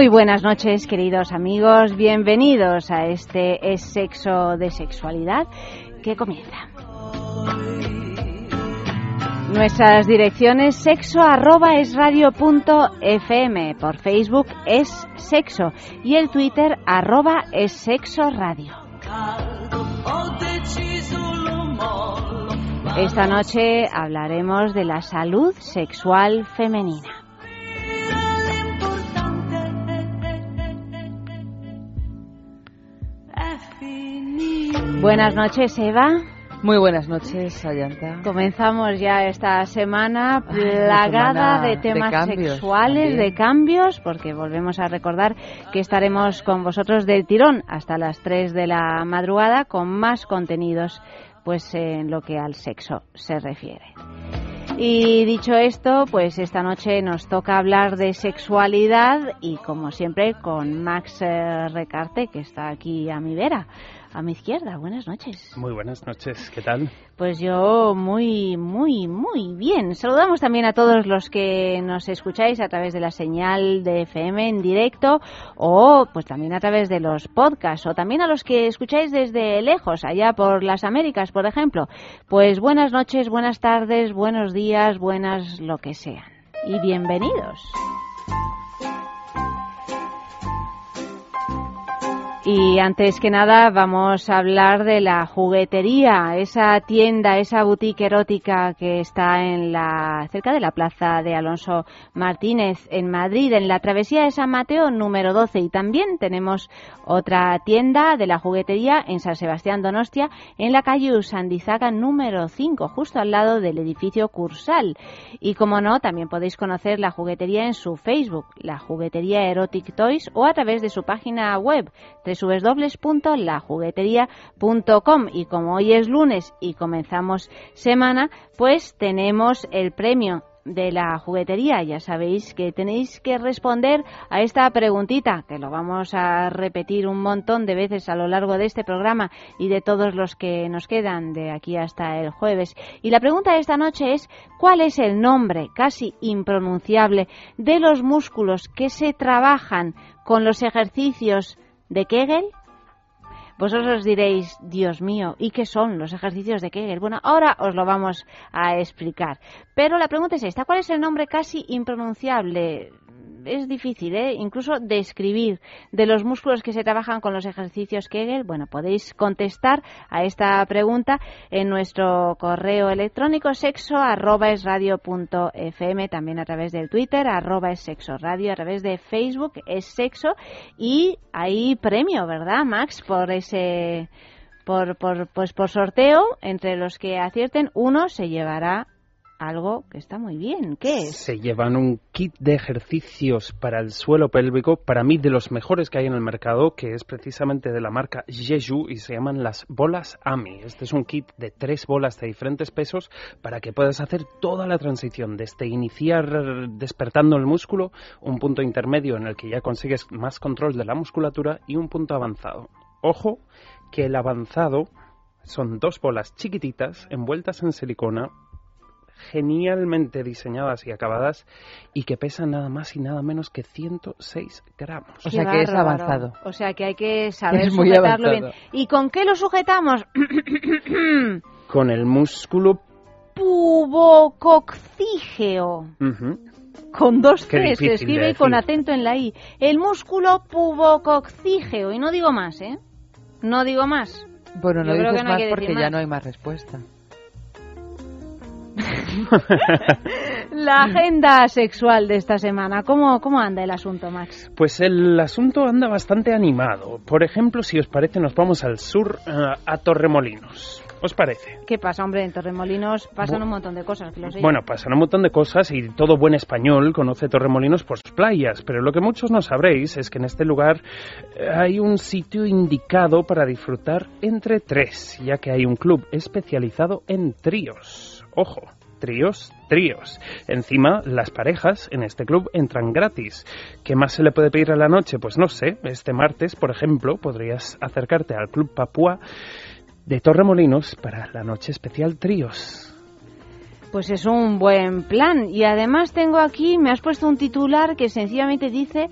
Muy buenas noches, queridos amigos. Bienvenidos a este Es Sexo de Sexualidad que comienza. Nuestras direcciones sexo arroba es por Facebook es sexo y el Twitter arroba es sexo radio. Esta noche hablaremos de la salud sexual femenina. Buenas noches, Eva. Muy buenas noches, Ayanta. Comenzamos ya esta semana plagada de temas sexuales, de cambios, porque volvemos a recordar que estaremos con vosotros del tirón hasta las 3 de la madrugada con más contenidos pues en lo que al sexo se refiere. Y dicho esto, pues esta noche nos toca hablar de sexualidad y como siempre con Max eh, Recarte que está aquí a mi vera a mi izquierda. Buenas noches. Muy buenas noches, ¿qué tal? Pues yo muy, muy, muy bien. Saludamos también a todos los que nos escucháis a través de la señal de FM en directo o pues también a través de los podcasts o también a los que escucháis desde lejos, allá por las Américas, por ejemplo. Pues buenas noches, buenas tardes, buenos días, buenas lo que sean. Y bienvenidos. Y antes que nada vamos a hablar de la juguetería, esa tienda, esa boutique erótica que está en la cerca de la plaza de Alonso Martínez en Madrid, en la travesía de San Mateo número 12 y también tenemos otra tienda de la juguetería en San Sebastián Donostia en la calle Usandizaga número 5, justo al lado del edificio Cursal. Y como no, también podéis conocer la juguetería en su Facebook, la juguetería Erotic Toys o a través de su página web www.lajugueteria.com y como hoy es lunes y comenzamos semana, pues tenemos el premio de la juguetería. Ya sabéis que tenéis que responder a esta preguntita, que lo vamos a repetir un montón de veces a lo largo de este programa y de todos los que nos quedan de aquí hasta el jueves. Y la pregunta de esta noche es, ¿cuál es el nombre casi impronunciable de los músculos que se trabajan con los ejercicios de Kegel? Vosotros diréis, Dios mío, ¿y qué son los ejercicios de Kegel? Bueno, ahora os lo vamos a explicar. Pero la pregunta es esta, ¿cuál es el nombre casi impronunciable? Es difícil, ¿eh? incluso describir de los músculos que se trabajan con los ejercicios Kegel. Bueno, podéis contestar a esta pregunta en nuestro correo electrónico sexo arroba también a través del Twitter arroba es sexo radio, a través de Facebook es sexo y hay premio, ¿verdad, Max? Por ese por, por, pues por sorteo, entre los que acierten, uno se llevará algo que está muy bien. ¿Qué es? Se llevan un kit de ejercicios para el suelo pélvico, para mí de los mejores que hay en el mercado, que es precisamente de la marca Jeju y se llaman las bolas AMI. Este es un kit de tres bolas de diferentes pesos para que puedas hacer toda la transición, desde iniciar despertando el músculo, un punto intermedio en el que ya consigues más control de la musculatura y un punto avanzado. Ojo que el avanzado son dos bolas chiquititas envueltas en silicona genialmente diseñadas y acabadas y que pesan nada más y nada menos que 106 gramos. O sea que es avanzado. O sea que hay que saber sujetarlo bien. ¿Y con qué lo sujetamos? con el músculo pubococcígeo. Con dos Cs, se escribe con acento en la I. El músculo pubococcígeo. Y no digo más, ¿eh? No digo más. Bueno, no dices más porque ya no hay más respuesta. La agenda sexual de esta semana, ¿cómo, cómo anda el asunto, Max? Pues el asunto anda bastante animado. Por ejemplo, si os parece, nos vamos al sur eh, a Torremolinos. ¿Os parece? ¿Qué pasa, hombre? En Torremolinos pasan un montón de cosas. Que lo sé bueno, pasan un montón de cosas y todo buen español conoce Torremolinos por sus playas, pero lo que muchos no sabréis es que en este lugar eh, hay un sitio indicado para disfrutar entre tres, ya que hay un club especializado en tríos. Ojo, tríos, tríos. Encima, las parejas en este club entran gratis. ¿Qué más se le puede pedir a la noche? Pues no sé. Este martes, por ejemplo, podrías acercarte al Club Papúa de Torremolinos para la noche especial Tríos. Pues es un buen plan. Y además tengo aquí, me has puesto un titular que sencillamente dice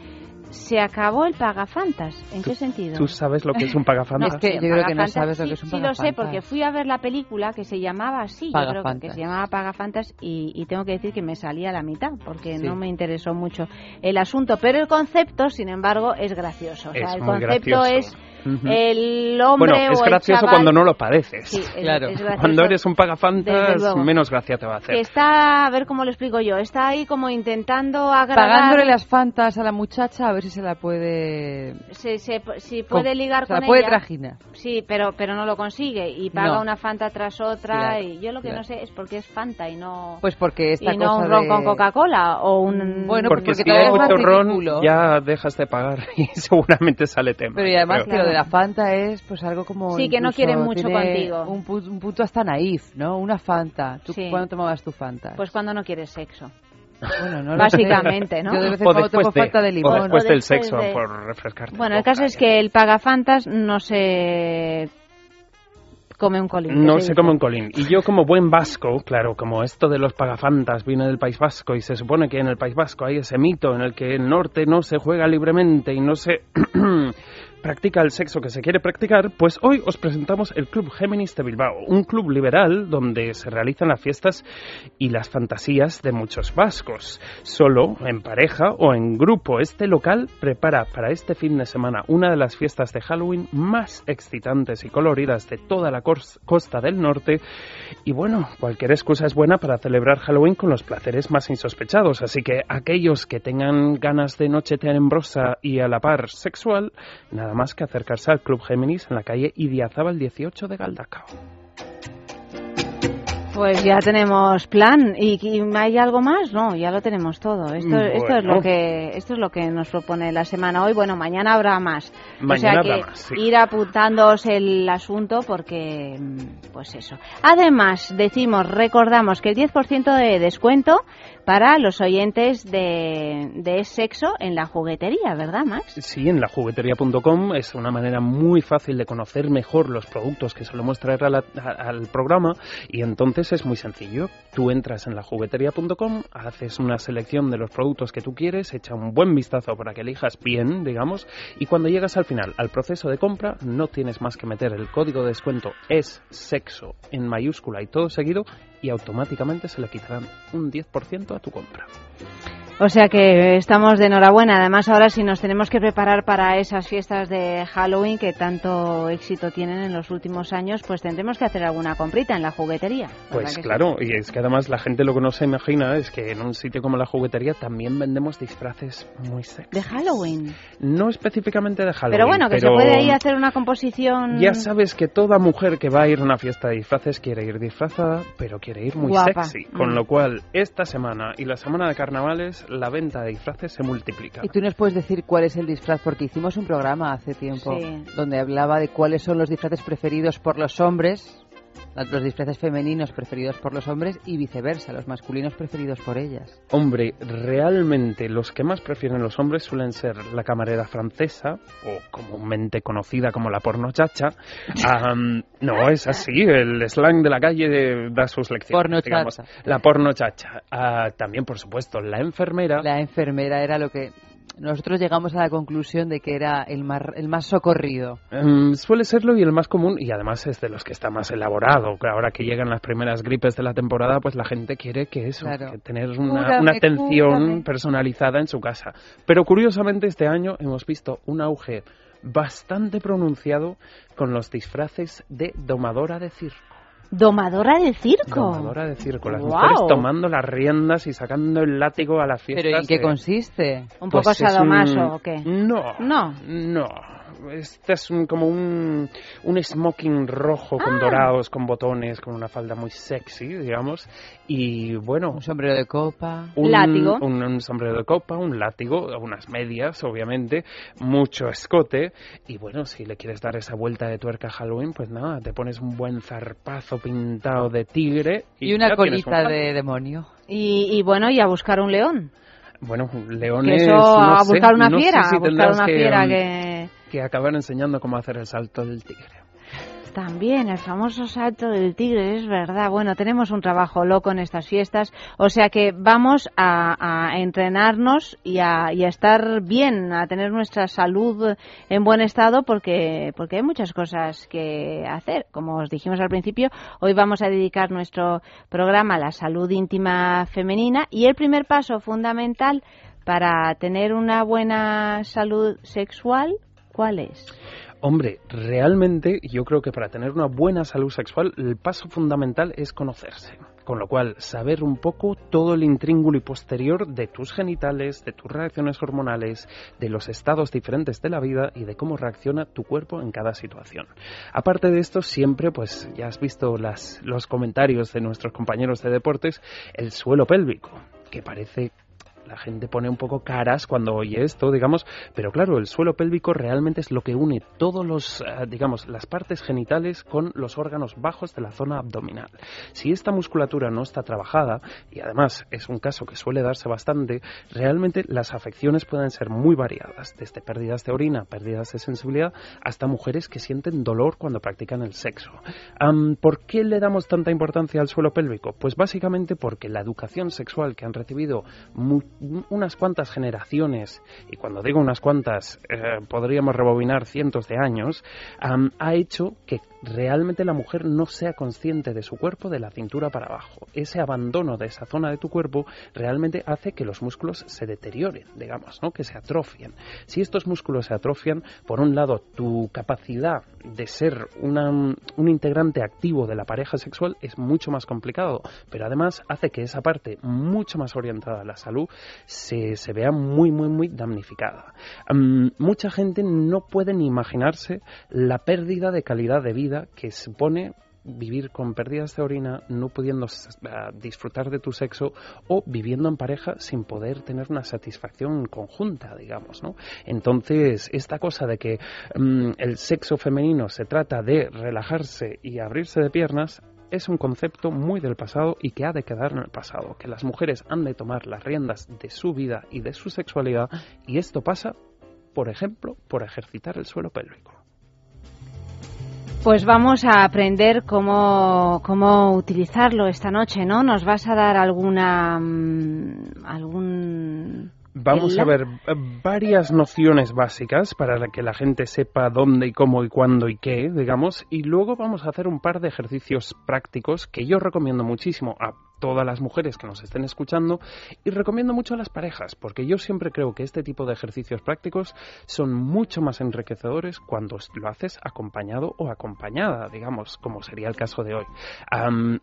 se acabó el pagafantas. ¿En qué sentido? ¿Tú sabes lo que es un pagafantas? es que yo creo que no sabes lo que es un pagafantas. Sí, lo sé, porque fui a ver la película que se llamaba así, yo creo que se llamaba Pagafantas y, y tengo que decir que me salía a la mitad, porque no me interesó mucho el asunto. Pero el concepto, sin embargo, es gracioso. O sea, el concepto es el hombre bueno, es gracioso cuando no lo padeces. claro. cuando eres un pagafantas, menos gracia te va a hacer. está, a ver cómo lo explico yo, está ahí como intentando agradar... Pagándole las fantas a la muchacha a ver si se la puede... si puede ligar se con la puede ella. trajina. Sí, pero, pero no lo consigue y paga una fanta tras otra y yo lo que no sé es por qué es fanta y no... Pues porque esta y no un ron con Coca-Cola o un... Bueno, porque, si hay mucho ron ya dejas de pagar y seguramente sale tema. Pero y además de la Fanta es pues algo como... Sí, que no quieren mucho contigo. Un, un, punto hasta naif, ¿no? Una Fanta. ¿Tú cuándo tomabas tu Fanta? Pues cuando no quieres sexo. Bueno, no Básicamente, ¿no? Yo de vez en cuando tomo falta de limón. O después del sexo, por refrescarte. Bueno, el caso es que el pagafantas no se come un colín. No se, come un colín. Y yo como buen vasco, claro, como esto de los pagafantas viene del País Vasco y se supone que en el País Vasco hay ese mito en el que el norte no se juega libremente y no se practica el sexo que se quiere practicar, pues hoy os presentamos el Club Géminis de Bilbao, un club liberal donde se realizan las fiestas y las fantasías de muchos vascos, solo, en pareja o en grupo. Este local prepara para este fin de semana una de las fiestas de Halloween más excitantes y coloridas de toda la costa del norte y bueno, cualquier excusa es buena para celebrar Halloween con los placeres más insospechados, así que aquellos que tengan ganas de nochetear en brosa y a la par sexual, nada nada más que acercarse al Club Géminis en la calle Idiazábal 18 de Galdacao. Pues ya tenemos plan. ¿Y, hay algo más? No, ya lo tenemos todo. Esto, esto, es lo que, esto es lo que nos propone la semana hoy. Bueno, mañana habrá más. Mañana o sea que más, ir apuntándoos el asunto porque, pues eso. Además, decimos, recordamos que el 10% de descuento para los oyentes de, de sexo en la juguetería, ¿verdad, Max? Sí, en lajuguetería.com es una manera muy fácil de conocer mejor los productos que solemos traer al programa y entonces es muy sencillo. Tú entras en lajuguetería.com, haces una selección de los productos que tú quieres, echa un buen vistazo para que elijas bien, digamos, y cuando llegas al final, al proceso de compra, no tienes más que meter el código de descuento es sexo en mayúscula y todo seguido y automáticamente se le quitarán un 10% a tu compra. O sea que estamos de enhorabuena. Además, ahora si nos tenemos que preparar para esas fiestas de Halloween que tanto éxito tienen en los últimos años, pues tendremos que hacer alguna comprita en la juguetería. Pues claro, y es que además la gente lo que no se imagina es que en un sitio como la juguetería también vendemos disfraces muy sexy. ¿De Halloween? No específicamente de Halloween. Pero bueno, que se puede ahí hacer una composición. Ya sabes que toda mujer que va a ir a una fiesta de disfraces quiere ir disfrazada, pero quiere ir muy sexy. Con mm. lo cual, esta semana y la semana de carnavales la venta de disfraces se multiplica. ¿Y tú nos puedes decir cuál es el disfraz? Porque hicimos un programa hace tiempo donde hablaba de cuáles son los disfraces preferidos por los hombres los disfraces femeninos preferidos por los hombres y viceversa, los masculinos preferidos por ellas. Hombre, realmente los que más prefieren los hombres suelen ser la camarera francesa, o comúnmente conocida como la porno chacha. no, es así, el slang de la calle da sus lecciones. Porno. La porno chacha. Ah, también, por supuesto, la enfermera. La enfermera era lo que nosotros llegamos a la conclusión de que era el más, el más socorrido. Em, suele serlo y el más común, y además es de los que está más elaborado. Ahora que llegan las primeras gripes de la temporada, pues la gente quiere que eso, tener una, una atención personalizada en su casa. Pero curiosamente este año hemos visto un auge bastante pronunciado con los disfraces de domadora de circo. Domadora de circo. Domadora de circo. Las mujeres tomando las riendas y sacando el látigo a la fiesta. ¿Pero en qué consiste? ¿Un poco pues sadomaso o qué? No. No. No este es como un, un smoking rojo con ah. dorados, con botones, con una falda muy sexy, digamos. Y bueno. Un sombrero de copa. Un látigo. Un, sombrero de copa, un látigo, unas medias, obviamente, mucho escote. Y bueno, si le quieres dar esa vuelta de tuerca a Halloween, pues nada, te pones un buen zarpazo pintado de tigre. Y, una colita de demonio. Y, y bueno, y a buscar un león. Bueno, leones. eso, a buscar una fiera, a buscar una fiera um, que que acaban enseñando cómo hacer el salto del tigre. También el famoso salto del tigre, es verdad. Bueno, tenemos un trabajo loco en estas fiestas, o sea que vamos a, entrenarnos y a, estar bien, a tener nuestra salud en buen estado porque, porque hay muchas cosas que hacer. Como os dijimos al principio, hoy vamos a dedicar nuestro programa a la salud íntima femenina y el primer paso fundamental para tener una buena salud sexual ¿Cuál es? Hombre, realmente yo creo que para tener una buena salud sexual el paso fundamental es conocerse. Con lo cual, saber un poco todo el intríngulo y posterior de tus genitales, de tus reacciones hormonales, de los estados diferentes de la vida y de cómo reacciona tu cuerpo en cada situación. Aparte de esto, siempre, pues ya has visto los comentarios de nuestros compañeros de deportes, el suelo pélvico, que parece la gente pone un poco caras cuando oye esto, digamos, pero claro, el suelo pélvico realmente es lo que une todos los, eh, digamos, las partes genitales con los órganos bajos de la zona abdominal. Si esta musculatura no está trabajada, y además es un caso que suele darse bastante, realmente las afecciones pueden ser muy variadas, desde pérdidas de orina, pérdidas de sensibilidad, hasta mujeres que sienten dolor cuando practican el sexo. ¿Por qué le damos tanta importancia al suelo pélvico? Pues básicamente porque la educación sexual que han recibido unas cuantas generaciones, y cuando digo unas cuantas, eh, podríamos rebobinar cientos de años, ha hecho que realmente la mujer no sea consciente de su cuerpo de la cintura para abajo. Ese abandono de esa zona de tu cuerpo realmente hace que los músculos se deterioren, digamos, ¿no? que se atrofien. Si estos músculos se atrofian, por un lado, tu capacidad de ser un integrante activo de la pareja sexual es mucho más complicado, pero además hace que esa parte mucho más orientada a la salud se, se vea muy, muy, muy damnificada. mucha gente no puede ni imaginarse la pérdida de calidad de vida que supone vivir con pérdidas de orina, no pudiendo eh, disfrutar de tu sexo o viviendo en pareja sin poder tener una satisfacción conjunta, digamos, ¿no? Entonces, esta cosa de que mm, el sexo femenino se trata de relajarse y abrirse de piernas es un concepto muy del pasado y que ha de quedar en el pasado, que las mujeres han de tomar las riendas de su vida y de su sexualidad y esto pasa, por ejemplo, por ejercitar el suelo pélvico. Pues vamos a aprender cómo, cómo utilizarlo esta noche, ¿no? ¿Nos vas a dar alguna mm, algún Vamos a ver varias nociones básicas para que la gente sepa dónde y cómo y cuándo y qué, digamos, y luego vamos a hacer un par de ejercicios prácticos que yo recomiendo muchísimo a todas las mujeres que nos estén escuchando y recomiendo mucho a las parejas, porque yo siempre creo que este tipo de ejercicios prácticos son mucho más enriquecedores cuando lo haces acompañado o acompañada, digamos, como sería el caso de hoy.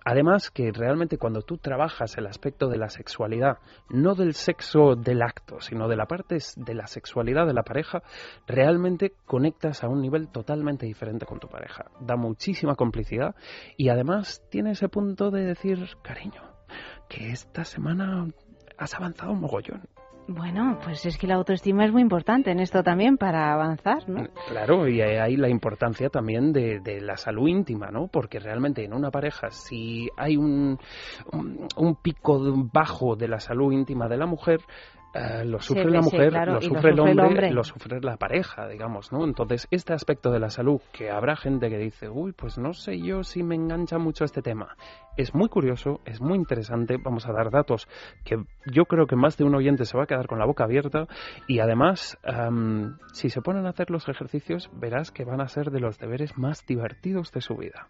además que realmente cuando tú trabajas el aspecto de la sexualidad, no del sexo del acto, sino de la parte de la sexualidad de la pareja, realmente conectas a un nivel totalmente diferente con tu pareja. Da muchísima complicidad y además tiene ese punto de decir, cariño, que esta semana has avanzado un mogollón. Bueno, pues es que la autoestima es muy importante en esto también para avanzar, ¿no? Claro, y hay la importancia también de, la salud íntima, ¿no? Porque realmente en una pareja, si hay un, un pico bajo de la salud íntima de la mujer, eh, lo sufre la mujer, lo, sufre el hombre, lo sufre la pareja, digamos, ¿no? Entonces, este aspecto de la salud, que habrá gente que dice, uy, pues no sé yo si me engancha mucho este tema, es muy curioso, es muy interesante, vamos a dar datos que yo creo que más de un oyente se va a quedar con la boca abierta y además, si se ponen a hacer los ejercicios, verás que van a ser de los deberes más divertidos de su vida.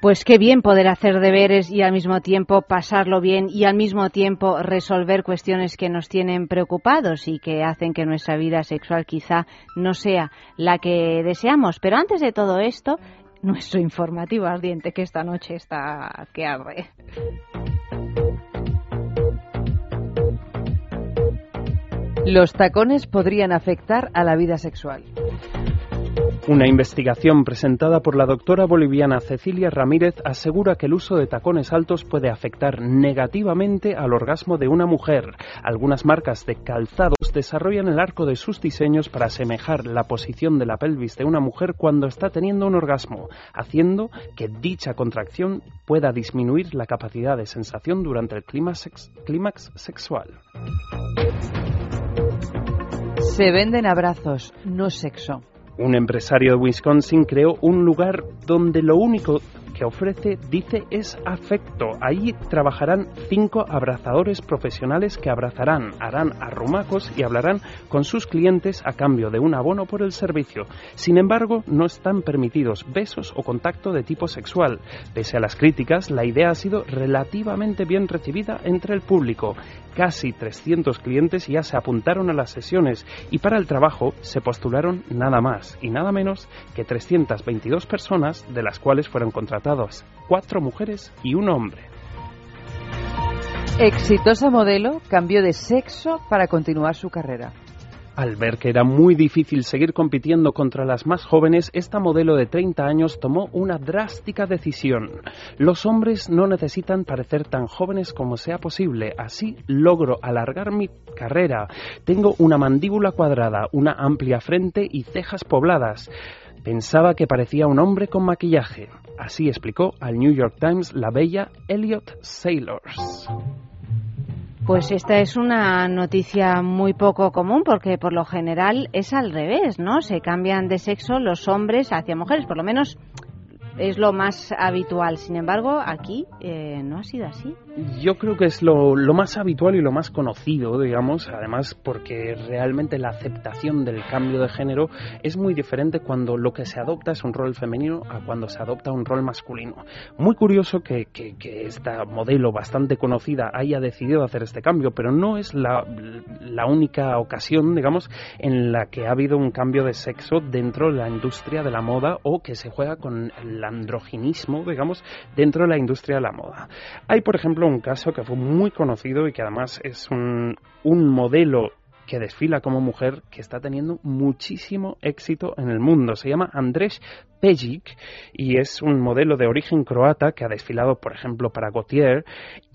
Pues qué bien poder hacer deberes y al mismo tiempo pasarlo bien y al mismo tiempo resolver cuestiones que nos tienen preocupados y que hacen que nuestra vida sexual quizá no sea la que deseamos. Pero antes de todo esto, nuestro informativo ardiente que esta noche está que arde. Los tacones podrían afectar a la vida sexual. Una investigación presentada por la doctora boliviana Cecilia Ramírez asegura que el uso de tacones altos puede afectar negativamente al orgasmo de una mujer. Algunas marcas de calzados desarrollan el arco de sus diseños para asemejar la posición de la pelvis de una mujer cuando está teniendo un orgasmo, haciendo que dicha contracción pueda disminuir la capacidad de sensación durante el clímax, sexual. Se venden abrazos, no sexo. Un empresario de Wisconsin creó un lugar donde lo único que ofrece, dice, es afecto. Allí trabajarán cinco abrazadores profesionales que abrazarán, harán arrumacos y hablarán con sus clientes a cambio de un abono por el servicio. Sin embargo, no están permitidos besos o contacto de tipo sexual. Pese a las críticas, la idea ha sido relativamente bien recibida entre el público. Casi 300 clientes ya se apuntaron a las sesiones y para el trabajo se postularon nada más y nada menos que 322 personas, de las cuales fueron contratadas cuatro mujeres y un hombre. Exitosa modelo cambió de sexo para continuar su carrera. Al ver que era muy difícil seguir compitiendo contra las más jóvenes, esta modelo de 30 años tomó una drástica decisión. Los hombres no necesitan parecer tan jóvenes como sea posible, así logro alargar mi carrera. Tengo una mandíbula cuadrada, una amplia frente y cejas pobladas. Pensaba que parecía un hombre con maquillaje. Así explicó al New York Times la bella Elliot Sailors. Pues esta es una noticia muy poco común porque por lo general es al revés, ¿no? Se cambian de sexo los hombres hacia mujeres, por lo menos es lo más habitual. Sin embargo, aquí eh, no ha sido así. Yo creo que es lo, más habitual y lo más conocido, digamos, además porque realmente la aceptación del cambio de género es muy diferente cuando lo que se adopta es un rol femenino a cuando se adopta un rol masculino. Muy curioso que, que, esta modelo bastante conocida haya decidido hacer este cambio, pero no es la, la única ocasión, digamos, en la que ha habido un cambio de sexo dentro de la industria de la moda o que se juega con el androginismo, digamos, dentro de la industria de la moda. Hay, por ejemplo, un caso que fue muy conocido y que además es un, un modelo que desfila como mujer que está teniendo muchísimo éxito en el mundo. Se llama Andrés Pejic y es un modelo de origen croata que ha desfilado, por ejemplo, para Gautier.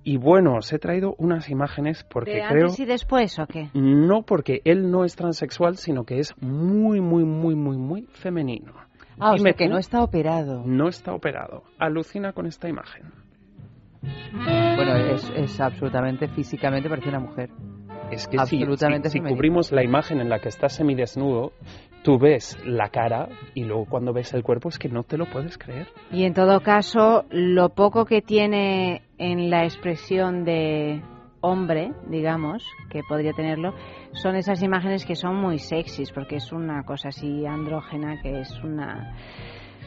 Y bueno, os he traído unas imágenes porque ¿De creo... antes y después o qué? No, porque él no es transexual, sino que es muy, muy, muy, muy, muy femenino. Ah, o que no está operado. No está operado. Alucina con esta imagen. Bueno, es, absolutamente físicamente parece una mujer. Es que absolutamente si, cubrimos la imagen en la que está semidesnudo, tú ves la cara y luego cuando ves el cuerpo es que no te lo puedes creer. Y en todo caso, lo poco que tiene en la expresión de hombre, digamos, que podría tenerlo, son esas imágenes que son muy sexys, porque es una cosa así andrógena, que es una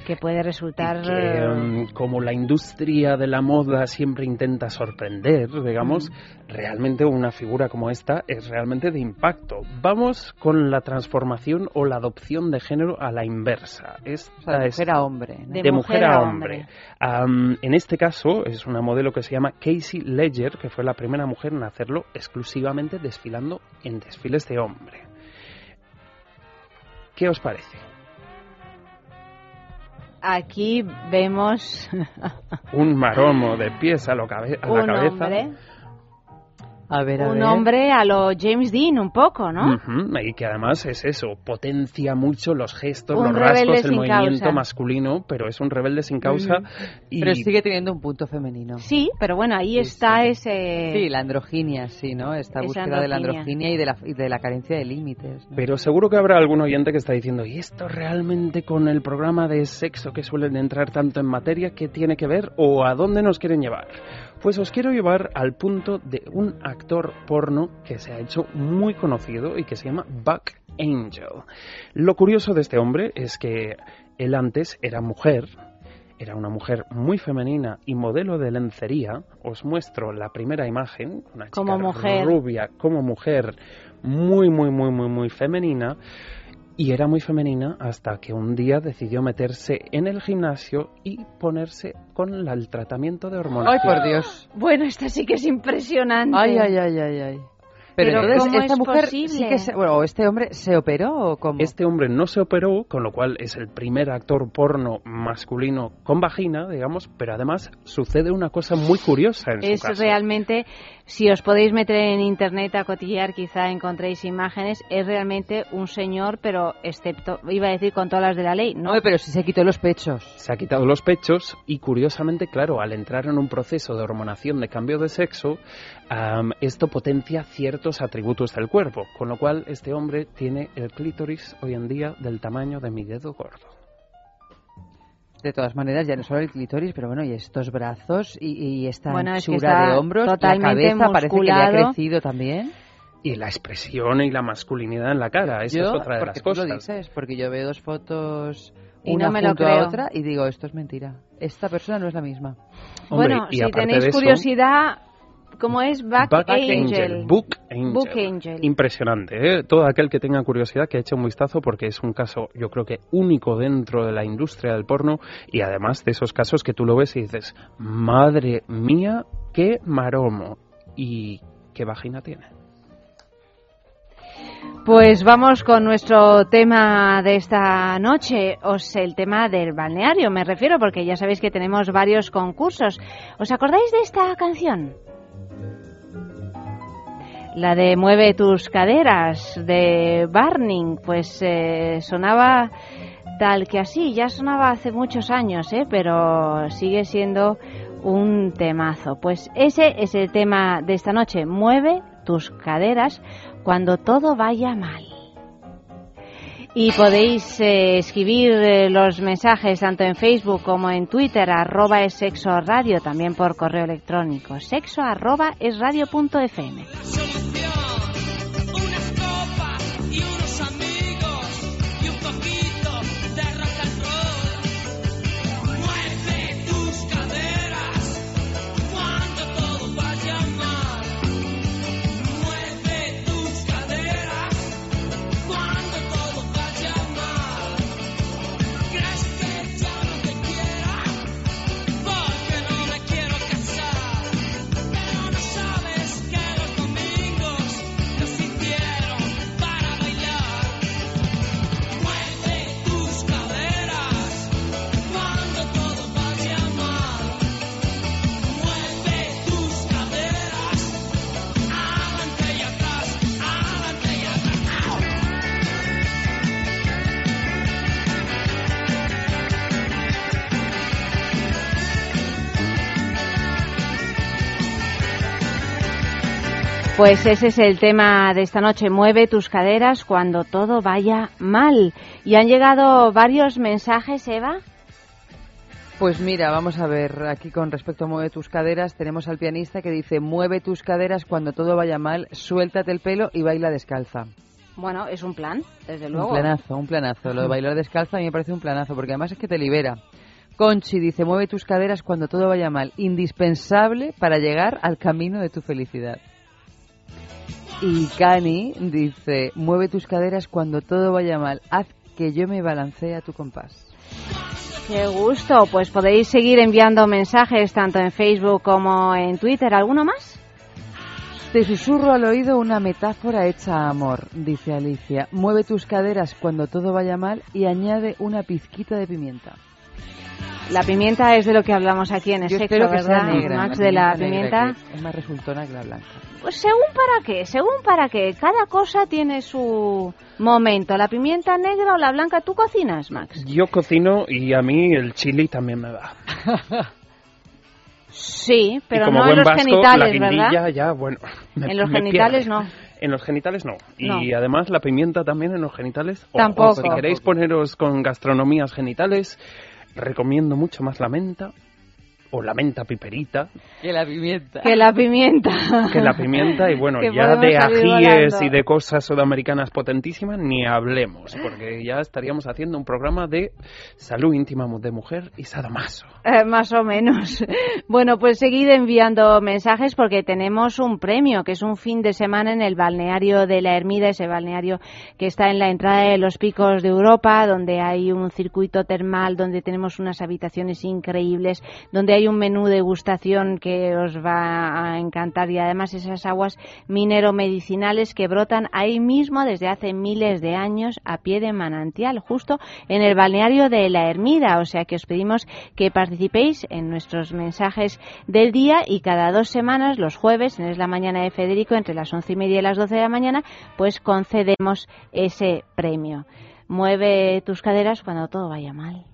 que puede resultar um, como la industria de la moda siempre intenta sorprender digamos realmente una figura como esta es realmente de impacto. Vamos con la transformación o la adopción de género a la inversa. Esta de mujer a hombre de, mujer, a hombre, en este caso es una modelo que se llama Casey Ledger que fue la primera mujer en hacerlo exclusivamente desfilando en desfiles de hombre. ¿qué os parece? Aquí vemos un maromo de pies a, lo cabe a la cabeza un hombre a lo James Dean un poco, ¿no? Y que además es eso, potencia mucho los gestos, los rasgos, el movimiento masculino, pero es un rebelde sin causa. y... Pero sigue teniendo un punto femenino. Sí, pero bueno, ahí está ese... Sí, la androginia, sí, ¿no? Esta búsqueda de la androginia y de la, de la carencia de límites. Pero seguro que habrá algún oyente que está diciendo, ¿y esto realmente con el programa de sexo que suelen entrar tanto en materia, qué tiene que ver o a dónde nos quieren llevar? Pues os quiero llevar al punto de un actor porno que se ha hecho muy conocido y que se llama Buck Angel. Lo curioso de este hombre es que él antes era mujer, era una mujer muy femenina y modelo de lencería. Os muestro la primera imagen, una chica como mujer. rubia como mujer, muy, muy, muy, muy, muy femenina. Y era muy femenina hasta que un día decidió meterse en el gimnasio y ponerse con el tratamiento de hormonas. ¡Ay, por Dios! Bueno, esta sí que es impresionante. ¡Ay, ay, ay, ay! ay. Pero, esta mujer sí que se, bueno, este hombre se operó o cómo? Este hombre no se operó, con lo cual es el primer actor porno masculino con vagina, digamos, pero además sucede una cosa muy curiosa en es su caso. realmente si os podéis meter en internet a cotillear, quizá encontréis imágenes. Es realmente un señor, pero excepto, iba a decir con todas las de la ley, ¿no? pero si se quitó los pechos. Se ha quitado los pechos y curiosamente, claro, al entrar en un proceso de hormonación de cambio de sexo, esto potencia ciertos atributos del cuerpo, con lo cual este hombre tiene el clítoris hoy en día del tamaño de mi dedo gordo. De todas maneras, ya no solo el clítoris, pero bueno, y estos brazos y, esta anchura de hombros, la cabeza parece que le ha crecido también. Y la expresión y la masculinidad en la cara, esa es otra de las cosas. lo dices? Porque yo veo dos fotos una junto a otra y digo, esto es mentira. Esta persona no es la misma. bueno, si tenéis curiosidad, ¿Cómo es? Back, Angel. Book Angel. Impresionante. ¿eh? Todo aquel que tenga curiosidad que eche un vistazo porque es un caso, yo creo que único dentro de la industria del porno y además de esos casos que tú lo ves y dices, madre mía, qué maromo y qué vagina tiene. Pues vamos con nuestro tema de esta noche, o el tema del balneario, me refiero, porque ya sabéis que tenemos varios concursos. ¿Os acordáis de esta canción? La de Mueve tus caderas de Barning, pues eh, sonaba tal que así, ya sonaba hace muchos años, ¿eh? pero sigue siendo un temazo. Pues ese es el tema de esta noche, Mueve tus caderas cuando todo vaya mal. Y podéis eh, escribir eh, los mensajes tanto en Facebook como en Twitter, arroba es sexo radio, también por correo electrónico, sexo arroba es punto fm. You. Pues ese es el tema de esta noche. Mueve tus caderas cuando todo vaya mal. Y han llegado varios mensajes, Eva. Pues mira, vamos a ver, aquí con respecto a Mueve tus caderas, tenemos al pianista que dice, mueve tus caderas cuando todo vaya mal, suéltate el pelo y baila descalza. Bueno, es un plan, desde luego. Un planazo, un planazo. Lo de bailar descalza a mí me parece un planazo, porque además es que te libera. Conchi dice, mueve tus caderas cuando todo vaya mal, indispensable para llegar al camino de tu felicidad. Y Cani dice, mueve tus caderas cuando todo vaya mal, haz que yo me balancee a tu compás. Qué gusto, pues podéis seguir enviando mensajes tanto en Facebook como en Twitter. ¿Alguno más? Te susurro al oído una metáfora hecha a amor, dice Alicia. Mueve tus caderas cuando todo vaya mal y añade una pizquita de pimienta. La pimienta es de lo que hablamos aquí en el ¿verdad? Max, de la pimienta. Es más resultona que la blanca. Pues según para qué, según para qué. Cada cosa tiene su momento. ¿La pimienta negra o la blanca tú cocinas, Max? Yo cocino y a mí el chili también me va. sí, pero no en los genitales, ¿verdad? Ya, bueno, en los genitales no. En los genitales no. Y además la pimienta también en los genitales. Tampoco. si queréis poneros con gastronomías genitales, recomiendo mucho más la menta o la menta piperita. Que la pimienta. Que la pimienta. Que la pimienta y bueno, ya de ajíes y de cosas sudamericanas potentísimas ni hablemos, porque ya estaríamos haciendo un programa de salud íntima de mujer y sadomaso. Eh, más o menos. Bueno, pues seguid enviando mensajes porque tenemos un premio, que es un fin de semana en el balneario de la Ermida, ese balneario que está en la entrada de los picos de Europa, donde hay un circuito termal, donde tenemos unas habitaciones increíbles, donde hay un menú de gustación que os va a encantar y además esas aguas minero-medicinales que brotan ahí mismo desde hace miles de años a pie de manantial, justo en el balneario de la Ermida. O sea que os pedimos que participéis en nuestros mensajes del día y cada dos semanas, los jueves, en la Mañana de Federico, entre las once y media y las doce de la mañana, pues concedemos ese premio. Mueve tus caderas cuando todo vaya mal.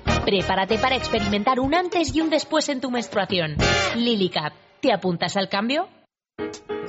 Prepárate para experimentar un antes y un después en tu menstruación. LilyCap, ¿te apuntas al cambio?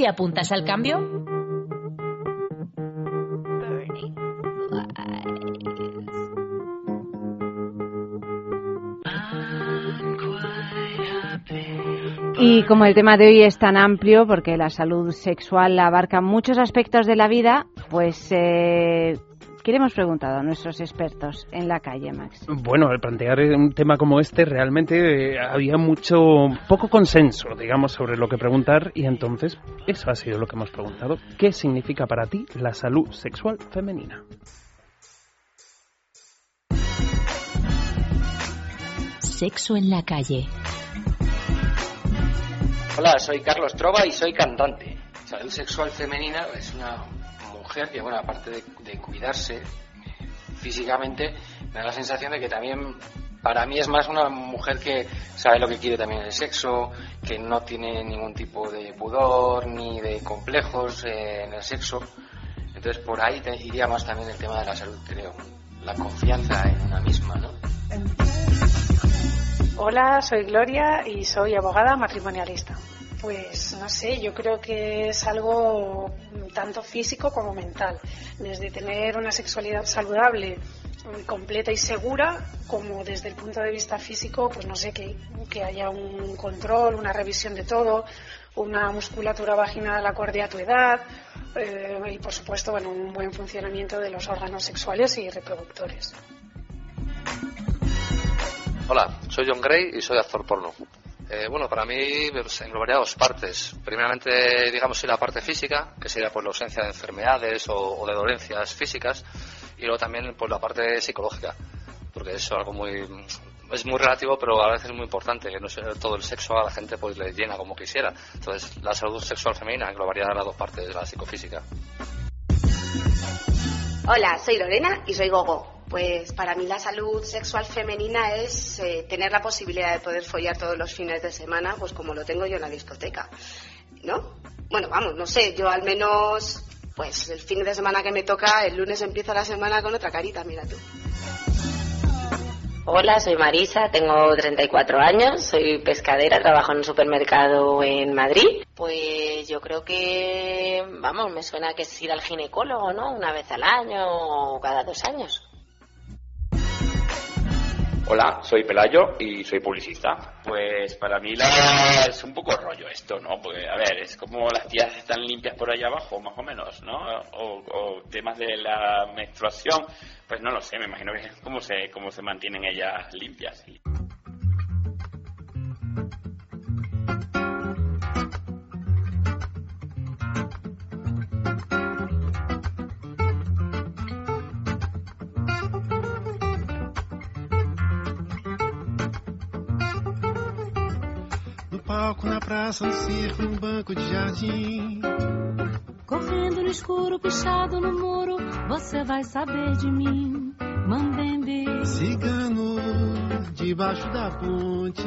¿Te apuntas al cambio? Y como el tema de hoy es tan amplio, porque la salud sexual abarca muchos aspectos de la vida, pues eh, ¿Qué le hemos preguntado a nuestros expertos en la calle, Max? Bueno, al plantear un tema como este, realmente eh, había mucho, poco consenso, digamos, sobre lo que preguntar y entonces eso ha sido lo que hemos preguntado. ¿Qué significa para ti la salud sexual femenina? Sexo en la calle. Hola, soy Carlos Trova y soy cantante. Salud sexual femenina es una que, bueno, aparte de, cuidarse físicamente, me da la sensación de que también para mí es más una mujer que sabe lo que quiere también el sexo, que no tiene ningún tipo de pudor ni de complejos eh, en el sexo. Entonces por ahí te iría más también el tema de la salud, creo. La confianza en una misma, ¿no? Hola, soy Gloria y soy abogada matrimonialista. Pues no sé, yo creo que es algo tanto físico como mental. Desde tener una sexualidad saludable, completa y segura, como desde el punto de vista físico, pues no sé, que, que haya un control, una revisión de todo, una musculatura vaginal acorde a tu edad eh, y, por supuesto, bueno, un buen funcionamiento de los órganos sexuales y reproductores. Hola, soy John Gray y soy actor porno. Eh, bueno, para mí pues, englobaría dos partes. Primeramente, digamos, la parte física, que sería pues, la ausencia de enfermedades o, de dolencias físicas, y luego también pues, la parte psicológica, porque es algo muy es muy relativo, pero a veces es muy importante, que no sea todo el sexo a la gente pues le llena como quisiera. Entonces, la salud sexual femenina englobaría las dos partes de la psicofísica. Hola, soy Lorena y soy Gogo Pues para mí la salud sexual femenina es eh, tener la posibilidad de poder follar todos los fines de semana, pues como lo tengo yo en la discoteca, ¿no? Bueno, vamos, no sé, yo al menos, pues el fin de semana que me toca, el lunes empieza la semana con otra carita, mira tú. Hola, soy Marisa, tengo 34 años, soy pescadera, trabajo en un supermercado en Madrid. Pues yo creo que, vamos, me suena que es ir al ginecólogo, ¿no? Una vez al año o cada dos años. Hola, soy Pelayo y soy publicista. Pues para mí la, es un poco rollo esto, ¿no? Porque, a ver, es como las tías están limpias por allá abajo, más o menos, ¿no? O, temas de la menstruación, pues no lo sé, me imagino que es cómo se, cómo se mantienen ellas limpias. Palco, na praça, no circo, num banco de jardim. Correndo no escuro, pichado no muro, você vai saber de mim, Mambembe. Cigano, debaixo da ponte,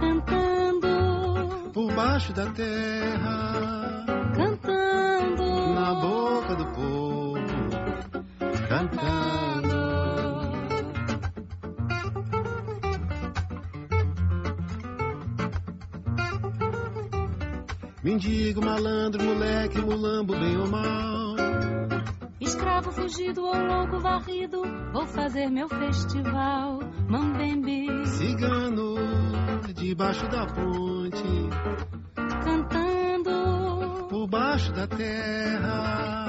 cantando, por baixo da terra, cantando, na boca do povo, Mendigo, malandro, moleque, mulambo, bem ou mal. Escravo fugido ou louco varrido, vou fazer meu festival. Mambembe. Cigano, debaixo da ponte. Cantando. Por baixo da terra.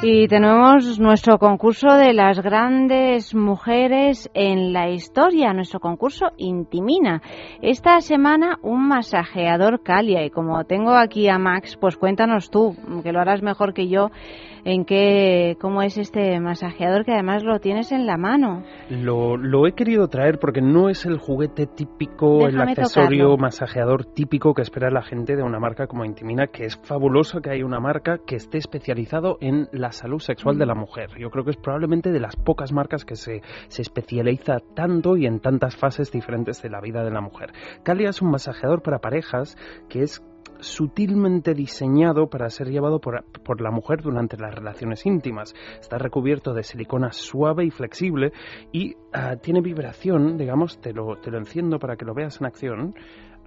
Y tenemos nuestro concurso de las grandes mujeres en la historia, nuestro concurso Intimina. Esta semana un masajeador Calia y como tengo aquí a Max, pues cuéntanos tú, que lo harás mejor que yo, en qué, cómo es este masajeador que además lo tienes en la mano. Lo, lo he querido traer porque no es el juguete típico, el accesorio masajeador típico que espera la gente de una marca como Intimina, que es fabuloso que haya una marca que esté especializado en la salud sexual de la mm. mujer. Yo creo que es probablemente de las pocas marcas que se, se especializa tanto y en tantas fases diferentes de la vida de la mujer. Calia es un masajeador para parejas que es sutilmente diseñado para ser llevado por, por, la mujer durante las relaciones íntimas. Está recubierto de silicona suave y flexible y ah, tiene vibración, digamos, te lo, te lo enciendo para que lo veas en acción.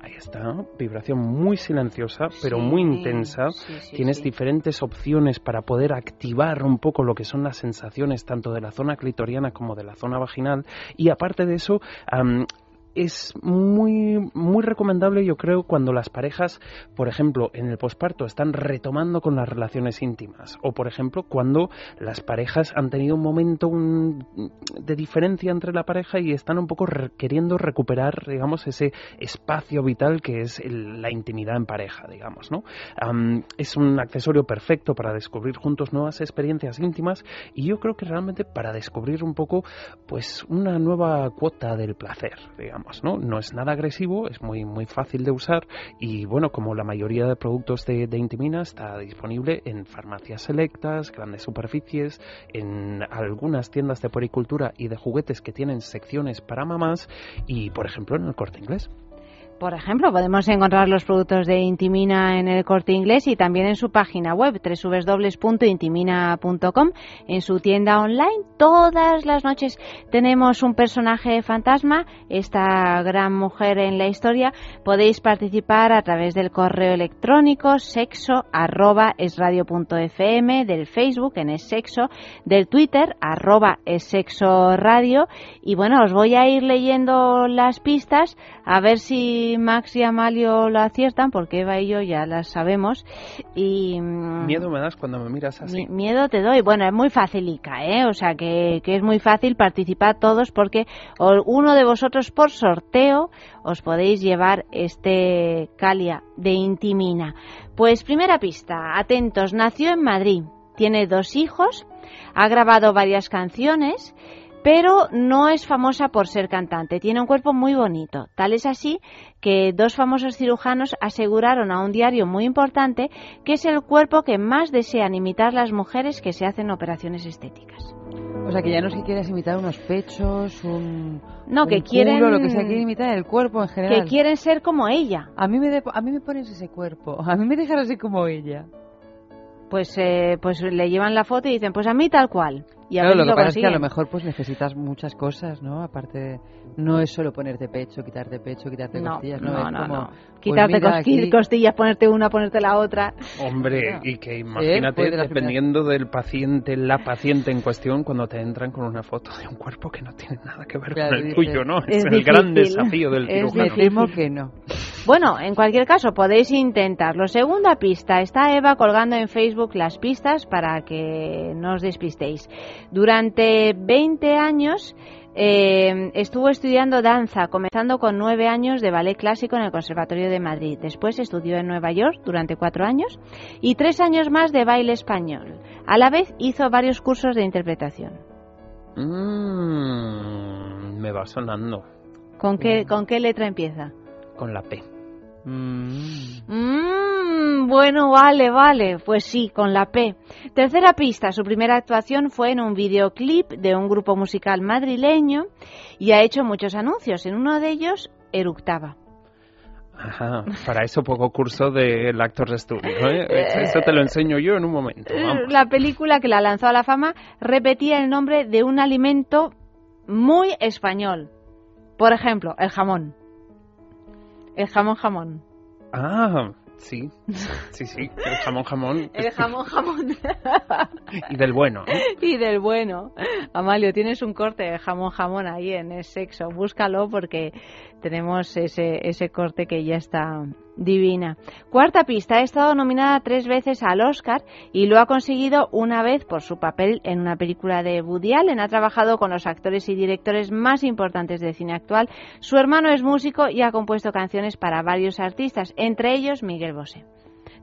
Ahí está, vibración muy silenciosa, pero muy intensa. Tienes diferentes opciones para poder activar un poco lo que son las sensaciones tanto de la zona clitoriana como de la zona vaginal. Y aparte de eso, es muy, muy recomendable, yo creo, cuando las parejas, por ejemplo, en el posparto están retomando con las relaciones íntimas. O, por ejemplo, cuando las parejas han tenido un momento de diferencia entre la pareja y están un poco queriendo recuperar, digamos, ese espacio vital que es la intimidad en pareja, digamos, ¿no? es un accesorio perfecto para descubrir juntos nuevas experiencias íntimas y yo creo que realmente para descubrir un poco, pues, una nueva cuota del placer, digamos. ¿No? es nada agresivo, es muy, muy fácil de usar y bueno, como la mayoría de productos de, de Intimina está disponible en farmacias selectas, grandes superficies, en algunas tiendas de poricultura y de juguetes que tienen secciones para mamás y por ejemplo en el corte inglés. Por ejemplo, podemos encontrar los productos de Intimina en el corte inglés y también en su página web www.intimina.com. En su tienda online, todas las noches tenemos un personaje fantasma, esta gran mujer en la historia. Podéis participar a través del correo electrónico sexo arroba del Facebook en es sexo, del Twitter arroba es sexo radio. Y bueno, os voy a ir leyendo las pistas a ver si Max y Amalio lo aciertan, porque Eva y yo ya las sabemos. Y, mm, miedo me das cuando me miras así. Miedo te doy. Bueno, es muy facilica, ¿eh? O sea, que, que es muy fácil participar todos porque uno de vosotros por sorteo os podéis llevar este Calia de Intimina. Pues primera pista, atentos, nació en Madrid, tiene dos hijos, ha grabado varias canciones pero no es famosa por ser cantante. Tiene un cuerpo muy bonito. Tal es así que dos famosos cirujanos aseguraron a un diario muy importante que es el cuerpo que más desean imitar las mujeres que se hacen operaciones estéticas. O sea, que ya no se quieres imitar unos pechos, un. No, un que quieren. culo, lo que sea, quieren imitar el cuerpo en general. Que quieren ser como ella. A mí me, de- a mí me pones ese cuerpo. A mí me dejas así como ella. Pues, eh, pues le llevan la foto y dicen, pues a mí tal cual. Y a claro, veces lo que pasa es que a lo mejor pues necesitas muchas cosas, ¿no? Aparte, no es solo ponerte pecho, quitarte pecho, quitarte No, costillas, ¿no? no, es no, como, no. pues Quitarte cosqui- aquí- costillas, ponerte una, ponerte la otra. Hombre, y que imagínate, Puede la dependiendo del paciente, la paciente en cuestión, cuando te entran con una foto de un cuerpo que no tiene nada que ver Claro, con el dices, tuyo, ¿no? Es, es el gran desafío del es cirujano. Me temo que no. Bueno, en cualquier caso, podéis intentarlo. Segunda pista. Está Eva colgando en Facebook las pistas para que no os despistéis. Durante 20 años eh, estuvo estudiando danza, comenzando con 9 años de ballet clásico en el Conservatorio de Madrid. Después estudió en Nueva York durante 4 años y 3 años más de baile español. A la vez hizo varios cursos de interpretación. Mm, me va sonando ¿Con qué, ¿Con qué letra empieza? con la P. Mm, bueno, vale, vale. Pues sí, con la P. Tercera pista. Su primera actuación fue en un videoclip de un grupo musical madrileño y ha hecho muchos anuncios. En uno de ellos eructaba. Ajá, para eso poco curso del Actors Studio, ¿eh? Eso te lo enseño yo en un momento, vamos. La película que la lanzó a la fama repetía el nombre de un alimento muy español. Por ejemplo, el jamón. El jamón jamón. Ah, sí, sí, sí, el jamón jamón. El jamón jamón. Y del bueno, ¿eh? y del bueno. Amalio, tienes un corte de jamón jamón ahí en el sexo. Búscalo porque tenemos ese, ese corte que ya está divina. Cuarta pista, ha estado nominada tres veces al Oscar y lo ha conseguido una vez por su papel en una película de Woody Allen. Ha trabajado con los actores y directores más importantes del cine actual. Su hermano es músico y ha compuesto canciones para varios artistas, entre ellos Miguel Bosé.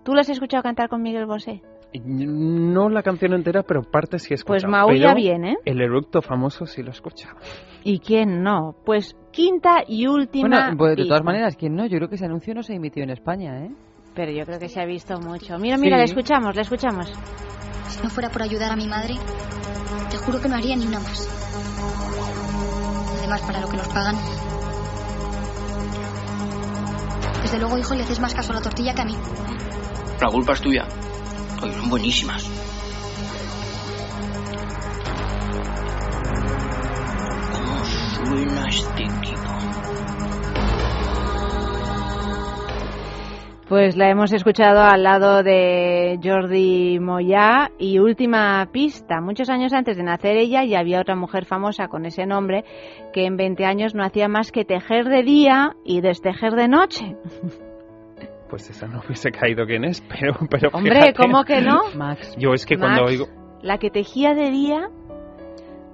¿Tú lo has escuchado cantar con Miguel Bosé? No la canción entera, pero parte sí he escuchado. Pues maulla ¿eh? El eructo famoso sí lo he escuchado. ¿Y quién no? Pues quinta y última. Bueno, pues, de todas maneras, ¿quién no? Yo creo que ese anuncio no se emitió en España, ¿eh? Pero yo creo que se ha visto mucho. Mira, mira, Sí. le escuchamos, le escuchamos. Si no fuera por ayudar a mi madre, te juro que no haría ni una más. Además, para lo que nos pagan. Desde luego, hijo, le haces más caso a la tortilla que a mí. La culpa es tuya. Oye, son buenísimas. ¿Cómo suena este equipo? Pues la hemos escuchado al lado de Jordi Moya y última pista. Muchos años antes de nacer ella ya había otra mujer famosa con ese nombre que en 20 años no hacía más que tejer de día y destejer de noche. Pues esa no hubiese caído quién es, pero, pero Hombre, fíjate. ¿cómo que no? Max. Yo es que cuando oigo... La que tejía de día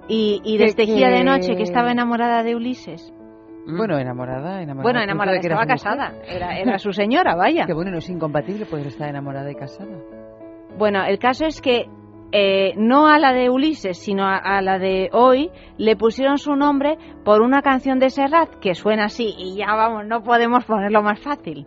y, y destejía que- de noche, que estaba enamorada de Ulises. Bueno, enamorada, enamorada. Bueno, ¿Tú enamorada, que era estaba casada. Era, era su señora, vaya. Que bueno, no es incompatible poder estar enamorada y casada. Bueno, el caso es que eh, no a la de Ulises, sino a, a la de hoy, le pusieron su nombre por una canción de Serrat que suena así y ya vamos, no podemos ponerlo más fácil.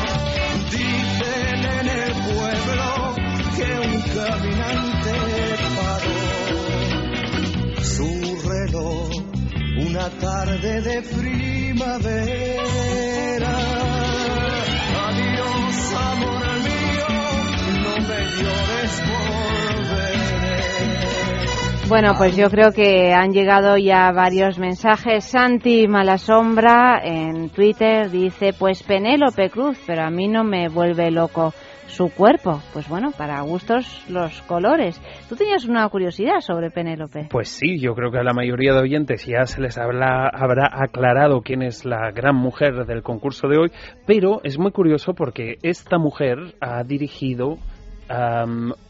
Dicen en el pueblo que un caminante paró su reloj una tarde de primavera. Adiós, amor mío, no me llores, volveré. Bueno, pues yo creo que han llegado ya varios mensajes. Santi Malasombra en Twitter dice, pues Penélope Cruz, pero a mí no me vuelve loco su cuerpo. Pues bueno, para gustos los colores. ¿Tú tenías una curiosidad sobre Penélope? Pues sí, yo creo que a la mayoría de oyentes ya se les habrá, habrá aclarado quién es la gran mujer del concurso de hoy, pero es muy curioso porque esta mujer ha dirigido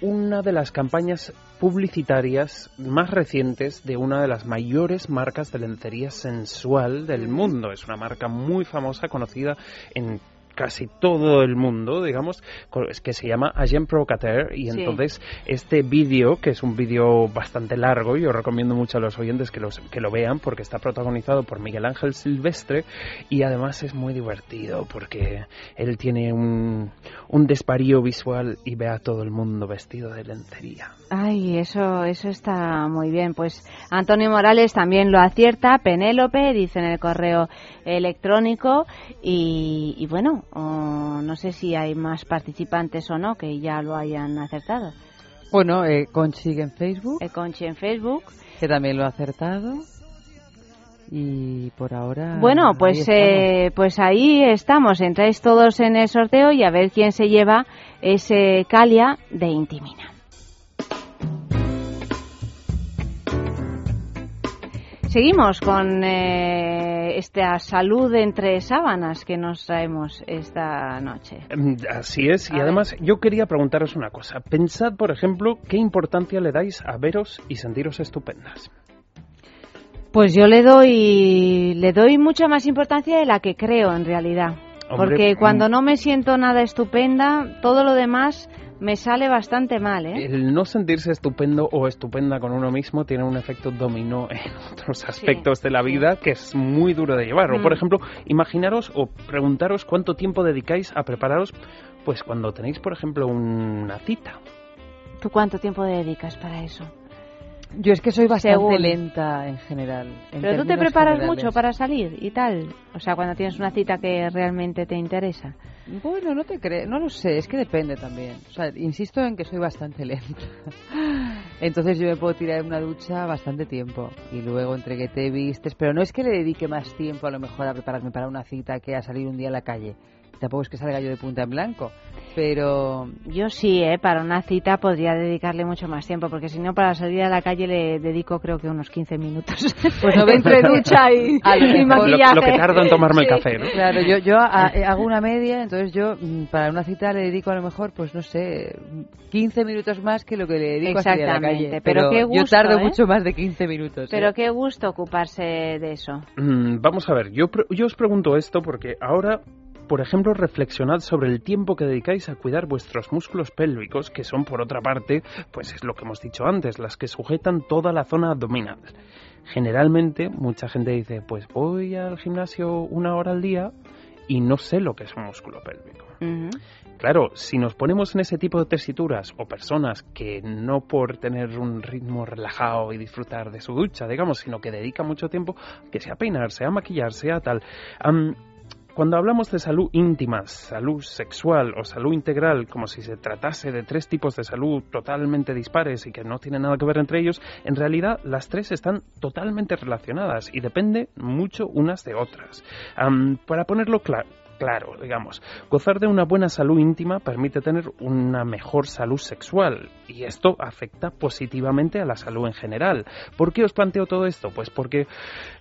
una de las campañas publicitarias más recientes de una de las mayores marcas de lencería sensual del mundo. Es una marca muy famosa, conocida en casi todo el mundo, digamos, es que se llama Agent Provocateur y entonces este vídeo, que es un vídeo bastante largo, yo recomiendo mucho a los oyentes que, los, que lo vean porque está protagonizado por Miguel Ángel Silvestre y además es muy divertido porque él tiene un, un desparío visual y ve a todo el mundo vestido de lencería. Ay, eso, eso está muy bien. Pues Antonio Morales también lo acierta, Penélope, dice en el correo electrónico y, y bueno, no sé si hay más participantes o no que ya lo hayan acertado. Bueno, eh, Conchi en Facebook. Eh, Conchi en Facebook. Que también lo ha acertado. Y por ahora. Bueno, pues ahí eh, pues ahí estamos. Entráis todos en el sorteo y a ver quién se lleva ese Calia de Intimina. Seguimos con eh, esta salud entre sábanas que nos traemos esta noche. Mm, así es, y además yo quería preguntaros una cosa. Pensad, por ejemplo, qué importancia le dais a veros y sentiros estupendas. Pues yo le doy, le doy mucha más importancia de la que creo en realidad. porque cuando mm. no me siento nada estupenda, todo lo demás me sale bastante mal, ¿eh? El no sentirse estupendo o estupenda con uno mismo tiene un efecto dominó en otros aspectos de la vida que es muy duro de llevar. O, por mm. ejemplo, imaginaros o preguntaros cuánto tiempo dedicáis a prepararos, pues cuando tenéis, por ejemplo, una cita. ¿Tú cuánto tiempo dedicas para eso? Yo es que soy bastante lenta en general. Pero tú te preparas mucho para salir y tal. O sea, cuando tienes una cita que realmente te interesa. Bueno, no te crees, no lo sé, es que depende también. O sea, insisto en que soy bastante lenta. Entonces yo me puedo tirar en una ducha bastante tiempo y luego entre que te vistes, pero no es que le dedique más tiempo a lo mejor a prepararme para una cita que a salir un día a la calle tampoco es que salga yo de punta en blanco, pero... Yo sí, ¿eh? para una cita podría dedicarle mucho más tiempo, porque si no, para salir a la calle le dedico creo que unos 15 minutos. Pues no entre ducha y, maquillaje. Lo, que tardo en tomarme el café, ¿no? Claro, yo, yo eh, hago una media, entonces yo mm, para una cita le dedico a lo mejor, pues no sé, 15 minutos más que lo que le dedico a salir a la calle. Pero, qué gusto, yo tardo ¿eh? mucho más de 15 minutos. Pero ¿eh? qué gusto ocuparse de eso. Mm, vamos a ver, yo, yo os pregunto esto porque ahora por ejemplo, reflexionad sobre el tiempo que dedicáis a cuidar vuestros músculos pélvicos, que son, por otra parte, pues es lo que hemos dicho antes, las que sujetan toda la zona abdominal. Generalmente, mucha gente dice, pues voy al gimnasio una hora al día y no sé lo que es un músculo pélvico. Claro, si nos ponemos en ese tipo de tesituras o personas que no por tener un ritmo relajado y disfrutar de su ducha, digamos, sino que dedica mucho tiempo, que sea peinarse, a maquillarse, a tal, cuando hablamos de salud íntima, salud sexual o salud integral, como si se tratase de tres tipos de salud totalmente dispares y que no tienen nada que ver entre ellos, en realidad las tres están totalmente relacionadas y dependen mucho unas de otras. para ponerlo claro, claro, digamos. Gozar de una buena salud íntima permite tener una mejor salud sexual y esto afecta positivamente a la salud en general. ¿Por qué os planteo todo esto? Pues porque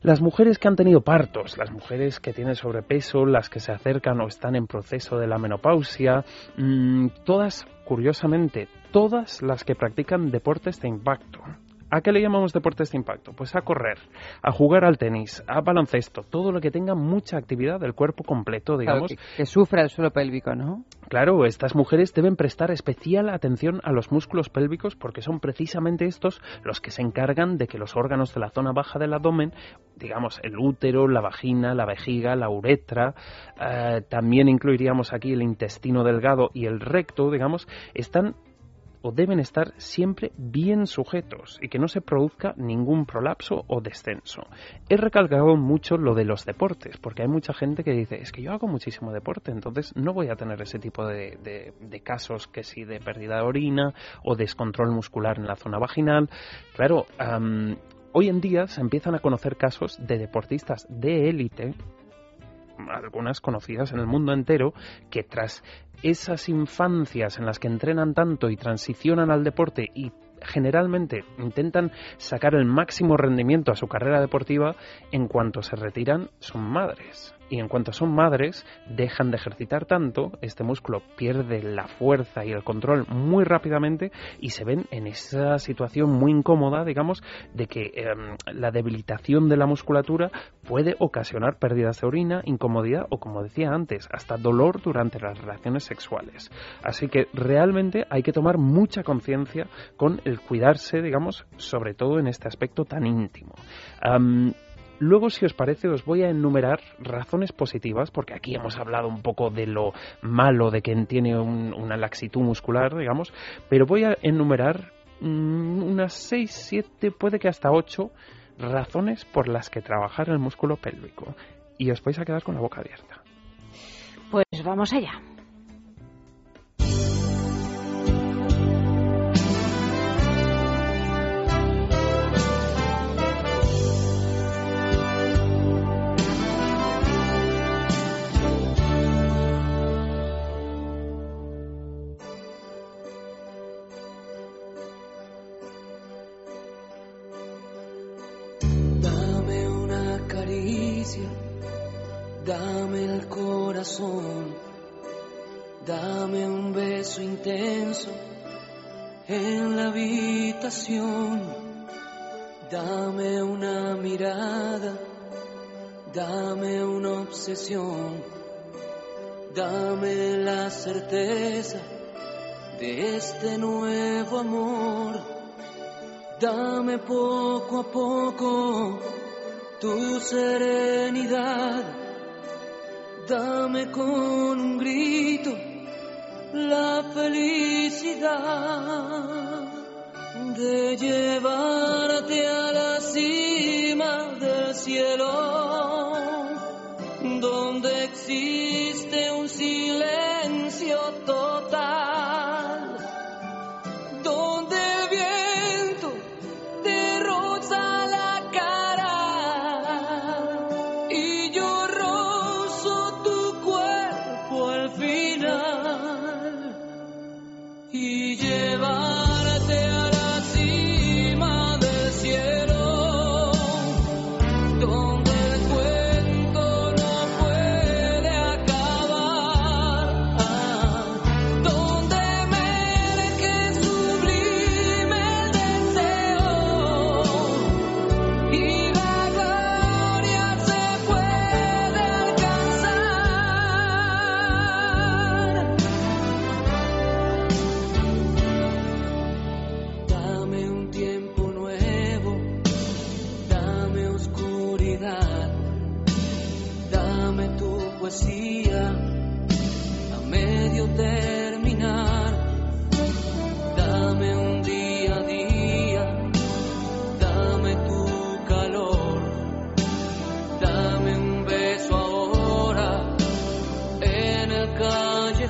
las mujeres que han tenido partos, las mujeres que tienen sobrepeso, las que se acercan o están en proceso de la menopausia, mm, todas, curiosamente, todas las que practican deportes de impacto, ¿A qué le llamamos deportes de impacto? Pues a correr, a jugar al tenis, a baloncesto, todo lo que tenga mucha actividad del cuerpo completo, digamos. que, sufra el suelo pélvico, ¿no? Claro, estas mujeres deben prestar especial atención a los músculos pélvicos porque son precisamente estos los que se encargan de que los órganos de la zona baja del abdomen, digamos el útero, la vagina, la vejiga, la uretra, eh, también incluiríamos aquí el intestino delgado y el recto, digamos, están o deben estar siempre bien sujetos y que no se produzca ningún prolapso o descenso. He recalcado mucho lo de los deportes, porque hay mucha gente que dice, es que yo hago muchísimo deporte, entonces no voy a tener ese tipo de, casos que sí de pérdida de orina o descontrol muscular en la zona vaginal. Claro, hoy en día se empiezan a conocer casos de deportistas de élite algunas conocidas en el mundo entero, que tras esas infancias en las que entrenan tanto y transicionan al deporte y generalmente intentan sacar el máximo rendimiento a su carrera deportiva, en cuanto se retiran son madres y en cuanto son madres dejan de ejercitar tanto, este músculo pierde la fuerza y el control muy rápidamente y se ven en esa situación muy incómoda, digamos, de que em, la debilitación de la musculatura puede ocasionar pérdidas de orina, incomodidad o, como decía antes, hasta dolor durante las relaciones sexuales. Así que realmente hay que tomar mucha conciencia con el cuidarse, digamos, sobre todo en este aspecto tan íntimo. Luego, si os parece, os voy a enumerar razones positivas, porque aquí hemos hablado un poco de lo malo de quien tiene una laxitud muscular, digamos, pero voy a enumerar mm, unas 6, 7, puede que hasta 8 razones por las que trabajar el músculo pélvico. Y os vais a quedar con la boca abierta. Pues vamos allá. Dame una mirada, dame una obsesión, dame la certeza de este nuevo amor, dame poco a poco tu serenidad. Dame con un grito la felicidad de llevarte a la cima del cielo, donde existe un silencio total,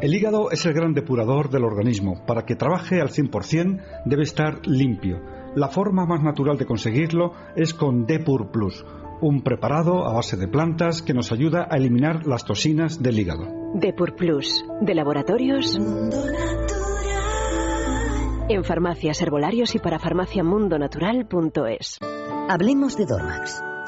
El hígado es el gran depurador del organismo. Para que trabaje al 100% debe estar limpio. La forma más natural de conseguirlo es con Depur Plus, un preparado a base de plantas que nos ayuda a eliminar las toxinas del hígado. Depur Plus, de laboratorios en farmacias, herbolarios y para farmaciamundonatural.es. Hablemos de Dormax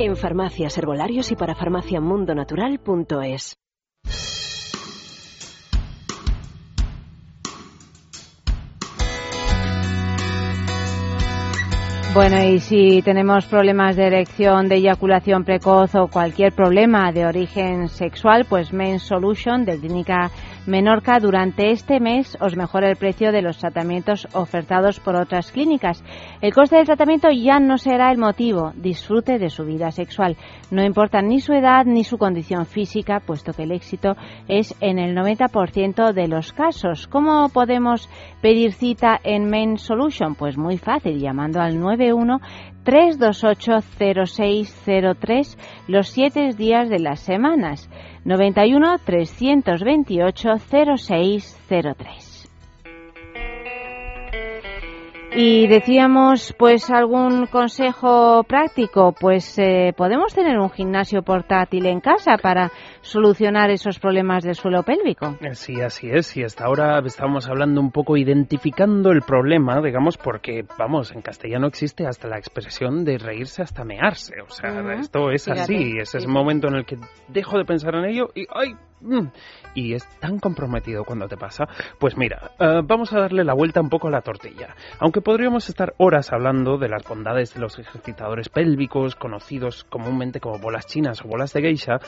En farmacias, herbolarios y para farmaciamundonatural.es. Bueno, y si tenemos problemas de erección, de eyaculación precoz o cualquier problema de origen sexual, pues Men Solution de Clínica Menorca durante este mes os mejora el precio de los tratamientos ofertados por otras clínicas. El coste del tratamiento ya no será el motivo. Disfrute de su vida sexual. No importa ni su edad ni su condición física, puesto que el éxito es en el 90% de los casos. ¿Cómo podemos pedir cita en Men Solution? Pues muy fácil, llamando al 91 328 0603 los siete días de las semanas. 91 328 0603. Y decíamos, pues, algún consejo práctico, pues eh, podemos tener un gimnasio portátil en casa para solucionar esos problemas del suelo pélvico. Sí, así es. Y hasta ahora estamos hablando un poco identificando el problema, digamos, porque, vamos, en castellano existe hasta la expresión de reírse hasta mearse. O sea, esto es así. Es ese momento en el que dejo de pensar en ello y ¡ay! Y es tan comprometido cuando te pasa. Pues mira, eh, vamos a darle la vuelta un poco a la tortilla. Aunque podríamos estar horas hablando de las bondades de los ejercitadores pélvicos, conocidos comúnmente como bolas chinas o bolas de geisha,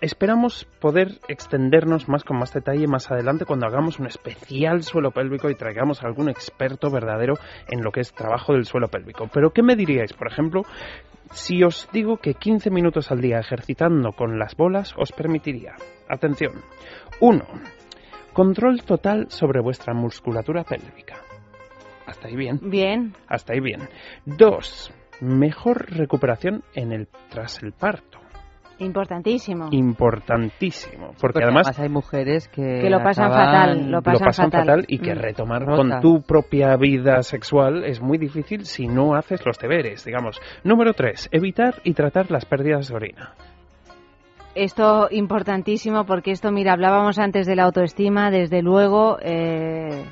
esperamos poder extendernos más con más detalle más adelante cuando hagamos un especial suelo pélvico y traigamos a algún experto verdadero en lo que es trabajo del suelo pélvico. Pero ¿qué me diríais, por ejemplo, si os digo que 15 minutos al día ejercitando con las bolas os permitiría, atención, 1. Control total sobre vuestra musculatura pélvica. Hasta ahí bien. Bien. Hasta ahí bien. 2. Mejor recuperación en el tras el parto. Importantísimo. Importantísimo. Porque, además, hay mujeres que, que lo pasan fatal. Lo pasan, fatal. y que mm. retomar con tu propia vida sexual es muy difícil si no haces los deberes, digamos. Número 3. Evitar y tratar las pérdidas de orina. Esto importantísimo porque esto, mira, hablábamos antes de la autoestima, desde luego. Eh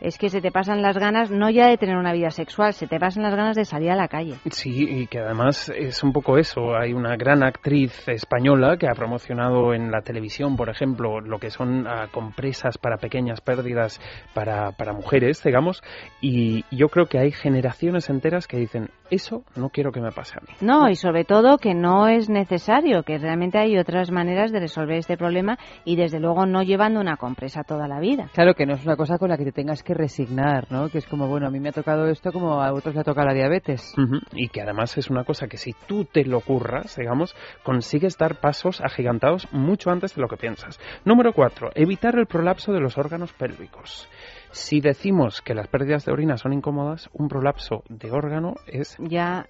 es que se te pasan las ganas no ya de tener una vida sexual, se te pasan las ganas de salir a la calle. Sí, y que además es un poco eso. Hay una gran actriz española que ha promocionado en la televisión, por ejemplo, lo que son uh, compresas para pequeñas pérdidas para, para mujeres, digamos, y yo creo que hay generaciones enteras que dicen, eso no quiero que me pase a mí. No, y sobre todo que no es necesario, que realmente hay otras maneras de resolver este problema y desde luego no llevando una compresa toda la vida. Claro que no es una cosa con la que te tengas que que resignar, ¿no? Que es como, bueno, a mí me ha tocado esto como a otros le ha tocado la diabetes. Y que además es una cosa que si tú te lo curras, digamos, consigues dar pasos agigantados mucho antes de lo que piensas. Número cuatro, evitar el prolapso de los órganos pélvicos. Si decimos que las pérdidas de orina son incómodas, un prolapso de órgano es ya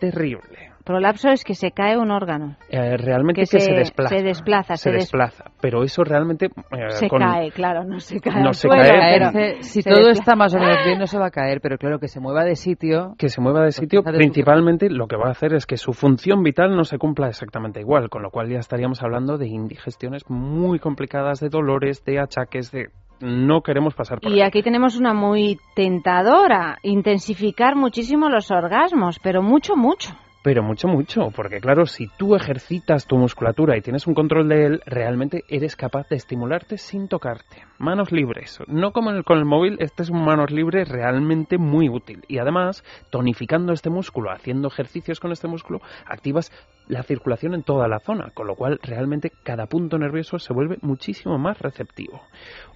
terrible. Prolapso es que se cae un órgano. Eh, realmente que, se, desplaza. Se desplaza. Se, desplaza. Pero eso realmente... Eh, se cae, claro, no se cae. No se cae. si todo está más o menos bien no se va a caer, pero claro, que se mueva de sitio... Que se mueva de sitio, principalmente lo que va a hacer es que su función vital no se cumpla exactamente igual, con lo cual ya estaríamos hablando de indigestiones muy complicadas, de dolores, de achaques, de no queremos pasar por Y aquí tenemos una muy tentadora, intensificar muchísimo los orgasmos, pero mucho, mucho. Pero mucho, mucho, porque claro, si tú ejercitas tu musculatura y tienes un control de él, realmente eres capaz de estimularte sin tocarte. Manos libres. No como con el móvil, este es un manos libres realmente muy útil. Y además, tonificando este músculo, haciendo ejercicios con este músculo, activas la circulación en toda la zona, con lo cual realmente cada punto nervioso se vuelve muchísimo más receptivo.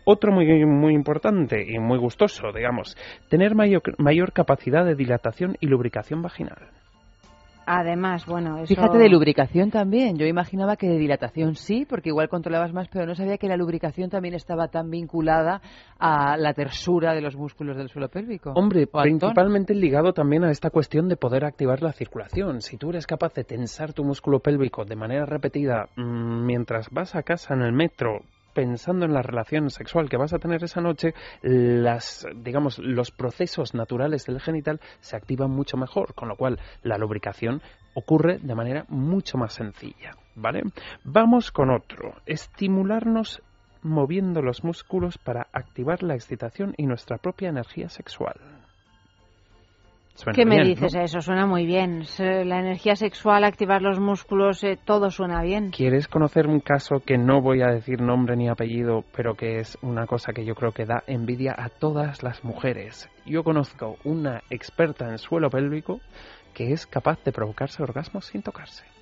Otro muy, muy importante y muy gustoso, digamos, tener mayor, mayor capacidad de dilatación y lubricación vaginal. Además, bueno, eso... Fíjate de lubricación también. Yo imaginaba que de dilatación sí, porque igual controlabas más, pero no sabía que la lubricación también estaba tan vinculada a la tersura de los músculos del suelo pélvico. Hombre, principalmente ligado también a esta cuestión de poder activar la circulación. Si tú eres capaz de tensar tu músculo pélvico de manera repetida mm, mientras vas a casa en el metro, pensando en la relación sexual que vas a tener esa noche, las, digamos, los procesos naturales del genital se activan mucho mejor, con lo cual la lubricación ocurre de manera mucho más sencilla, ¿vale? Vamos con otro, estimularnos moviendo los músculos para activar la excitación y nuestra propia energía sexual. ¿Qué me dices? Eso suena muy bien. La energía sexual, activar los músculos, eh, todo suena bien. ¿Quieres conocer un caso que no voy a decir nombre ni apellido, pero que es una cosa que yo creo que da envidia a todas las mujeres? Yo conozco una experta en suelo pélvico que es capaz de provocarse orgasmos sin tocarse.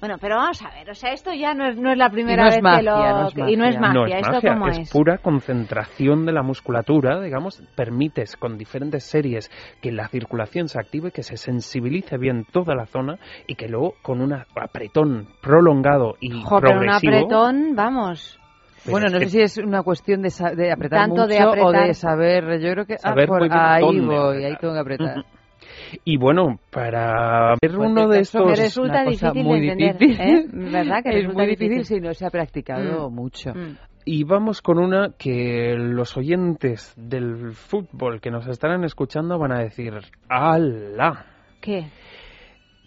Bueno, pero vamos a ver, o sea, esto ya no es, no es la primera vez que lo... y no es magia, ¿esto cómo es? pura concentración de la musculatura, digamos, permites con diferentes series que la circulación se active, que se sensibilice bien toda la zona y que luego con un apretón prolongado y jo, progresivo... Pero un apretón, vamos... bueno, no sé si es una cuestión de, de apretar mucho o de saber, yo creo que ah, por ahí voy, ahí tengo que apretar. Y bueno, para ver pues uno de estos... Me resulta difícil muy de entender, difícil. ¿eh? ¿Verdad que es muy difícil, si no se ha practicado Mm. mucho. Mm. Y vamos con una que los oyentes del fútbol que nos estarán escuchando van a decir, ¡Hala! ¿Qué?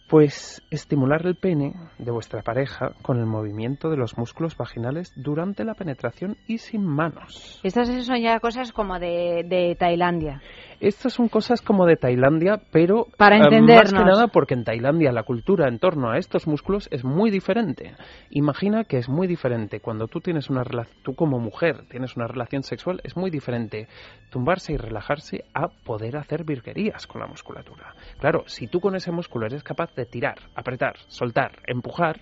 Pues estimular el pene de vuestra pareja con el movimiento de los músculos vaginales durante la penetración y sin manos. Estas son ya cosas como de, de Tailandia. Estas son cosas como de Tailandia, pero Para eh, más que nada porque en Tailandia la cultura en torno a estos músculos es muy diferente. Imagina que es muy diferente cuando tú tienes una relación, tú como mujer tienes una relación sexual, es muy diferente tumbarse y relajarse a poder hacer virguerías con la musculatura. Claro, si tú con ese músculo eres capaz de tirar, apretar, soltar, empujar,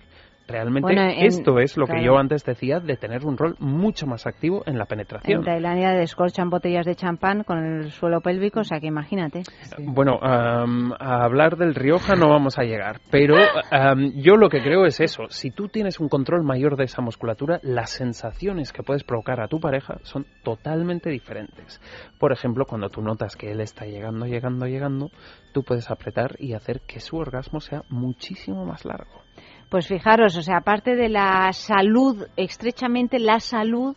realmente Bueno, en- esto es lo que yo antes decía de tener un rol mucho más activo en la penetración. En Tailandia descorchan botellas de champán con el suelo pélvico, o sea que imagínate. Bueno, am, a hablar del Rioja no vamos a llegar, pero am, yo lo que creo es eso. Si tú tienes un control mayor de esa musculatura, las sensaciones que puedes provocar a tu pareja son totalmente diferentes. Por ejemplo, cuando tú notas que él está llegando, llegando, llegando, tú puedes apretar y hacer que su orgasmo sea muchísimo más largo. Pues fijaros, o sea, aparte de la salud, estrechamente la salud,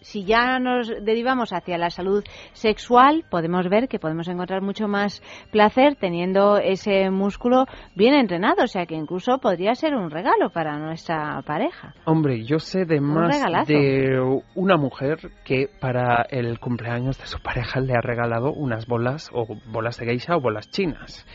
si ya nos derivamos hacia la salud sexual, podemos ver que podemos encontrar mucho más placer teniendo ese músculo bien entrenado, o sea que incluso podría ser un regalo para nuestra pareja. Hombre, yo sé de más regalazo. de una mujer que para el cumpleaños de su pareja le ha regalado unas bolas o bolas de geisha o bolas chinas.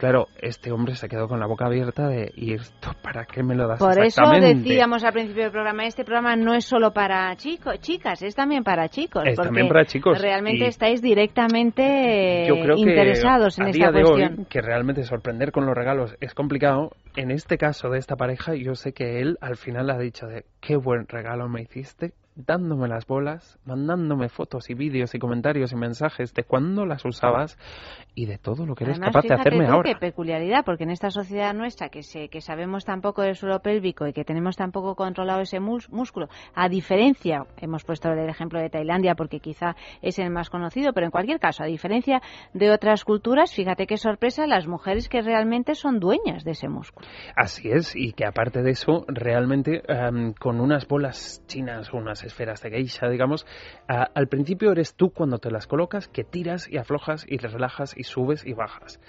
Claro, este hombre se quedó con la boca abierta de ¿y esto para qué me lo das Por eso exactamente?". decíamos al principio del programa, este programa no es solo para chicos, chicas, es también para chicos. Es también para chicos, Realmente y estáis directamente Yo creo que interesados en a esta día de cuestión. hoy, que realmente sorprender con los regalos es complicado, en este caso de esta pareja, yo sé que él al final ha dicho de qué buen regalo me hiciste, dándome las bolas, mandándome fotos y vídeos y comentarios y mensajes de cuándo las usabas y de todo lo que eres Además, capaz de hacerme tú ahora. qué peculiaridad, porque en esta sociedad nuestra que, se, que sabemos tan poco del suelo pélvico y que tenemos tan poco controlado ese músculo, a diferencia, hemos puesto el ejemplo de Tailandia porque quizá es el más conocido, pero en cualquier caso, a diferencia de otras culturas, fíjate qué sorpresa las mujeres que realmente son dueñas de ese músculo. Así es, y que aparte de eso, realmente em, con unas bolas chinas o unas esferas de geisha, digamos, al principio eres tú cuando te las colocas que tiras y aflojas y relajas y subes y bajas.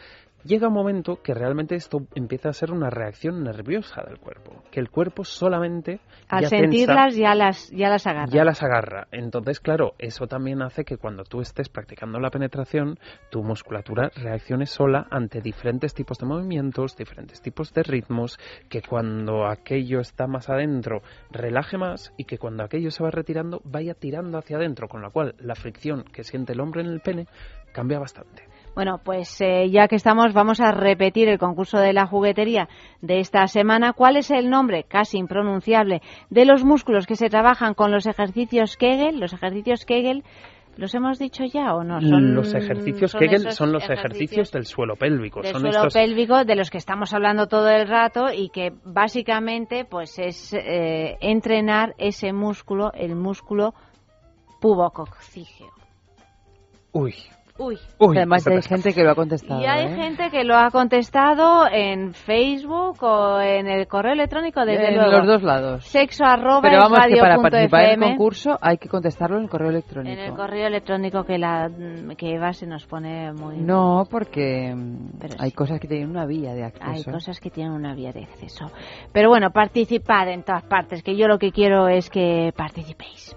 Llega un momento que realmente esto empieza a ser una reacción nerviosa del cuerpo, que el cuerpo solamente Al ya tensa- sentirlas ya las, ya las agarra. ya las agarra. Entonces, claro, eso también hace que cuando tú estés practicando la penetración, tu musculatura reaccione sola ante diferentes tipos de movimientos, diferentes tipos de ritmos, que cuando aquello está más adentro, relaje más y que cuando aquello se va retirando, vaya tirando hacia adentro, con lo cual la fricción que siente el hombre en el pene cambia bastante. Bueno, pues eh, ya que estamos, vamos a repetir el concurso de la juguetería de esta semana. ¿Cuál es el nombre, casi impronunciable, de los músculos que se trabajan con los ejercicios Kegel? Los ejercicios Kegel ¿Los hemos dicho ya o no? Son, los ejercicios Kegel son los ejercicios, del suelo pélvico. Del son suelo pélvico de los que estamos hablando todo el rato y que básicamente pues es eh, entrenar ese músculo, el músculo pubococcígeo. Uy, Uy. Además hay gente que lo ha contestado. Y hay ¿eh? gente que lo ha contestado en Facebook o en el correo electrónico, desde en luego. los dos lados. Sexo arroba Pero vamos que para participar en el concurso hay que contestarlo en el correo electrónico. En el correo electrónico que la que Eva se nos pone muy... No, porque mm, hay cosas que tienen una vía de acceso. Hay cosas que tienen una vía de acceso. Pero bueno, participad en todas partes, que yo lo que quiero es que participéis.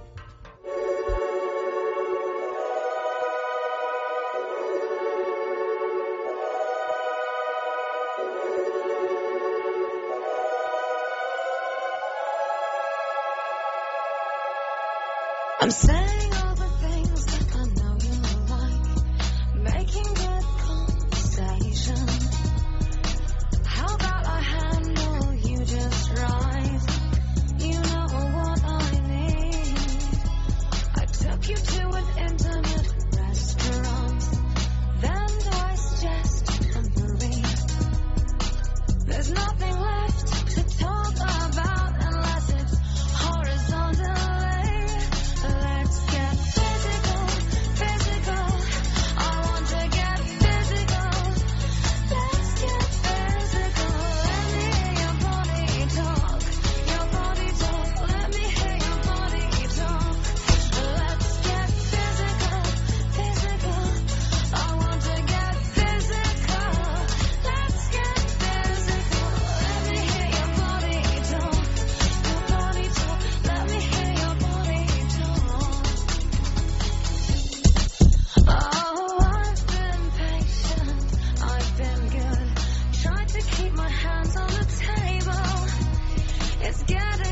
I'm saying hands on the table. It's getting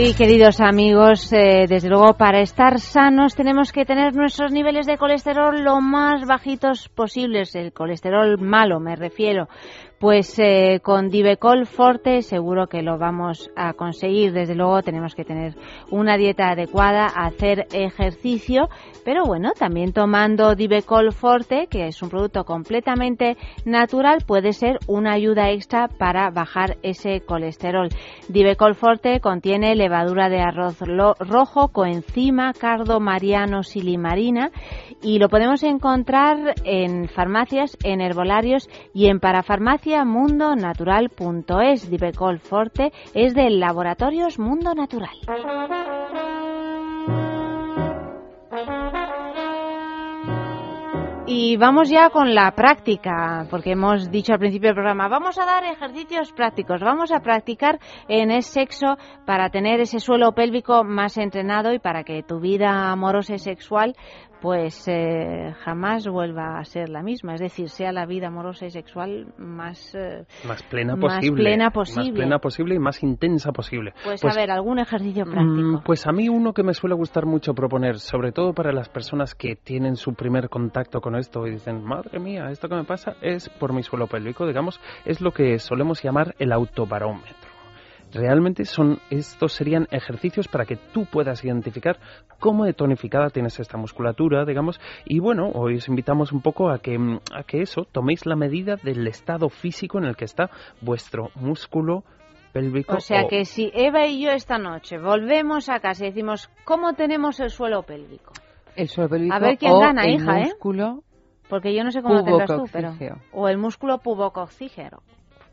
Y queridos amigos, eh, desde luego para estar sanos tenemos que tener nuestros niveles de colesterol lo más bajitos posibles, el colesterol malo me refiero. Pues eh, con Divecol Forte seguro que lo vamos a conseguir. Desde luego tenemos que tener una dieta adecuada, hacer ejercicio, pero bueno, también tomando Divecol Forte, que es un producto completamente natural, puede ser una ayuda extra para bajar ese colesterol. Divecol Forte contiene levadura de arroz rojo, coenzima, cardo, mariano, silimarina y lo podemos encontrar en farmacias, en herbolarios y en parafarmaciamundonatural.es. Divecol Forte es de Laboratorios Mundo Natural. Y vamos ya con la práctica, porque hemos dicho al principio del programa, vamos a dar ejercicios prácticos, vamos a practicar en el sexo para tener ese suelo pélvico más entrenado y para que tu vida amorosa y sexual pues eh, jamás vuelva a ser la misma, es decir, sea la vida amorosa y sexual más, eh, más plena más posible. plena Más plena posible y más intensa posible. Pues, a ver, algún ejercicio práctico. Mm, Pues a mí uno que me suele gustar mucho proponer, sobre todo para las personas que tienen su primer contacto con esto y dicen, madre mía, esto que me pasa es por mi suelo pélvico, digamos, es lo que solemos llamar el autobarómetro. Realmente son estos serían ejercicios para que tú puedas identificar cómo de tonificada tienes esta musculatura, digamos, y bueno, hoy os invitamos un poco a que mm, a que eso toméis la medida del estado físico en el que está vuestro músculo pélvico O sea que si Eva y yo esta noche volvemos a casa y decimos, ¿cómo tenemos el suelo pélvico? El suelo pélvico A ver quién o gana, el hija, ¿eh? músculo Porque yo no sé cómo lo tendrás tú, pero... pubococcígeo. O el músculo pubococcígero.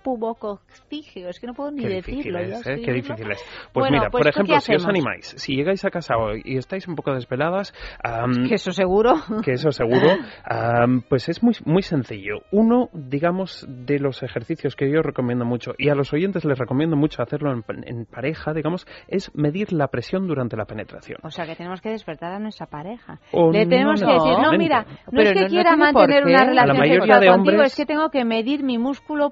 Pubococtigio. Es que no puedo ni Qué decirlo. es, ¿eh? Qué difícil es. Pues Bueno, mira, pues, por ¿qué ejemplo, si os animáis, si llegáis a casa hoy y estáis un poco desveladas, am, Que eso seguro. que eso seguro, am, pues es muy, muy sencillo. Uno, digamos, de los ejercicios que yo recomiendo mucho, y a los oyentes les recomiendo mucho hacerlo en, en pareja, digamos, es medir la presión durante la penetración. O sea, que tenemos que despertar a nuestra pareja. O Le tenemos no que decir, no, mira, no Pero es que no- quiera mantener una relación mayoría sexual contigo, hombres- es que tengo que medir mi músculo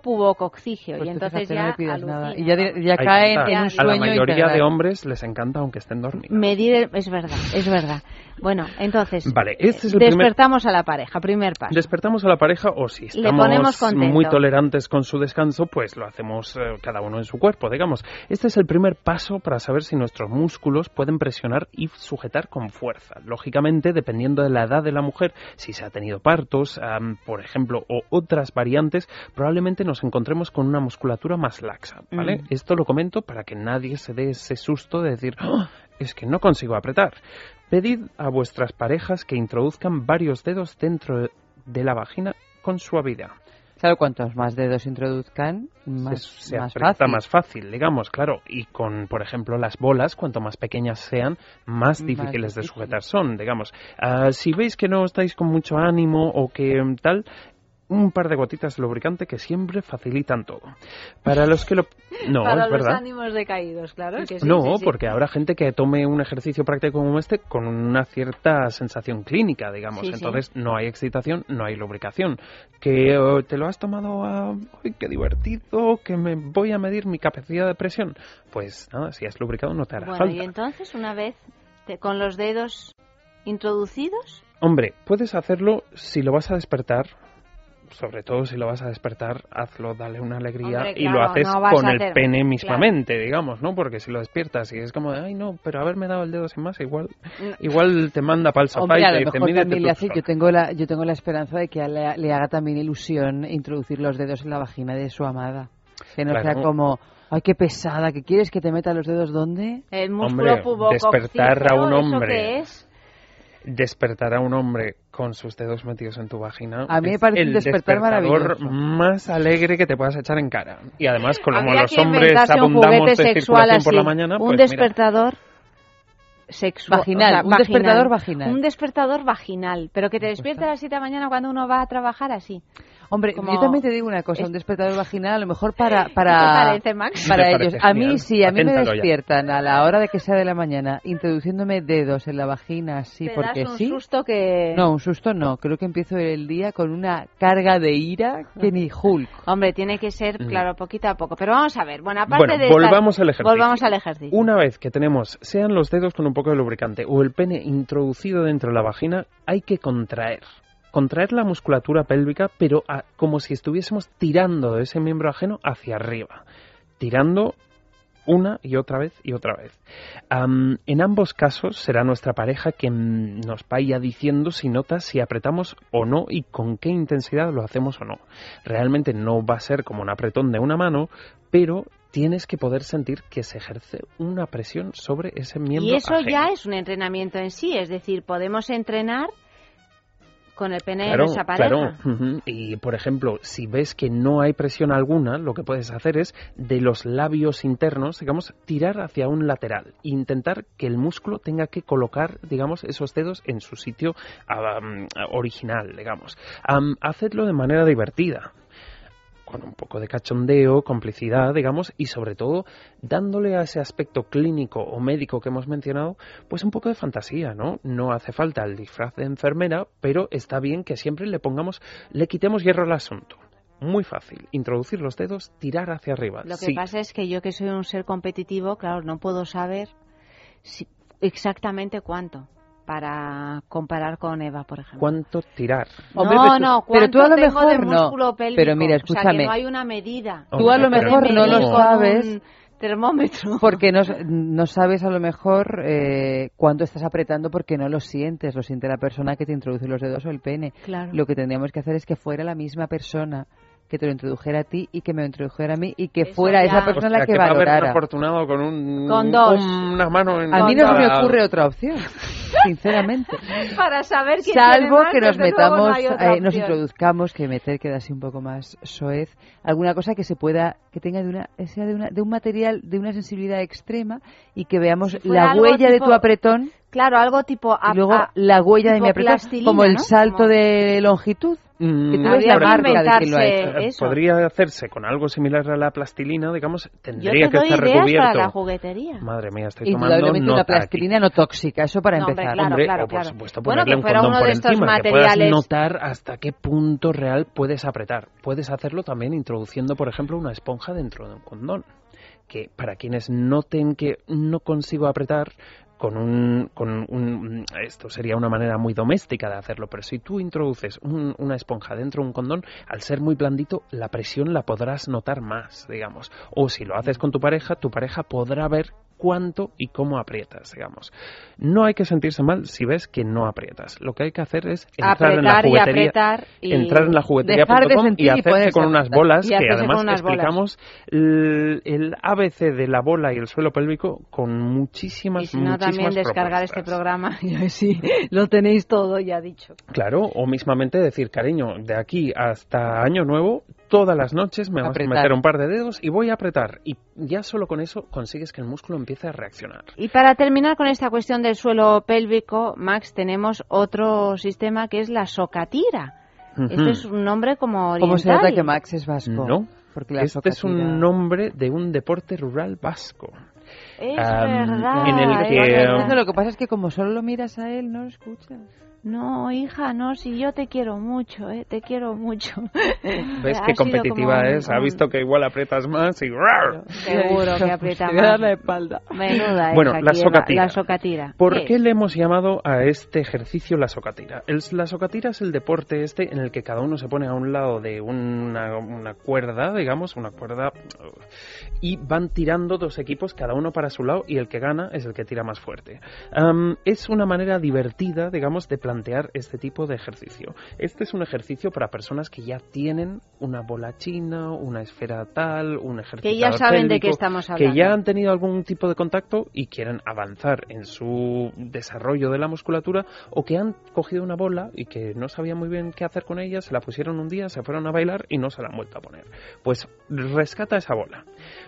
Pues y tú, entonces no ya nada. Y caen está. en un a la sueño mayoría integral. de hombres les encanta aunque estén dormidos. Medir, el- es verdad, es verdad. Bueno, entonces, Vale, este es el primer- despertamos a la pareja, primer paso. Despertamos a la pareja o si estamos muy tolerantes con su descanso, pues lo hacemos eh, cada uno en su cuerpo, digamos. Este es el primer paso para saber si nuestros músculos pueden presionar y sujetar con fuerza. Lógicamente, dependiendo de la edad de la mujer, si se ha tenido partos, am, por ejemplo, o otras variantes, probablemente nos encontremos con una musculatura más laxa, ¿vale? Mm. Esto lo comento para que nadie se dé ese susto de decir, "Ah, es que no consigo apretar. Pedid a vuestras parejas que introduzcan varios dedos dentro de la vagina con suavidad. Claro, cuantos más dedos introduzcan, más, se, se más aprieta fácil. más fácil, digamos, claro. Y con, por ejemplo, las bolas, cuanto más pequeñas sean, más Más difíciles de sujetar son, digamos. Ah, si veis que no estáis con mucho ánimo o que mm, tal, un par de gotitas de lubricante que siempre facilitan todo. Para los que lo... No, Para es los verdad. ánimos decaídos, claro. que sí, no, sí, sí. porque habrá gente que tome un ejercicio práctico como este con una cierta sensación clínica, digamos. Sí, sí. Entonces no hay excitación, no hay lubricación. Que eh, te lo has tomado a... ¡Ay, qué divertido! Que me voy a medir mi capacidad de presión. Pues nada, si has lubricado no te hará Bueno, y falta. entonces, una vez te- con los dedos introducidos, Hombre, puedes hacerlo si lo vas a despertar. Sobre todo si lo vas a despertar, hazlo, dale una alegría Hombre, y lo haces no con el hacer- pene mismamente, digamos, ¿no? Porque si lo despiertas y es como de, ay, no, pero haberme dado el dedo sin más, igual igual te manda para el sofá y te dice, mejor "Mídete también tú le hace, solo". yo tengo la, yo tengo la esperanza de que le, le haga también ilusión introducir los dedos en la vagina de su amada. Que no Claro. sea como, ay, qué pesada, que quieres que te meta los dedos dónde? el músculo Hombre, despertar a un ¿eso hombre. qué es? Despertar a un hombre con sus dedos metidos en tu vagina A mí me es parece el un despertar despertador maravilloso. más alegre que te puedas echar en cara. Y además, como los hombres abundamos de sexual circulación así, por la mañana, un pues mira, despertador sexual, Vaginal, un despertador vaginal. Un despertador vaginal, pero que te despierta a las 7 de la mañana cuando uno va a trabajar así. Hombre, Como- yo también te digo una cosa, un despertador vaginal a lo mejor para... ¿Qué te para parece, Max? Para ellos. A mí, sí, a mí me ya. despiertan a la hora de que sea de la mañana, introduciéndome dedos en la vagina así, Te porque das un sí. susto que... No, un susto no. Creo que empiezo el día con una carga de ira que ni Hulk. Hombre, tiene que ser, Mm. claro, poquito a poco. Pero vamos a ver, bueno, aparte Bueno, de volvamos al ejercicio. Volvamos al ejercicio. Una vez que tenemos, sean los dedos con un poco de lubricante o el pene introducido dentro de la vagina, hay que contraer. Contraer la musculatura pélvica, pero a- como si estuviésemos tirando de ese miembro ajeno hacia arriba. Tirando una y otra vez y otra vez. En ambos casos será nuestra pareja quien nos vaya diciendo si nota si apretamos o no y con qué intensidad lo hacemos o no. Realmente no va a ser como un apretón de una mano, pero tienes que poder sentir que se ejerce una presión sobre ese miembro Y eso ajeno. ya es un entrenamiento en sí, es decir, podemos entrenar con el pene Claro, nuestra pareja. claro. ujú. Y por ejemplo, si ves que no hay presión alguna, lo que puedes hacer es de los labios internos, digamos, tirar hacia un lateral e intentar que el músculo tenga que colocar, digamos, esos dedos en su sitio original, digamos. Am, hacedlo de manera divertida con un poco de cachondeo, complicidad, digamos, y sobre todo dándole a ese aspecto clínico o médico que hemos mencionado, pues un poco de fantasía, ¿no? No hace falta el disfraz de enfermera, pero está bien que siempre le pongamos, le quitemos hierro al asunto. Muy fácil, introducir los dedos, tirar hacia arriba. Lo que Sí, pasa es que yo que soy un ser competitivo, claro, no puedo saber si- exactamente cuánto para comparar con Eva, por ejemplo. ¿Cuánto tirar? Hombre, no, pero tú- no, pero tú a lo ¿cuánto tengo de mejor no. músculo pélvico? Pero mira, O sea, escúchame. que no hay una medida. Tú a lo Hombre, mejor no lo sabes termómetro. porque no, no sabes a lo mejor eh, cuánto estás apretando porque no lo sientes, lo siente la persona que te introduce los dedos o el pene. Claro. Lo que tendríamos que hacer es que fuera la misma persona que te lo introdujera a ti y que me lo introdujera a mí y que Eso fuera ya. esa persona la Hostia, que va a haber valorara. afortunado con un, Con dos. una mano en A mí no se me ocurre otra opción. sinceramente. Para saber quién Salvo tiene más, que nos no metamos, eh, nos introduzcamos, que meter queda así un poco más soez, alguna cosa que se pueda, que tenga de una, sea de una, de un material, de una sensibilidad extrema y que veamos Si la huella de tu apretón Claro, algo tipo... a- y luego a- la huella de mi apretón, plastilina, como el ¿no? salto Como- de longitud. Que tú ves Habría la que marca de quien lo ha hecho. eso. Podría hacerse con algo similar a la plastilina, digamos, Yo tendría te que estar ideas recubierto. para la juguetería. Madre mía, estoy tomando Indudablemente una nota aquí. plastilina no tóxica, eso para No, hombre, empezar. claro, Hombre, claro, o por claro. supuesto Bueno, que un fuera condón uno por de estos encima, que puedas materiales- notar hasta qué punto real puedes apretar. Puedes hacerlo también introduciendo, por ejemplo, una esponja dentro de un condón. Que para quienes noten que no consigo apretar, con un, con un esto sería una manera muy doméstica de hacerlo, pero si tú introduces un- una esponja dentro de un condón, al ser muy blandito, la presión la podrás notar más, digamos. O si lo haces con tu pareja, tu pareja podrá ver cuánto y cómo aprietas, digamos. No hay que sentirse mal si ves que no aprietas. Lo que hay que hacer es entrar en la y juguetería, apretar y entrar en la juguetería.com y y hacerse con unas bolas que además explicamos el, el ABC de la bola y el suelo pélvico con muchísimas Y si no, muchísimas también descargar propuestas. este programa y así lo tenéis todo ya dicho. Claro, o mismamente decir, cariño, de aquí hasta Año Nuevo, todas las noches me vas Apretar. a meter un par de dedos y voy a apretar. Y ya solo con eso consigues que el músculo empiece a reaccionar. Y para terminar con esta cuestión del suelo pélvico, Max, tenemos otro sistema que es la socatira. Este Ujú. es un nombre como oriental. ¿Cómo se nota que Max es vasco? No, Porque la este es socatira- un nombre de un deporte rural vasco. Es Am, verdad. en el es que- lo que pasa es que como solo lo miras a él, no lo escuchas. No, hija, no, si yo te quiero mucho, eh, te quiero mucho. ¿Ves qué competitiva un- es? Ha visto que igual aprietas más y... Seguro que aprieta más. la espalda. Menuda Bueno, esa la socatira. La socatira. ¿Por ¿Qué le hemos llamado a este ejercicio la socatira? El- la socatira es el deporte este en el que cada uno se pone a un lado de una, una cuerda, digamos, una cuerda, y van tirando dos equipos, cada uno para su lado, y el que gana es el que tira más fuerte. Es una manera divertida, digamos, de plantear este tipo de ejercicio. Este es un ejercicio para personas que ya tienen una bola china, una esfera tal, un ejercicio Que ya saben de qué estamos que hablando. ya han tenido algún tipo de contacto y quieren avanzar en su desarrollo de la musculatura o que han cogido una bola y que no sabían muy bien qué hacer con ella, se la pusieron un día, se fueron a bailar y no se la han vuelto a poner. Pues rescata esa bola,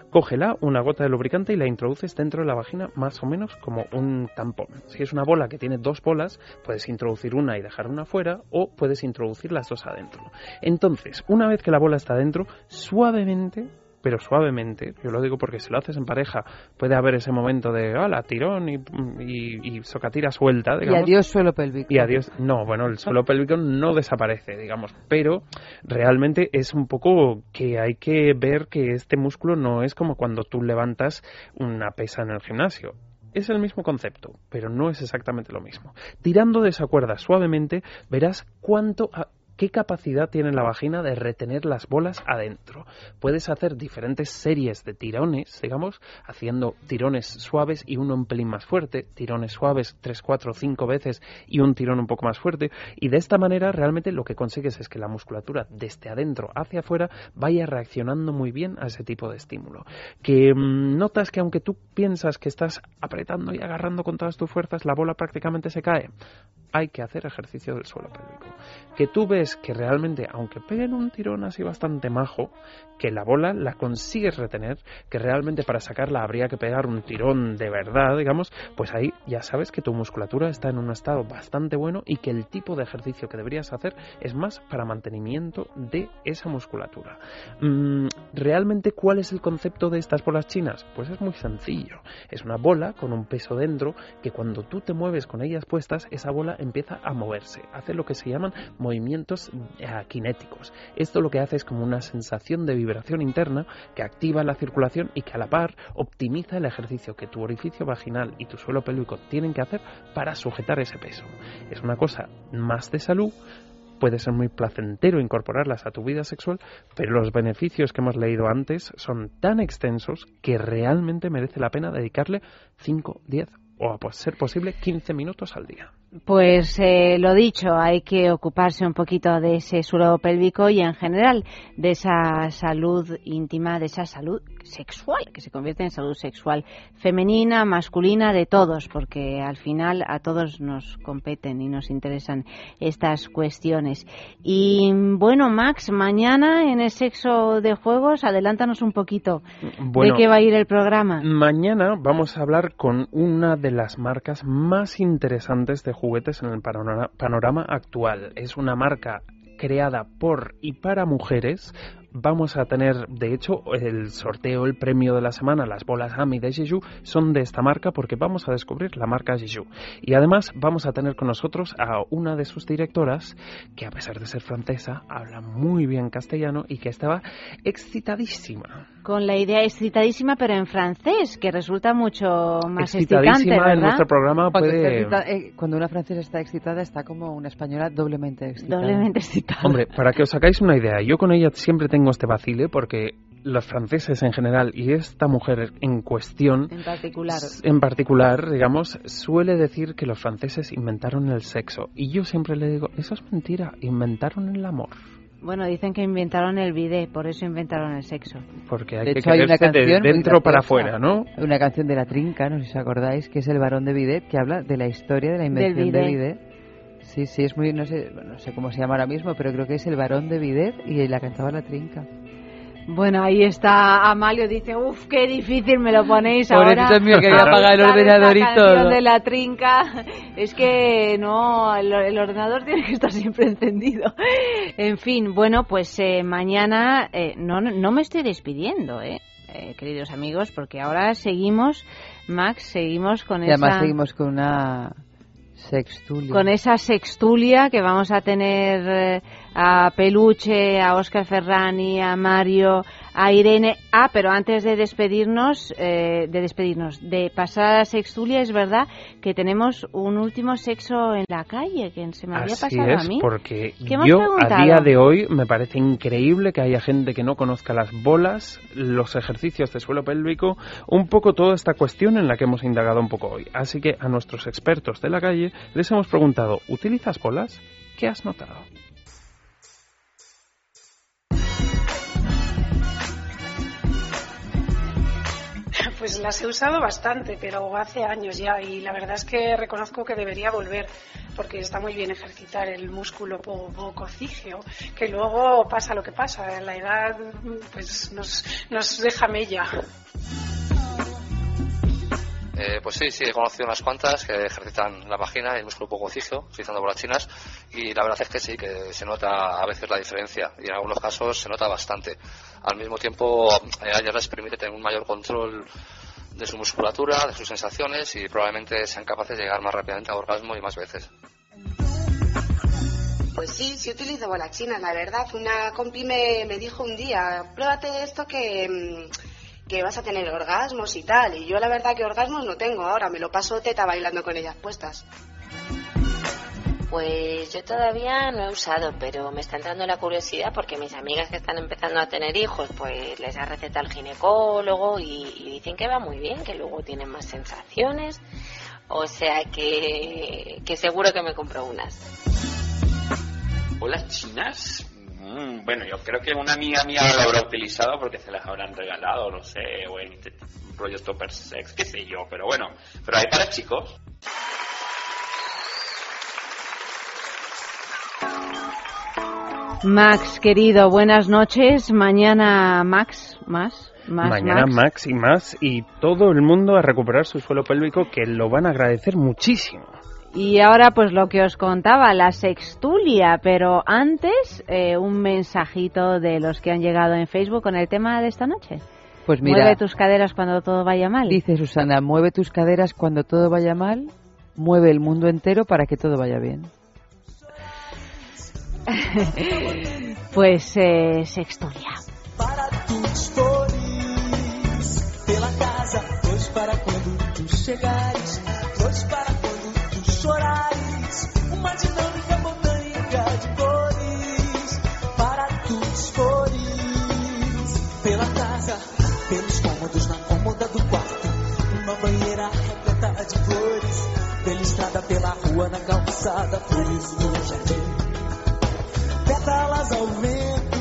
cógela, una gota de lubricante y la introduces dentro de la vagina más o menos como un tampón. Si es una bola que tiene dos bolas, puedes introducir una y dejar una fuera o puedes introducir las dos adentro. Entonces, una vez que la bola está dentro, suavemente pero suavemente, yo lo digo porque si lo haces en pareja puede haber ese momento de hola, tirón y, y, y socatira suelta, Y digamos. adiós suelo pélvico. Y adiós. No, bueno, el suelo pélvico no desaparece, digamos, pero realmente es un poco que hay que ver que este músculo no es como cuando tú levantas una pesa en el gimnasio. Es el mismo concepto, pero no es exactamente lo mismo. Tirando de esa cuerda suavemente, verás cuánto, qué capacidad tiene la vagina de retener las bolas adentro. Puedes hacer diferentes series de tirones, digamos, haciendo tirones suaves y uno un pelín más fuerte, tirones suaves tres, cuatro, cinco veces y un tirón un poco más fuerte. Y de esta manera realmente lo que consigues es que la musculatura desde adentro hacia afuera vaya reaccionando muy bien a ese tipo de estímulo. Que mm, notas que aunque tú piensas que estás apretando y agarrando con todas tus fuerzas, la bola prácticamente se cae. Hay que hacer ejercicio del suelo pélvico. Que tú ves que realmente, aunque peguen un tirón así bastante majo, que la bola la consigues retener, que realmente para sacarla habría que pegar un tirón de verdad, digamos, pues ahí ya sabes que tu musculatura está en un estado bastante bueno y que el tipo de ejercicio que deberías hacer es más para mantenimiento de esa musculatura. Mm, ¿Realmente cuál es el concepto de estas bolas chinas? Pues es muy sencillo. Es una bola con un peso dentro que cuando tú te mueves con ellas puestas, esa bola empieza a moverse, hace lo que se llaman movimientos eh, cinéticos. Esto lo que hace es como una sensación de vibración interna que activa la circulación y que a la par optimiza el ejercicio que tu orificio vaginal y tu suelo pélvico tienen que hacer para sujetar ese peso. Es una cosa más de salud, puede ser muy placentero incorporarlas a tu vida sexual, pero los beneficios que hemos leído antes son tan extensos que realmente merece la pena dedicarle 5, 10 o a ser posible 15 minutos al día. Pues eh, lo dicho, hay que ocuparse un poquito de ese suelo pélvico y en general de esa salud íntima, de esa salud sexual, que se convierte en salud sexual femenina, masculina, de todos, porque al final a todos nos competen y nos interesan estas cuestiones. Y bueno, Max, mañana en el sexo de juegos, adelántanos un poquito Bueno, de qué va a ir el programa. Mañana vamos a hablar con una de las marcas más interesantes de juguetes en el panorama, actual. Es una marca creada por y para mujeres. Vamos a tener, de hecho, el sorteo, el premio de la semana, las bolas AMI de Jeju, son de esta marca porque vamos a descubrir la marca Jeju. Y además vamos a tener con nosotros a una de sus directoras que a pesar de ser francesa, habla muy bien castellano y que estaba excitadísima. Con la idea excitadísima, pero en francés, que resulta mucho más excitante, Excitadísima ¿verdad? en nuestro programa puede... eh, cuando una francesa está excitada, está como una española doblemente excitada. Doblemente excitada. Hombre, para que os hagáis una idea, yo con ella siempre tengo este vacile porque los franceses en general y esta mujer en cuestión En particular. en particular, digamos, suele decir que los franceses inventaron el sexo. Y yo siempre le digo, eso es mentira, inventaron el amor. Bueno, dicen que inventaron el bidet, por eso inventaron el sexo. Porque hay De que hecho, hay una de canción muy dentro para afuera, ¿no? Una canción de La Trinca, no sé si os acordáis, que es El varón de Bidet, que habla de la historia de la invención bidet. de Bidet. Sí, sí, es muy, no sé, no sé cómo se llama ahora mismo, pero creo que es El varón de Bidet y la cantaba La Trinca. Bueno, ahí está Amalio, dice, uff, qué difícil me lo ponéis Pobrecito ahora. mío, quería apagar el ordenador y todo. de la trinca. Es que no, el, el ordenador tiene que estar siempre encendido. En fin, bueno, pues eh, mañana eh, no, no me estoy despidiendo, eh, eh, queridos amigos, porque ahora seguimos, Max, seguimos con Y además esa... seguimos con una con esa sextulia que vamos a tener eh, a Peluche, a Oscar Ferrani, a Mario, a Irene. Ah, pero antes de despedirnos, eh, de despedirnos, de pasar a la sextulia, es verdad que tenemos un último sexo en la calle que se me había Así pasado es, a mí. porque ¿Qué hemos yo a día de hoy me parece increíble que haya gente que no conozca las bolas, los ejercicios de suelo pélvico, un poco toda esta cuestión en la que hemos indagado un poco hoy. Así que a nuestros expertos de la calle les hemos preguntado, ¿utilizas bolas? ¿Qué has notado? Pues las he usado bastante, pero hace años ya y la verdad es que reconozco que debería volver porque está muy bien ejercitar el músculo pococígeo, que luego pasa lo que pasa, la edad pues nos, nos deja mella. Eh, pues sí, sí, he conocido unas cuantas que ejercitan la vagina y el músculo pococígeo, utilizando bolas chinas, y la verdad es que sí, que se nota a veces la diferencia, y en algunos casos se nota bastante. Al mismo tiempo, eh, a ellas les permite tener un mayor control de su musculatura, de sus sensaciones, y probablemente sean capaces de llegar más rápidamente al orgasmo y más veces. Pues sí, sí utilizo bola china, la verdad. Una compi me, me dijo un día, pruébate esto que, mm, que vas a tener orgasmos y tal. Y yo la verdad que orgasmos no tengo ahora, me lo paso teta bailando con ellas puestas. Pues yo todavía no he usado, pero me está entrando la curiosidad porque mis amigas que están empezando a tener hijos, pues les ha recetado el ginecólogo y, y dicen que va muy bien, que luego tienen más sensaciones. O sea que, que seguro que me compro unas. ¿Bolas chinas? Mm, bueno, yo creo que una amiga mía lo habrá utilizado porque se las habrán regalado, no sé, o en rollo topper sex, qué sé yo, pero bueno. Pero hay para chicos. Max, querido, buenas noches. Mañana, Max, más, más, Mañana Max. Max y más y todo el mundo a recuperar su suelo pélvico que lo van a agradecer muchísimo. Y ahora, pues lo que os contaba, la sextulia, pero antes eh, un mensajito de los que han llegado en Facebook con el tema de esta noche. Pues mira, Mueve tus caderas cuando todo vaya mal. dice Susana, mueve tus caderas cuando todo vaya mal, mueve el mundo entero para que todo vaya bien. pues eh, sextulia. tus stories pela casa, dois para quando tu chegares, uma dinâmica botânica de cores para tus stories pela casa, pelos cômodos na cômoda do quarto, uma banheira repleta de flores, Pela estrada, pela rua, na calçada, flores no jardim. Pétalas ao vento,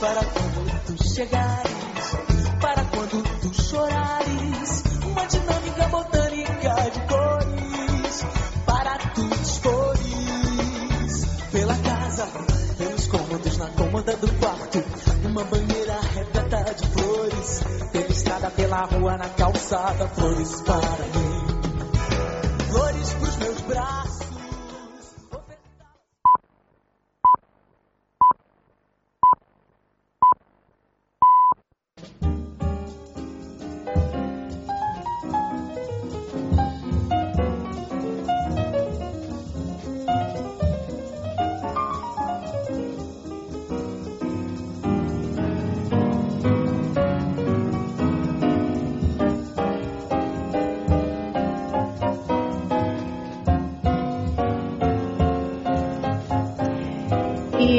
Para quando tu chegares, para quando tu chorares. Uma dinâmica botânica de cores, para tu dispores. Pela casa, pelos cômodos, na cômoda do quarto. Uma banheira repleta de flores. Pela estrada, pela rua, na calçada. Flores para mim.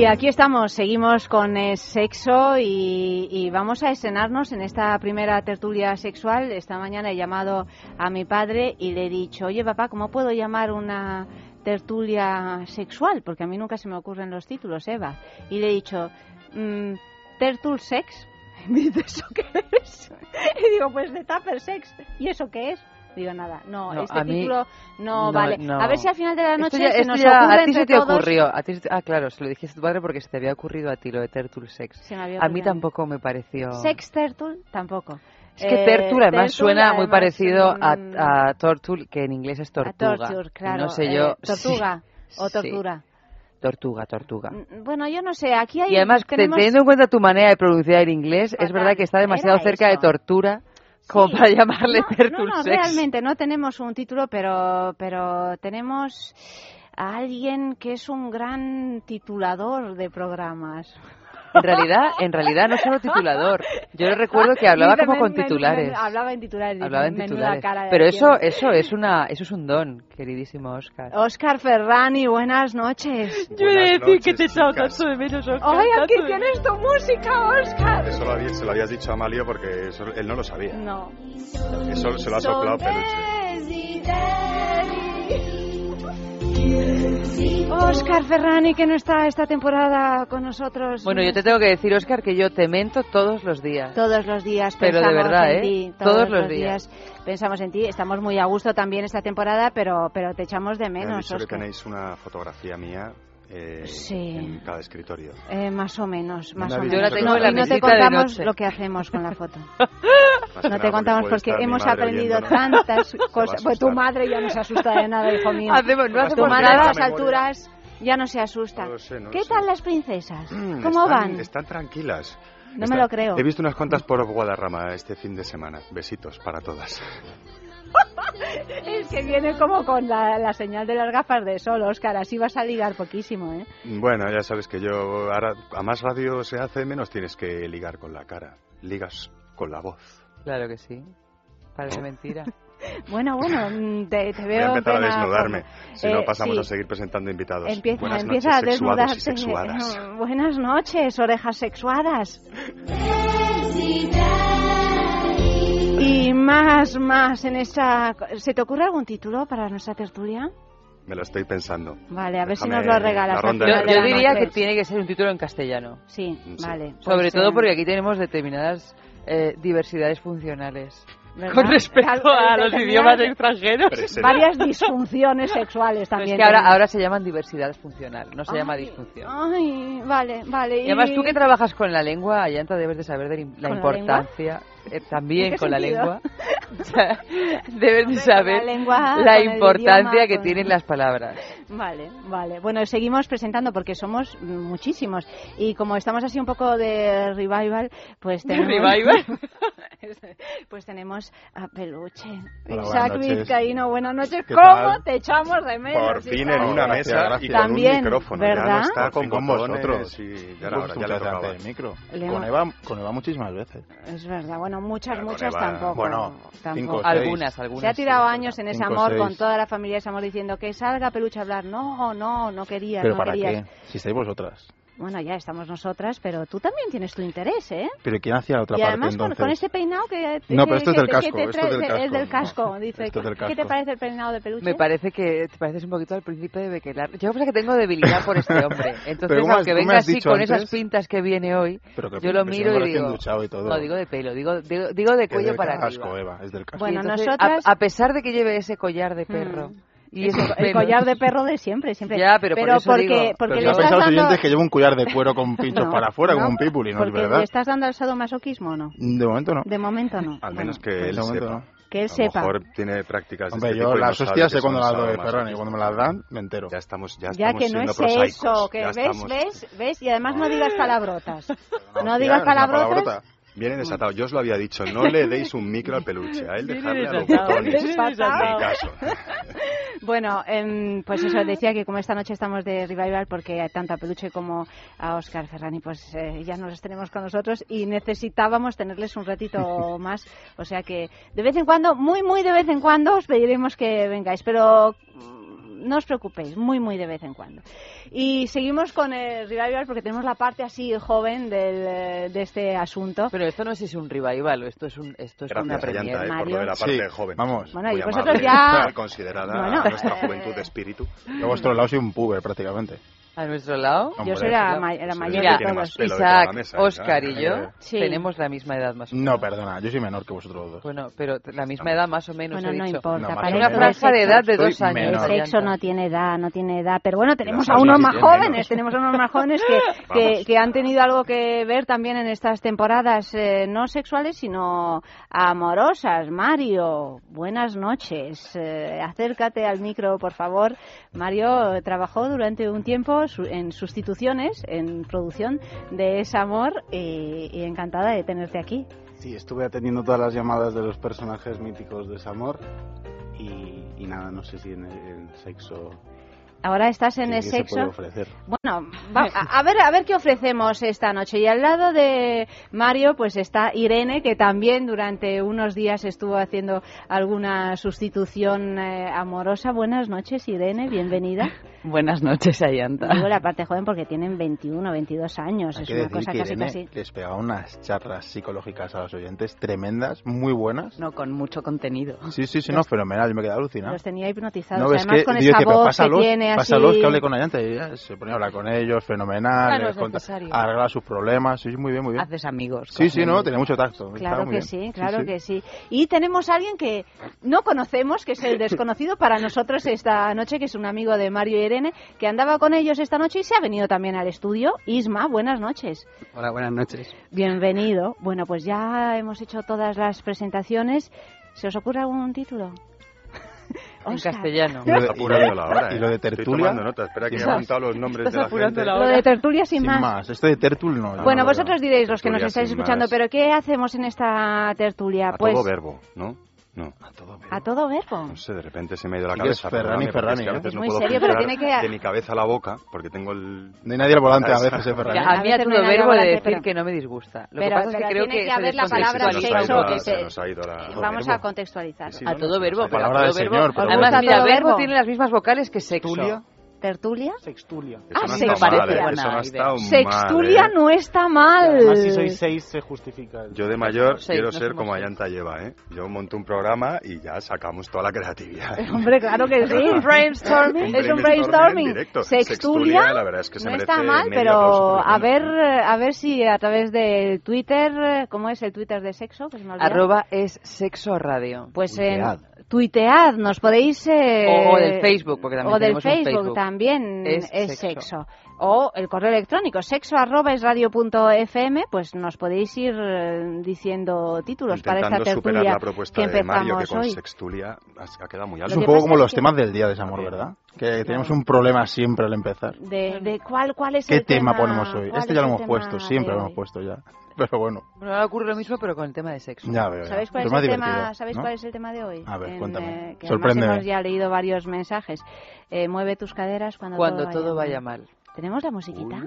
Aquí estamos, seguimos con el sexo y, vamos a estrenarnos en esta primera tertulia sexual. Esta mañana he llamado a mi padre y le he dicho, oye papá, ¿cómo puedo llamar una tertulia sexual? Porque a mí nunca se me ocurren los títulos, Eva. Y le he dicho, mm, ¿tertul sex? Y me dice, ¿eso qué es? Y digo, pues de tupper sex. ¿Y eso qué es? Digo, nada, no, No, este a título no, no, vale. no. A ver si al final de la noche ya- se nos ya- ocurre a ti se te todos- ocurrió. A ti ah, claro, se lo dijiste a tu padre porque se te había ocurrido a ti lo de Turtle Sex. Se me había a mí tampoco me pareció. Sex Turtle tampoco. Es que Eh, Tertul además Turtle, suena muy además, parecido mm, a, a Tortul, que en inglés es a tortuga. torture, Y claro. no sé eh, yo. tortuga sí, o sí. tortura. Tortuga, tortuga. Bueno, yo no sé, aquí hay Y además, te- tenemos... teniendo en cuenta tu manera de pronunciar el inglés, es verdad que está demasiado cerca de eso. tortura como Sí. para llamarle No, Tertul no, realmente no tenemos un título, pero, pero tenemos a alguien que es un gran titulador de programas. En realidad, en realidad no solo titulador. Yo recuerdo que hablaba Dice, como men- con titulares. men- hablaba en titulares. Hablaba en titulares. cara de Pero eso, eso es una, eso es un don, queridísimo Oscar. Oscar Ferrani, buenas noches. Yo he de decir que te echaba tanto de menos, Ay, aquí tienes tu música, Oscar. Eso lo había- se lo habías dicho a Amalio porque eso él no lo sabía. No. Eso se lo ha soplado Peluche. Oscar Ferrani, que no está esta temporada con nosotros. Bueno, yo te tengo que decir, Oscar, que yo te mento todos los días. Todos los días Pero de pensamos verdad, en ¿eh? ti. Todos los días. pensamos en ti. Estamos muy a gusto también esta temporada, pero, pero te echamos de Me menos, que Oscar. tenéis una fotografía mía eh, Sí. en cada escritorio. Eh, más o menos, más me o menos. No, y no te contamos lo que hacemos con la foto. No te contamos porque mi hemos aprendido tantas cosas. Pues tu madre ya no se asusta de nada, hijo mío. Hacemos- no tu hacemos madre a estas alturas ya no se asusta. No sé, no ¿Qué sé. tal las princesas? Mm, ¿Cómo están, van? Están tranquilas. No me Están- lo creo. He visto unas cuantas por Guadarrama este fin de semana. Besitos para todas. Es que viene como con la, la señal de las gafas de sol, Oscar. Así vas a ligar poquísimo, ¿eh? Bueno, ya sabes que yo ahora a más radio se hace, menos tienes que ligar con la cara. Ligas con la voz. Claro que sí. Parece mentira. Bueno, bueno, mm, te, te Voy a veo empezar a desnudarme. forma. Si Eh, no, pasamos sí. a seguir presentando invitados. Empieza, Buenas empieza noches, a desnudarte. sexuadas. Buenas noches, orejas sexuadas. Y más, más en esa... ¿Se te ocurre algún título para nuestra tertulia? Me lo estoy pensando. Vale, a ver si Déjame nos lo regalas. Yo, yo diría que tiene que ser un título en castellano. Sí, vale. Sobre pues, todo porque aquí tenemos determinadas eh, diversidades funcionales. ¿verdad? Con respecto a los idiomas extranjeros. Presente. Varias disfunciones sexuales Es también. que ahora, ahora se llaman diversidad funcional, no se llama Ay, disfunción. Ay, vale, vale. Y además tú que trabajas con la lengua, Ayanta, debes de saber de la ¿Con la importancia, eh, también ¿En qué con la lengua, O sea, debes de Con saber la lengua, importancia idioma, que con- tienen las palabras. Vale, vale. Bueno, seguimos presentando porque somos muchísimos. Y como estamos así un poco de revival, pues tenemos... ¿De revival? pues tenemos a Peluche. Hola, Isaac buenas Vizcaíno, buenas noches. ¿Cómo tal? te echamos de menos? Por fin en una mesa gracias, gracias. y También, un micrófono. ¿verdad? Ya no está con, vosotros. Y ya, ahora, ya le el micro. Con, Eva, con Eva muchísimas veces. Es verdad. Bueno, muchas, muchas Eva, tampoco. Bueno, tampoco. Cinco, algunas, algunas. Se ha tirado años en ese amor con toda la familia de ese amor diciendo que salga Peluche a hablar no, no, no querías, ¿Pero no para querías. qué? Si estáis vosotras. Bueno, ya estamos nosotras, pero tú también tienes tu interés, ¿eh? Pero ¿quién hacía la otra y parte, además, entonces? Con, con ese este peinado que... No, pero esto es del casco, es del casco. Es casco. ¿Qué te parece el peinado de peluche? Me parece que te pareces un poquito al príncipe de Bequelar. Yo creo que tengo debilidad por este hombre. Entonces, aunque venga así con antes? esas pintas que viene hoy, pero que, yo lo miro y digo... Y todo. No, digo de pelo, digo, digo, digo de cuello es del para casco. Eva, es del casco. Bueno, entonces, nosotras... A, a, pesar de que lleve ese collar de mm. perro... Y eso, el collar de perro de siempre, siempre. Ya, pero, pero por eso porque, digo, porque pero le estás dando... oyentes es que lleva un collar de cuero con pinchos no, para afuera, no, como un pipuli, ¿no es verdad? ¿Le estás dando al sadomasoquismo o no? De momento no. De momento no. Al menos que pues de él momento sepa. No. Que él a sepa. A lo mejor tiene prácticas Hombre, de este yo tipo las hostias sé cuando las doy, perrón, y cuando me las dan, me entero. Ya estamos, ya, estamos ya que no es prosaicos. eso, que ya ves, estamos... ves, ves, y además no digas palabrotas. No digas palabrotas Viene desatado. Yo os lo había dicho, no le deis un micro al peluche. A él dejarle a los botones. caso. Bueno, em, pues eso, decía que como esta noche estamos de revival, porque tanto a Peluche como a Oscar Ferrani, pues eh, ya nos los tenemos con nosotros y necesitábamos tenerles un ratito más. O sea que de vez en cuando, muy, muy de vez en cuando, os pediremos que vengáis. Pero no os preocupéis, muy, muy de vez en cuando. Y seguimos con el revival porque tenemos la parte así joven del, eh, de este asunto. Pero esto no es, es un revival, esto es, un, esto es una premier, eh, Mario. Por lo de la parte sí, joven. Vamos. Bueno, y vosotros ya... Considerada bueno, nuestra juventud de espíritu. Yo vosotros lado soy un puber prácticamente a nuestro lado. Hombre, yo soy la, ma la mayor de todos. Isaac, mesa, Oscar ¿eh? y yo sí. tenemos la misma edad más o menos. No, perdona, yo soy menor que vosotros dos. Bueno, pero la misma edad más o menos. Bueno, he no dicho. importa. No, para una franja de edad de dos años. Menor. El sexo no tiene edad, no tiene edad. Pero bueno, tenemos a unos más jóvenes, tenemos a unos más jóvenes que, que, que, han tenido algo que ver también en estas temporadas, eh, no sexuales, sino amorosas. Mario, buenas noches. Eh, acércate al micro, por favor. Mario trabajó durante un tiempo en sustituciones, en producción de ese amor y, encantada de tenerte aquí. Sí, estuve atendiendo todas las llamadas de los personajes míticos de Samor y, y nada, no sé si en el, sexo Ahora estás en el sexo. Bueno, va, a, ver, a ver qué ofrecemos esta noche. Y al lado de Mario, pues está Irene, que también durante unos días estuvo haciendo alguna sustitución eh, amorosa. Buenas noches, Irene, bienvenida. Buenas noches, Ayanta. Digo la parte joven porque tienen 21, 22 años. Hay es que una decir cosa que casi, Irene casi... Les pegaba unas charlas psicológicas a los oyentes tremendas, muy buenas. No, con mucho contenido. Sí, sí, sí, los, no, fenomenal. Yo me quedaba alucinado. Los tenía hipnotizados. No, Además, que, con esa voz que, que tiene pone así... Pásalos que hable con la gente. Y se pone a hablar con ellos, fenomenal. Claro, les conta, arregla sus problemas. Sí, muy bien, muy bien. Haces amigos. Sí, sí, no, tiene mucho tacto. Claro que bien. sí, claro sí, sí. que sí. Y tenemos a alguien que no conocemos, que es el desconocido para nosotros esta noche, que es un amigo de Mario y Irene, que andaba con ellos esta noche y se ha venido también al estudio. Isma, buenas noches. Hola, buenas noches. Bienvenido. Bueno, pues ya hemos hecho todas las presentaciones. ¿Se os ocurre algún título? en castellano. Y lo, de, y lo de tertulia. Lo de tertulia sin, más. Bueno, vosotros diréis los que nos estáis escuchando, pero ¿qué hacemos en esta tertulia? Pues verbo, ¿no? No. A todo verbo. A todo verbo. No sé, de repente se me ha ido la cabeza. Es Ferrani, Ferrani. Es, que ¿eh? no muy serio, pero tiene que... De mi cabeza a la boca, porque tengo el... No hay nadie al volante a veces, ¿eh, Ferrani. A mí a todo verbo de decir pero... que no me disgusta. Lo pero, que pasa es que creo que... tiene que haber la palabra sexo que se... Vamos a contextualizar. A todo verbo. A todo verbo. Además, mira, verbo tiene las mismas vocales que sexo. ¿Tertulia? Sextulia. Ah, no parece ¿eh? está Sextulia no está mal. Además, si soy seis, se justifica. Yo de mayor quiero ser como Ayanta lleva, ¿eh? Yo monto un programa y ya sacamos toda la creatividad. Hombre, claro que sí. brainstorming. es un brainstorming. Sextulia, Sextulia, la verdad es que no está mal, pero a ver, a ver si a través de Twitter, ¿cómo es el Twitter de sexo? Arroba es sexo radio. Pues en tuitead, nos podéis... Eh, o, del eh, Facebook, porque también O del Facebook, también es, sexo. O el correo electrónico, sexo arroba es punto fm, pues nos podéis ir eh, diciendo títulos para esta tertulia superar la propuesta que de Mario, que con hoy. sextulia ha quedado muy alto. Es un poco como los temas del Día de Desamor, ¿verdad? Que tenemos un problema siempre al empezar. ¿De, de cuál, cuál es ¿Qué el tema? ponemos hoy? Este ya lo hemos puesto, siempre lo hemos puesto ya. Pero bueno, Bueno, ahora ocurre lo mismo, pero con el tema de sexo. ya veo. ya. ¿Sabéis cuál, es el tema, ¿sabéis ¿no? cuál es el tema de hoy? A ver, En, cuéntame. eh, que hemos ya leído varios mensajes. Eh, mueve tus caderas cuando, Cuando todo, todo vaya, vaya mal. ¿Tenemos la musiquita?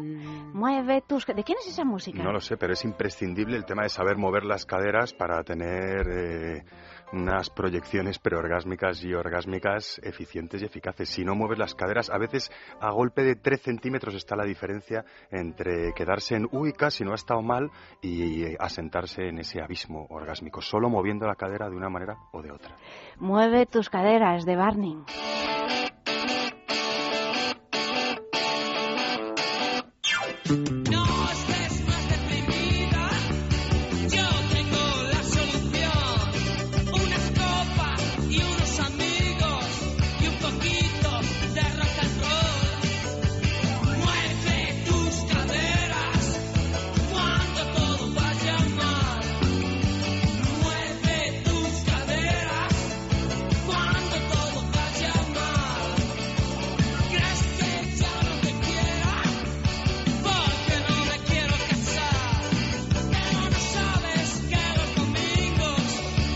Mueve tus... ¿De quién es esa música? No lo sé, pero es imprescindible el tema de saber mover las caderas para tener eh, unas proyecciones preorgásmicas y orgásmicas eficientes y eficaces. Si no mueves las caderas, a veces a golpe de 3 centímetros está la diferencia entre quedarse en uy, casi no ha estado mal y asentarse en ese abismo orgásmico, solo moviendo la cadera de una manera o de otra. Mueve tus caderas de Barney.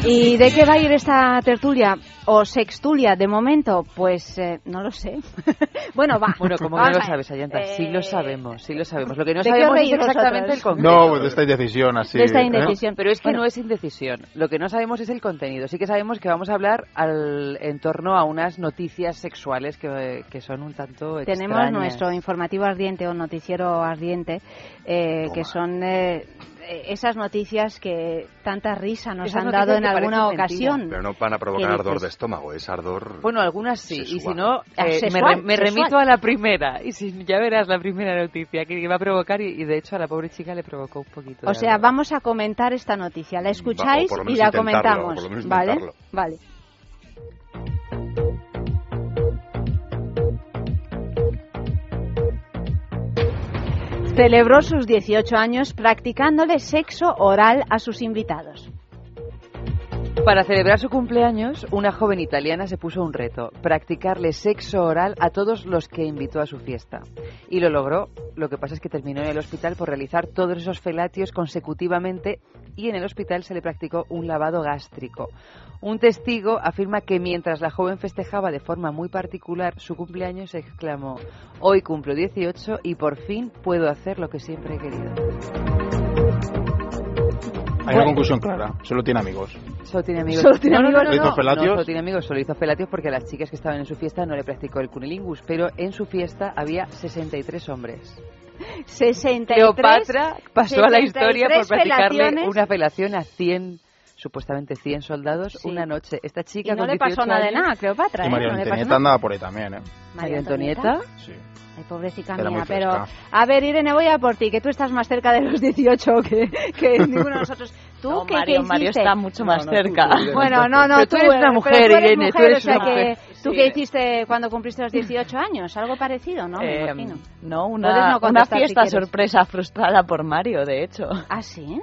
¿Y de qué va a ir esta tertulia o sextulia de momento? Pues eh, no lo sé. bueno, va. Bueno, como que no lo sabes, Ayanta. Sí lo sabemos, sí lo sabemos. Lo que no ¿de qué sabemos os es exactamente vosotros? el concreto. No, pues de esta indecisión así. De esta ¿eh? indecisión. Pero es que Bueno. no es indecisión. Lo que no sabemos es el contenido. Sí que sabemos que vamos a hablar al, en torno a unas noticias sexuales que, que son un tanto Tenemos extrañas. nuestro informativo ardiente o noticiero ardiente, eh, que son eh, eh, esas noticias que tanta risa nos Esas han dado en alguna ocasión. Pero no van a ¿Qué provocar ardor de estómago, es ardor... Bueno, algunas sí, y si no, eh, me, sexual, remito a la primera, y si ya verás la primera noticia que va a provocar, y, y de hecho a la pobre chica le provocó un poquito. O sea, vamos a comentar esta noticia. La escucháis y la comentamos. por lo menos ¿Vale? Vale. Celebró sus 18 años practicándole sexo oral a sus invitados. Para celebrar su cumpleaños, una joven italiana se puso un reto, practicarle sexo oral a todos los que invitó a su fiesta. Y lo logró, lo que pasa es que terminó en el hospital por realizar todos esos felatios consecutivamente y en el hospital se le practicó un lavado gástrico. Un testigo afirma que mientras la joven festejaba de forma muy particular su cumpleaños, exclamó, hoy cumplo 18 y por fin puedo hacer lo que siempre he querido. Hay una conclusión clara, solo tiene amigos. Solo tiene amigos. Solo tiene No, no, amigos. no, ¿Le hizo no, no, felatios? solo tiene amigos, solo hizo felatios porque a las chicas que estaban en su fiesta no le practicó el cunilingus, pero en su fiesta había 63 hombres. 63 Cleopatra pasó a la historia por 63 practicarle felaciones. una felación a 100, supuestamente 100 soldados Sí. una noche. Esta Y chica no con le pasó 18 nada de nada, Cleopatra. Y ¿eh? María No le pasó Antonieta nada. andaba por ahí también, ¿eh? María Antonieta. Sí. Ay, pobrecita Era mía, pero... A ver, Irene, voy a por ti, que tú estás más cerca de los 18 que, que ninguno de nosotros. ¿Tú No, qué, Mario- qué Mario está mucho más No, no, tú, cerca. tú, Irene. Bueno, no, no, Pero tú eres una pero mujer, tú eres Irene, tú mujer, eres o sea una que, mujer. ¿Tú Sí. qué hiciste cuando cumpliste los 18 años? ¿Algo parecido, no? Me Eh, imagino. no, una, no una si fiesta quieres. sorpresa frustrada por Mario, de hecho. ¿Ah, sí?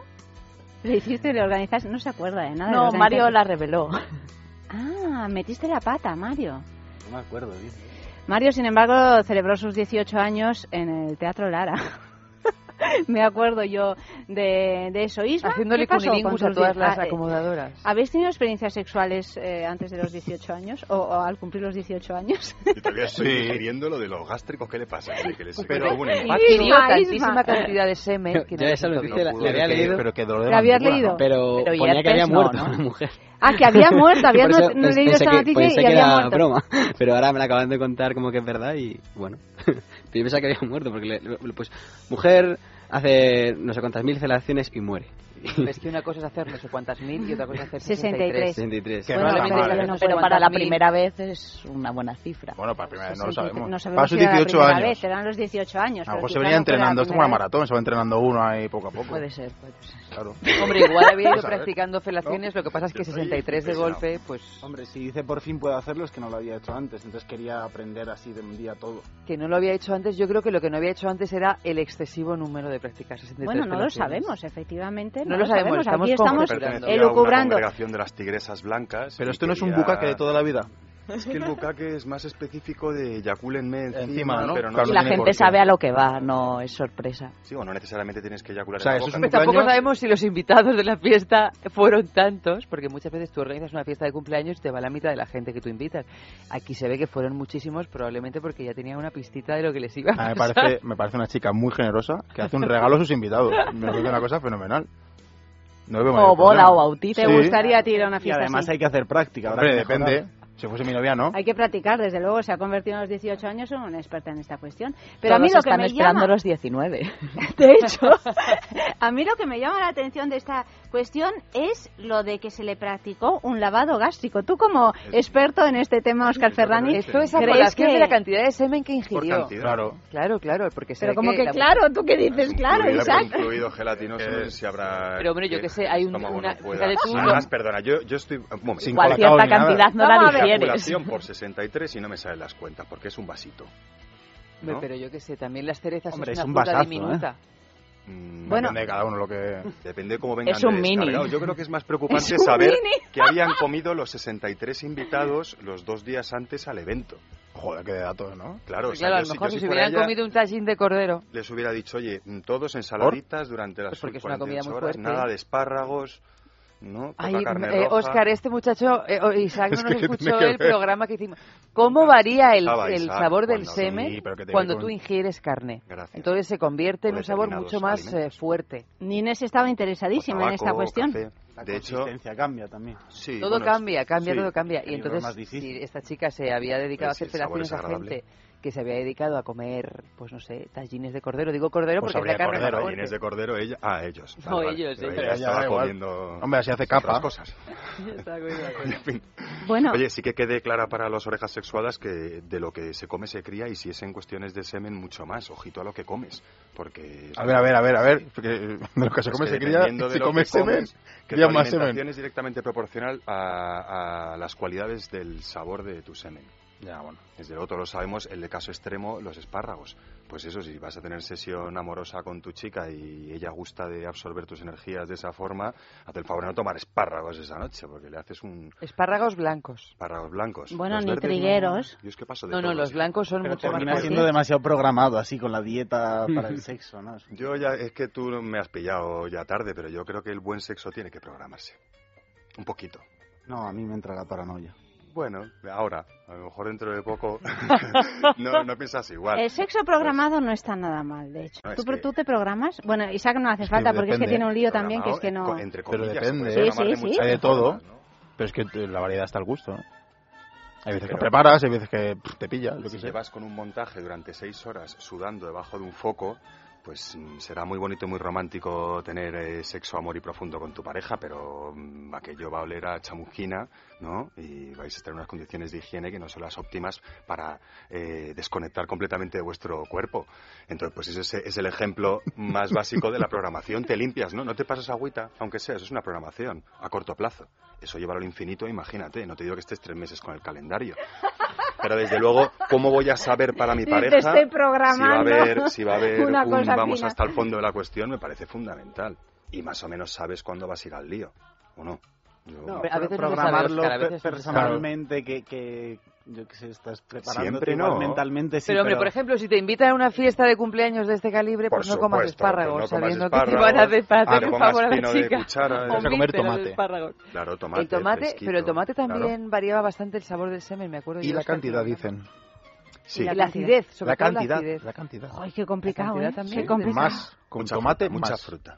¿Le hiciste, le organizaste? No se acuerda de nada. No, le Mario la reveló. Ah, metiste la pata, Mario. No me acuerdo bien. Mario, sin embargo, celebró sus 18 años en el Teatro Lara. Me acuerdo yo de, de eso. Isma, Haciéndole ¿qué pasó cunilingus a todas las ah, eh, acomodadoras. ¿Habéis tenido experiencias sexuales eh, antes de los 18 años o, o al cumplir los 18 años? Y todavía estoy digiriendo lo de los gástricos, ¿qué le pasa? Que, que les Pero- que un. Adquirió tantísima cantidad de semen que ya no eso lo dice, la- ningún le había Pero que- leído. Pero que dolor de ¿La habías leído? ¿no? Pero, Pero ponía que había no, muerto ¿no? la mujer. Ah, que había muerto, había no, no leído que- noticia pensé y que había era muerto. broma, pero ahora me la acaban de contar como que es verdad y bueno, yo pensaba que había muerto porque le- le- pues mujer hace no sé cuántas mil felaciones y muere. Es que una cosa es hacer no sé cuántas mil y otra cosa es hacer 63. 63. Que Bueno, no pero mal, yo ¿eh? no sé Pero para la primera vez es una buena cifra. Bueno, para primera vez no lo 63, sabemos. No sabemos para sus si era la 18 primera años. vez, eran los 18 años. A lo mejor se venía la entrenando, esto es como una maratón, se va entrenando uno ahí poco a poco. Puede ser, puede ser. Claro. Hombre, igual había ido practicando felaciones, lo que pasa es que Estoy 63 de golpe, pues Hombre, si dice por fin puedo hacerlo es que no lo había hecho antes, entonces quería aprender así de un día todo. que no lo había hecho antes. Yo creo que lo que no había hecho antes era el excesivo número de practicar 63 Bueno, no lo felaciones. sabemos, efectivamente. No lo sabemos, estamos Aquí estamos elucubrando. congregación de las tigresas blancas. Pero esto no es un bucaque de toda la vida. Es que el bucaque es más específico de eyacúlenme encima, Encima, ¿no? pero no Claro, Y la gente sabe a lo que va, no es sorpresa. Sí, o no necesariamente tienes que eyacular O sea, en la boca. un Tampoco cumpleaños- sabemos si los invitados de la fiesta fueron tantos, porque muchas veces tú organizas una fiesta de cumpleaños y te va la mitad de la gente que tú invitas. Aquí se ve que fueron muchísimos, probablemente porque ya tenían una pistita de lo que les iba a A mí me pasar. parece, me parece una chica muy generosa que hace un regalo a sus invitados. Me parece una cosa fenomenal. No O boda problema. o bautizo. ¿Te Sí. gustaría a ti ir a una Y fiesta además así? hay que hacer práctica. Hombre, que mejorar. Si fuese mi novia, ¿no? Hay que practicar, desde luego, se ha convertido en los 18 años en una experta en esta cuestión. Pero a Todos mí lo que están me esperando llama, los 19. de hecho, a mí lo que me llama la atención de esta cuestión es lo de que se le practicó un lavado gástrico. Tú como experto en este tema, Oscar Ferrani, Esto es a ¿crees colación que de la cantidad de semen que Por ingirió. cantidad. Claro. Claro, claro, porque se Pero como que la- claro, tú qué dices, claro, Incluido, Isaac. incluido gelatinoso, no sé si habrá... Pero, hombre, yo qué sé, hay un- una- no fíjate tú, lo- perdona, yo, yo estoy... Un momento. Sin Igual cierta cantidad no a la ver. digieres. Calculación por 63 y no me salen las cuentas, porque es un vasito. ¿no? pero yo qué sé, también las cerezas Hombre, es es una un fruta vasazo, diminuta. Mm, Bueno. Depende de cada uno lo que... Depende de cómo vengan Es un de mini. Yo creo que es más preocupante Es un saber mini. que habían comido los 63 invitados los dos días antes al evento. Joder, qué de datos, ¿no? Claro, o sea, claro, a lo si- mejor si si hubieran ella, comido un tallín de cordero. les hubiera dicho, oye, todos ensaladitas durante las Pues porque es 48 una comida muy horas, fuerte. nada de espárragos, ¿no? Ay, carne eh, roja. Oscar, este muchacho, eh, o- Isaac no que nos ¿qué escuchó el programa que hicimos. ¿Cómo varía el, sabor del cuando- semen Sí, cuando con- tú ingieres carne? Gracias. Entonces se convierte en un sabor mucho más eh, fuerte. Nines estaba interesadísima en Tabaco, esta cuestión. café. La De hecho, consistencia cambia también. sí, todo bueno, cambia, cambia, sí. todo cambia. Y entonces, si esta chica se había dedicado a hacer felaciones es a gente que se había dedicado a comer, pues no sé, tallines de cordero. Digo cordero Pues porque es la habría carne cordero. Tallines de cordero, ella, ah, ellos. No, ellos, Pero ellos. ella estaba comiendo Hombre, así hace capa. cosas. En fin. Bueno, Oye, sí que quede clara para las orejas sexuadas que de lo que se come se cría y si es en cuestiones de semen mucho más. Ojito a lo que comes, porque A ver, a ver, a ver, a ver. porque de lo que se Pues come que se cría, de si lo comes semen, que tu más alimentación semen. es directamente proporcional a, a las cualidades del sabor de tu semen. Ya, bueno. Desde luego todos lo sabemos, el de caso extremo, los espárragos. Pues eso, si vas a tener sesión amorosa con tu chica y ella gusta de absorber tus energías de esa forma, haz el favor de no tomar espárragos esa noche, porque le haces un Espárragos blancos. espárragos blancos. Bueno, Los ni verdes, no. trigueros. Yo es que paso de No, no, los blancos son Pero mucho más termina siendo demasiado programado así con la dieta para el sexo, ¿no? Yo ya, es que tú me has pillado ya tarde, pero yo creo que el buen sexo tiene que programarse. Un poquito. No, a mí me entra la paranoia. Bueno, ahora, a lo mejor dentro de poco no, no piensas igual. el sexo programado no está nada mal, de hecho. No, ¿Tú, que- tú te programas? Bueno, Isaac no hace que falta porque es que tiene un lío también que es que no... Entre Pero comillas, se depende. Sí, sí, sí. Hay de todo. Pero es que la variedad está al gusto. ¿no? Hay veces que Pero- preparas, hay veces que pff, te pillas, Si sé. llevas con un montaje durante seis horas sudando debajo de un foco, pues mm, será muy bonito muy romántico tener eh, sexo, amor y profundo con tu pareja, pero mm, aquello va a oler a chamusquina, ¿no? Y vais a estar en unas condiciones de higiene que no son las óptimas para eh, desconectar completamente de vuestro cuerpo. Entonces, pues ese es, el ejemplo más básico de la programación. Te limpias, ¿no? No te pasas agüita, aunque sea, eso es una programación a corto plazo. Eso llevarlo al infinito, imagínate. No te digo que estés tres meses con el calendario. Pero desde luego, ¿cómo voy a saber para mi pareja "Estoy si va a haber, si va a haber una un cosa vamos fina"? hasta el fondo de la cuestión? Me parece fundamental. Y más o menos sabes cuándo vas a ir al lío, ¿o no? Yo- No, a veces no programarlo Óscar, a pe- veces no personalmente, que, que yo que sé, estás preparando Siempre no. mentalmente. Sí, pero hombre, por ejemplo, si te invitan a una fiesta de cumpleaños de este calibre, Por pues no comas supuesto, espárragos, no comas sabiendo que te espárragos, van a hacer para ah, hacer que un favor a la pino de chica. cuchara, vas a comer tomate. espárragos. Claro, tomate, el tomate, pero el tomate claro. también variaba bastante el sabor del semen, me acuerdo. Y yo, la cantidad, que- dicen. Sí. Y la acidez, sobre La todo cantidad, la acidez. la cantidad. Ay, qué complicado, cantidad ¿eh? también. Qué complicado. Más, con Mucha tomate, fruta, mucha más. fruta.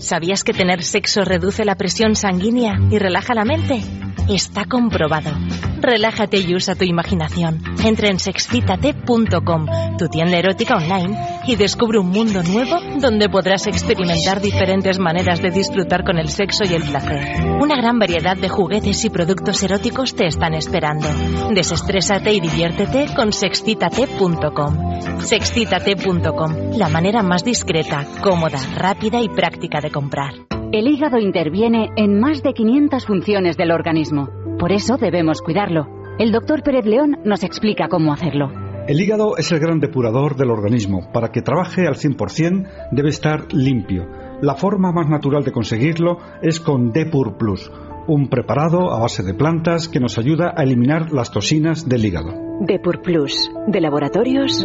¿Sabías que tener sexo reduce la presión sanguínea y relaja la mente? Está comprobado. Relájate y usa tu imaginación. Entra en sexcitate.com, tu tienda erótica online, y descubre un mundo nuevo donde podrás experimentar diferentes maneras de disfrutar con el sexo y el placer. Una gran variedad de juguetes y productos eróticos te están esperando. Desestrésate y diviértete con sexcitate.com. Sexcitate.com, la manera más discreta, cómoda, rápida y práctica de comprar. El hígado interviene en más de 500 funciones del organismo. Por eso debemos cuidarlo. El doctor Pérez León nos explica cómo hacerlo. El hígado es el gran depurador del organismo. Para que trabaje al 100% debe estar limpio. La forma más natural de conseguirlo es con Depur Plus, un preparado a base de plantas que nos ayuda a eliminar las toxinas del hígado. Depur Plus, de laboratorios.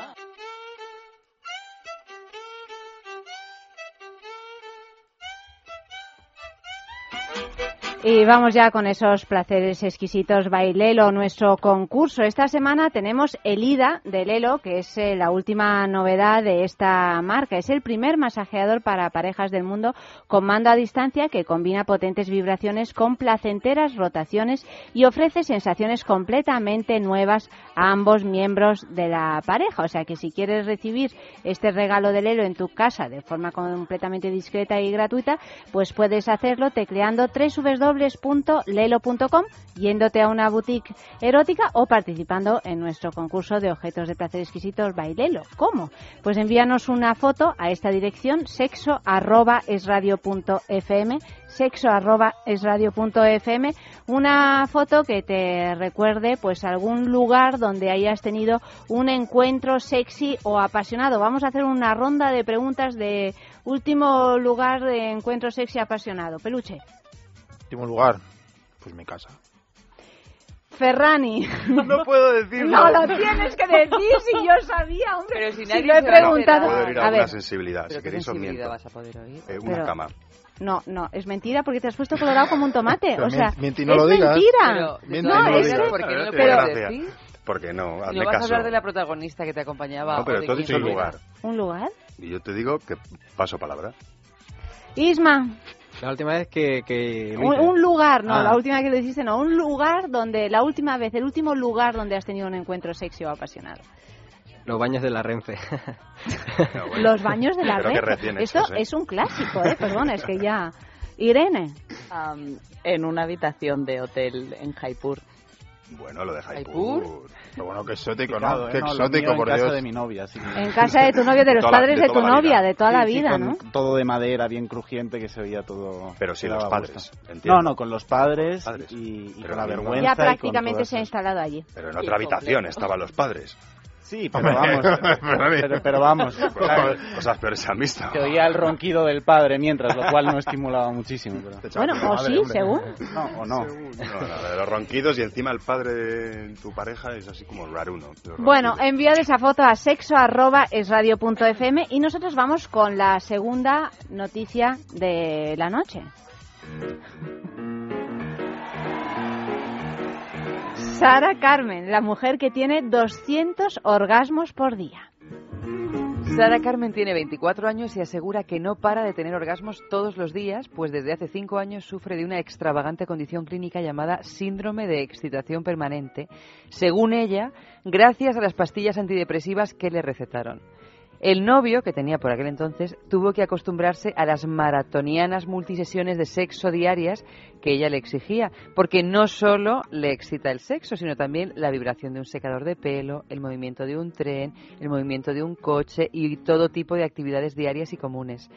Y vamos ya con esos placeres exquisitos Bailelo, nuestro concurso. Esta semana tenemos el IDA de Lelo, que es eh, la última novedad de esta marca. Es el primer masajeador para parejas del mundo con mando a distancia que combina potentes vibraciones con placenteras rotaciones y ofrece sensaciones completamente nuevas a ambos miembros de la pareja. O sea que si quieres recibir este regalo de Lelo en tu casa de forma completamente discreta y gratuita, pues puedes hacerlo tecleando www www.lelo.com, yéndote a una boutique erótica o participando en nuestro concurso de objetos de placer exquisitos Bailelo. ¿Cómo? Pues envíanos una foto a esta dirección sexo arroba esradio.fm sexo arroba esradio.fm una foto que te recuerde pues algún lugar donde hayas tenido un encuentro sexy o apasionado. Vamos a hacer una ronda de preguntas de último lugar de encuentro sexy apasionado. Peluche. Último lugar, pues mi casa. Ferrani. No puedo decirlo. No lo tienes que decir si yo sabía, hombre. Pero si Si nadie lo he a preguntado. Puedo oír a alguna ver, sensibilidad. ¿Pero Si queréis os miento. vas a poder oír? Eh, una Pero- cama. no, no, es mentira porque te has puesto colorado como un tomate. Pero o sea, mien- miente no es lo digas. mentira. Pero, no, no lo es digas. ¿por qué no lo puedes decir? Porque no, Si hazme no vas a caso. hablar de la protagonista que te acompañaba. No, pero tú has dicho un lugar. ¿Un lugar? Y yo te digo que paso palabra. Isma, La última vez que... que lo un, un lugar, no, Ah. la última que lo hiciste, no, un lugar donde, la última vez, el último lugar donde has tenido un encuentro sexy o apasionado. Los baños de la Renfe. Los baños de la recién Esto ¿eh? es un clásico, ¿eh? Perdona, es que ya... Irene. Am, en una habitación de hotel en Jaipur. Bueno, lo de ¿Jaipur? Pero bueno, qué exótico, ¿no? Qué No, lo exótico, mío en por casa Dios. de mi novia, sí. En casa de tu novio, de los toda padres de de, toda tu la novia, vida. de toda la Sí, sí, vida, con ¿no? Todo de madera, bien crujiente, que se veía todo. Pero sin que los daba padres, gusto. entiendo. No, no, con los padres, Padres. y, y Pero con la vergüenza. Ya y con prácticamente se ha instalado allí. Pero en otra habitación estaban los padres. Sí, pero vamos. pero, pero vamos. claro, Cosas peores se han visto. Se oía el ronquido del padre mientras, lo cual no estimulaba muchísimo. pero- Bueno, o sí, según. No, o no. No, la de los ronquidos y encima el padre de tu pareja es así como raruno. los Bueno, enviad esa foto a sexo@esradio.fm y nosotros vamos con la segunda noticia de la noche. Sara Carmen, la mujer que tiene 200 orgasmos por día. Sara Carmen tiene 24 años y asegura que no para de tener orgasmos todos los días, pues desde hace 5 años sufre de una extravagante condición clínica llamada síndrome de excitación permanente, según ella, gracias a las pastillas antidepresivas que le recetaron. El novio, que tenía por aquel entonces, tuvo que acostumbrarse a las maratonianas multisesiones de sexo diarias que ella le exigía, porque no solo le excita el sexo, sino también la vibración de un secador de pelo, el movimiento de un tren, el movimiento de un coche y todo tipo de actividades diarias y comunes.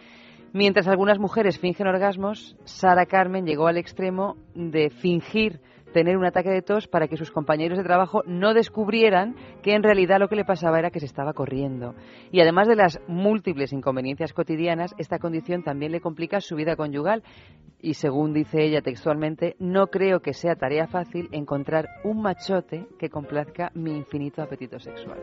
Mientras algunas mujeres fingen orgasmos, Sara Carmen llegó al extremo de fingir tener un ataque de tos para que sus compañeros de trabajo no descubrieran que en realidad lo que le pasaba era que se estaba corriendo. Y además de las múltiples inconveniencias cotidianas, esta condición también le complica su vida conyugal. Y según dice ella textualmente, no creo que sea tarea fácil encontrar un machote que complazca mi infinito apetito sexual.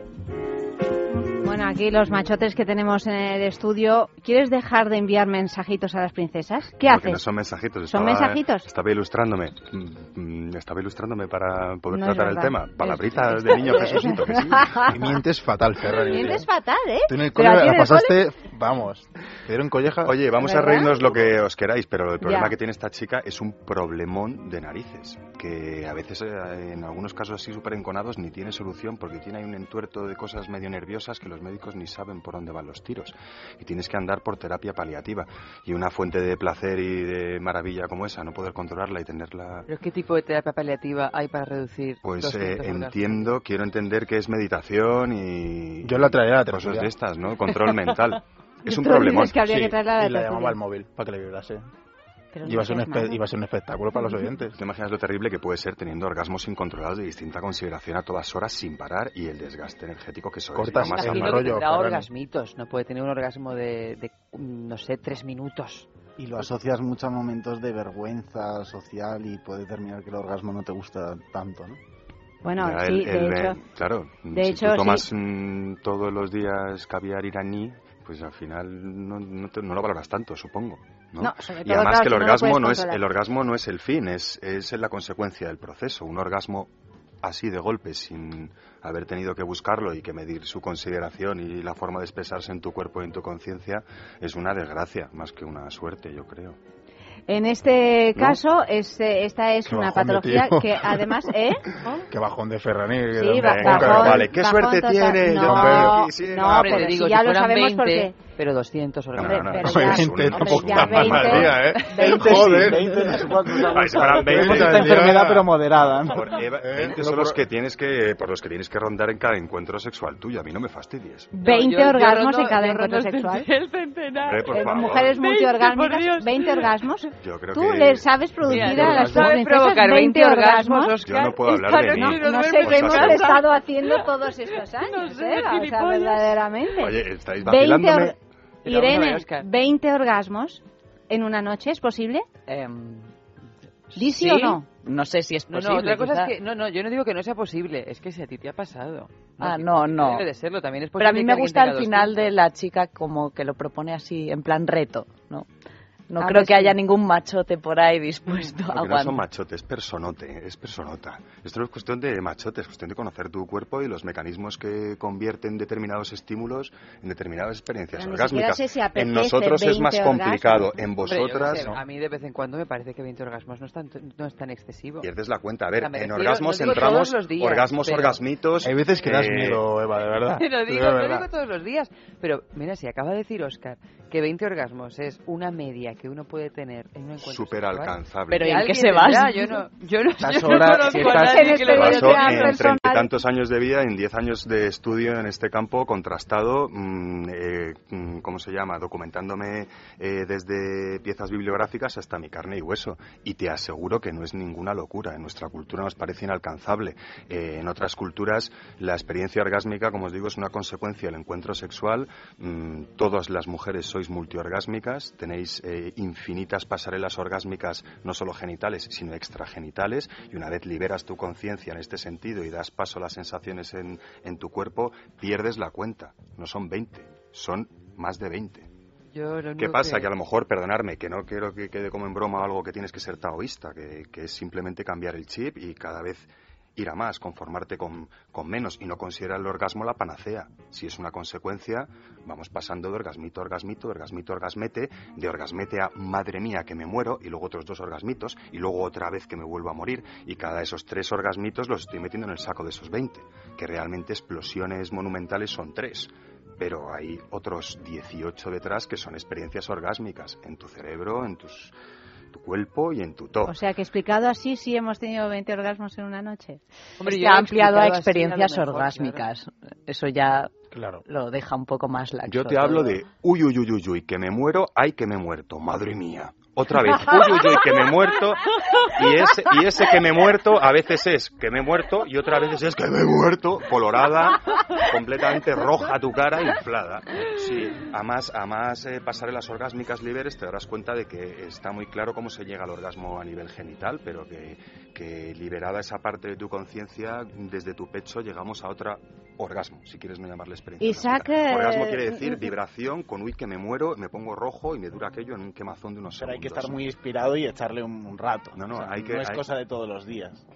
Bueno, aquí los machotes que tenemos en el estudio, ¿quieres dejar de enviar mensajitos a las princesas? ¿Qué Porque haces? no son mensajitos. ¿Son estaba- mensajitos? Estaba ilustrándome. mm, mm, Estaba ilustrándome para poder No tratar el tema. Palabritas es- de niño Jesucito, que sí. Y mientes fatal, Ferrari. Mientes fatal, ¿eh? Tú en el cole la pasaste, vamos, te dieron colleja. Oye, vamos a reírnos lo que os queráis, pero el problema Ya. que tiene esta chica es un problemón de narices, que a veces, eh, en algunos casos así súper enconados, ni tiene solución porque tiene ahí un entuerto de cosas medio nerviosas que los médicos ni saben por dónde van los tiros. Y tienes que andar por terapia paliativa. Y una fuente de placer y de maravilla como esa, no poder controlarla y tenerla ¿Pero qué tipo de terapia paliativa hay para reducir Pues los eh, entiendo, quiero entender que es meditación y... Yo la traería a Cosas de estas, ¿no? Control mental. es un Tú problemón. dices que habría Sí, que traerla a la y la llamaba al móvil para que le vibrase. Pero Iba a, ser un iba a ser un espectáculo para los oyentes. ¿Te imaginas lo terrible que puede ser teniendo orgasmos incontrolados de distinta consideración a todas horas sin parar y el desgaste energético que eso Cortas más que rollo, tendrá orgasmitos, no puede tener un orgasmo de, de, no sé, tres minutos. Y lo asocias mucho a momentos de vergüenza social y puede terminar que el orgasmo no te gusta tanto, ¿no? Bueno, Ya, sí, el- de el- hecho... Claro, de si hecho, tú sí. tomas mm, todos los días caviar iraní, pues al final no, no, te- no lo valoras tanto, supongo. ¿No? No, sobre y además claro, que el no orgasmo no es el orgasmo no es el fin, es, es la consecuencia del proceso. Un orgasmo así de golpe, sin haber tenido que buscarlo y que medir su consideración y la forma de expresarse en tu cuerpo y en tu conciencia, es una desgracia más que una suerte, yo creo. En este ¿No? caso, este, esta es Qué una patología que además, ¿eh? Qué bajón de Ferrani. Sí, que- ba- Venga, bajón, vale, qué bajón suerte total. tiene, No, no, Hombre, pero te digo, si ya si lo sabemos 20, porque... pero 200 orgasmos. Hombre, No, no, no, 20, maravilla, ¿eh? 20 Joder. sí, 20 no se puede cruzar Ay, si fueran 20, Tenemos esta enfermedad pero moderada. ¿no? Por Eva, 20 son los que tienes que, por los que tienes que rondar en cada encuentro sexual tuyo. A mí no me fastidies. 20 yo- yo orgasmos rondo- en cada encuentro sexual. El centenar. Eh, mujeres 20, por multiorgásmicas, Dios. 20 orgasmos. Yo creo Tú que le sabes producir a las princesas provocar 20 orgasmos. Yo no puedo hablar de mí. No, sé qué hemos estado haciendo todos estos años, ¿eh? O verdaderamente. Oye, estáis 20 vacilándome. Irene, Óscar. 20 orgasmos en una noche, ¿es posible? ¿Di sí o no? No sé si es No, posible. no, otra cosa quizá. es que, no, no, yo no digo que no sea posible, es que si a ti te ha pasado. Ah, que- no, no. Debe de serlo, también es Pero a posible mí me gusta al final 200. de la chica como que lo propone así, en plan reto, ¿no? No A creo ver que haya ningún machote por ahí dispuesto a Porque no son aguantar. machotes, es personote, es personota. Esto no es cuestión de machote, es cuestión de conocer tu cuerpo y los mecanismos que convierten determinados estímulos en determinadas experiencias Pero orgásmicas. sé si en nosotros es más 20 complicado, en vosotras sé, no. A mí de vez en cuando me parece que 20 orgasmos no es tan, no es tan excesivo. Pierdes la cuenta. A O ver, sea, en refiero- orgasmos no entramos, todos los días, orgasmos, pero- orgasmitos. Hay veces que das eh, miedo, Eva, de verdad. Lo digo, de lo verdad. digo todos los días. Pero mira, si acaba de decir Oscar que 20 orgasmos es una media que uno puede tener en un encuentro Súper sexual, alcanzable. Pero ¿y en qué alguien se basa? Yo no, yo no, Estás yo no conozco si estás- que le Paso en treinta y tantos años de vida, en diez años de estudio en este campo contrastado, mm, eh, mm, ¿cómo se llama? Documentándome eh, desde piezas bibliográficas hasta mi carne y hueso. Y te aseguro que no es ninguna locura. En nuestra cultura nos parece inalcanzable. Eh, en otras culturas, la experiencia orgásmica, como os digo, es una consecuencia del encuentro sexual. Mm, todas las mujeres sois multiorgásmicas, tenéis eh, infinitas pasarelas orgásmicas, no solo genitales, sino extragenitales, y una vez liberas tu conciencia en este sentido y das paso a las sensaciones en, en tu cuerpo, pierdes la cuenta. No son 20, son más de 20. Yo lo ¿Qué pasa? que- Que a lo mejor, perdonarme, que no quiero que quede como en broma algo que tienes que ser taoísta, que, que es simplemente cambiar el chip y cada vez ir a más, conformarte con, con menos y no considerar el orgasmo la panacea. Si es una consecuencia, vamos pasando de orgasmito a orgasmito, de orgasmito a orgasmete, de orgasmete a madre mía que me muero y luego otros dos orgasmitos y luego otra vez que me vuelvo a morir y cada esos tres orgasmitos los estoy metiendo en el saco de esos 20, que realmente explosiones monumentales son tres pero hay otros 18 detrás que son experiencias orgásmicas en tu cerebro, en tus, tu cuerpo y en tu todo. O sea, que explicado así, sí hemos tenido 20 orgasmos en una noche. Hombre, he ha ampliado a así, a experiencias mejor, orgásmicas. Eso ya Claro. lo deja un poco más laxo. Yo te todo. hablo de uy, uy, uy, uy, uy, que me muero, ay, que me he muerto, madre mía. Otra vez, uy, uy, uy, que me he muerto, y ese, y ese que me he muerto a veces es que me he muerto y otra veces es que me he muerto, colorada, completamente roja tu cara, inflada. Sí, a más, a más eh, pasar las orgásmicas liberes te darás cuenta de que está muy claro cómo se llega al orgasmo a nivel genital, pero que, que liberada esa parte de tu conciencia, desde tu pecho llegamos a otra orgasmo, si quieres no llamarle experiencia. Isaac. Orgasmo quiere decir vibración con uy que me muero, me pongo rojo y me dura aquello en un quemazón de unos Pero hay que estar muy inspirado y echarle un, un rato. No, no, O sea, hay que- no es hay- cosa de todos los días.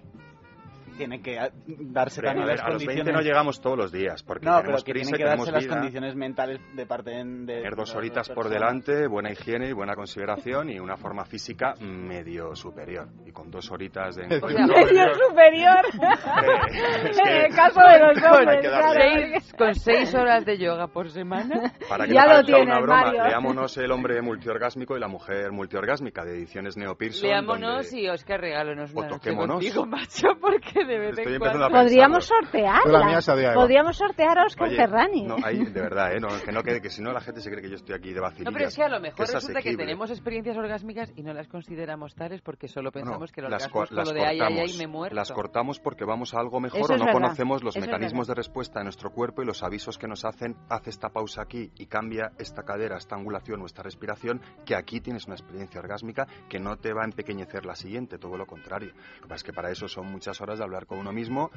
Tiene que darse Hombre, también a ver, las a los condiciones. 20 no llegamos todos los días, porque no, pero tenemos que prisa tienen que darse las vida. condiciones mentales de parte de... de Tener dos horitas por delante, buena higiene y buena consideración y una forma física medio superior. Y con dos horitas de encuentro... Medio superior. es que- en el caso de los hombres, Seis- con seis horas de yoga por semana. Para que Ya no lo tienes, una broma, Mario. leámonos El hombre multiorgásmico y la mujer multiorgásmica de ediciones Neo Pearson. Leámonos donde- y Oscar regálanos una O toquémonos. contigo, macho, porque de vez Estoy en empezando cuando... a Podríamos Eva. Podríamos sortear a Oscar Oye, Ferrani. No, ahí, de verdad, ¿eh? No, que no quede que si no la gente se cree que yo estoy aquí de vacilillas. No, pero es que a lo mejor es resulta que tenemos experiencias orgásmicas y no las consideramos tales porque solo pensamos No, que el las orgasmo es co- con las lo de ay, ay, ay, cortamos. me he muerto. Las cortamos porque vamos a algo mejor Eso o es no verdad, conocemos los eso es mecanismos de respuesta de nuestro cuerpo y los avisos que nos hacen, haz esta pausa aquí y cambia esta cadera, esta angulación o esta respiración, que aquí tienes una experiencia orgásmica que no te va a empequeñecer la siguiente, todo lo contrario. Lo que pasa es que para eso son muchas horas de hablar con uno mismo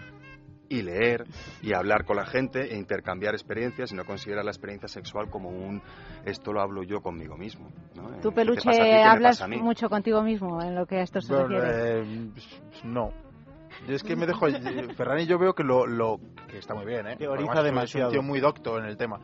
y leer y hablar con la gente e intercambiar experiencias y no considerar la experiencia sexual como un esto lo hablo yo conmigo mismo. ¿no? Eh, Tú, ¿qué te Peluche, hablas mucho contigo mismo en lo que a esto se Bueno, refiere. eh, no. Yo es que me dejo. Ferrani, yo veo que lo, lo. que está muy bien, ¿eh? Teoriza demasiado. Es un tío muy docto en el tema.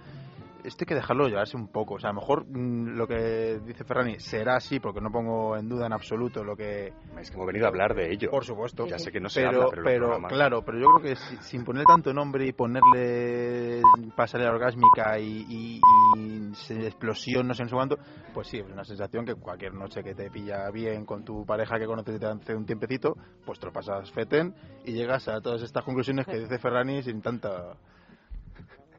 Esto hay que dejarlo llevarse un poco. O sea, a lo mejor mm, lo que dice Ferrani será así, porque no pongo en duda en absoluto lo que. Es que hemos venido a hablar de ello. Por supuesto. Ya sé que no se pero, habla, pero, pero, programas- claro, pero yo creo que si- sin poner tanto nombre y ponerle pasarela orgásmica y, y, y explosión, no sé en su cuánto, pues sí, es una sensación que cualquier noche que te pilla bien con tu pareja que conoces desde hace un tiempecito, pues te lo pasas feten y llegas a todas estas conclusiones que dice Ferrani sin tanta...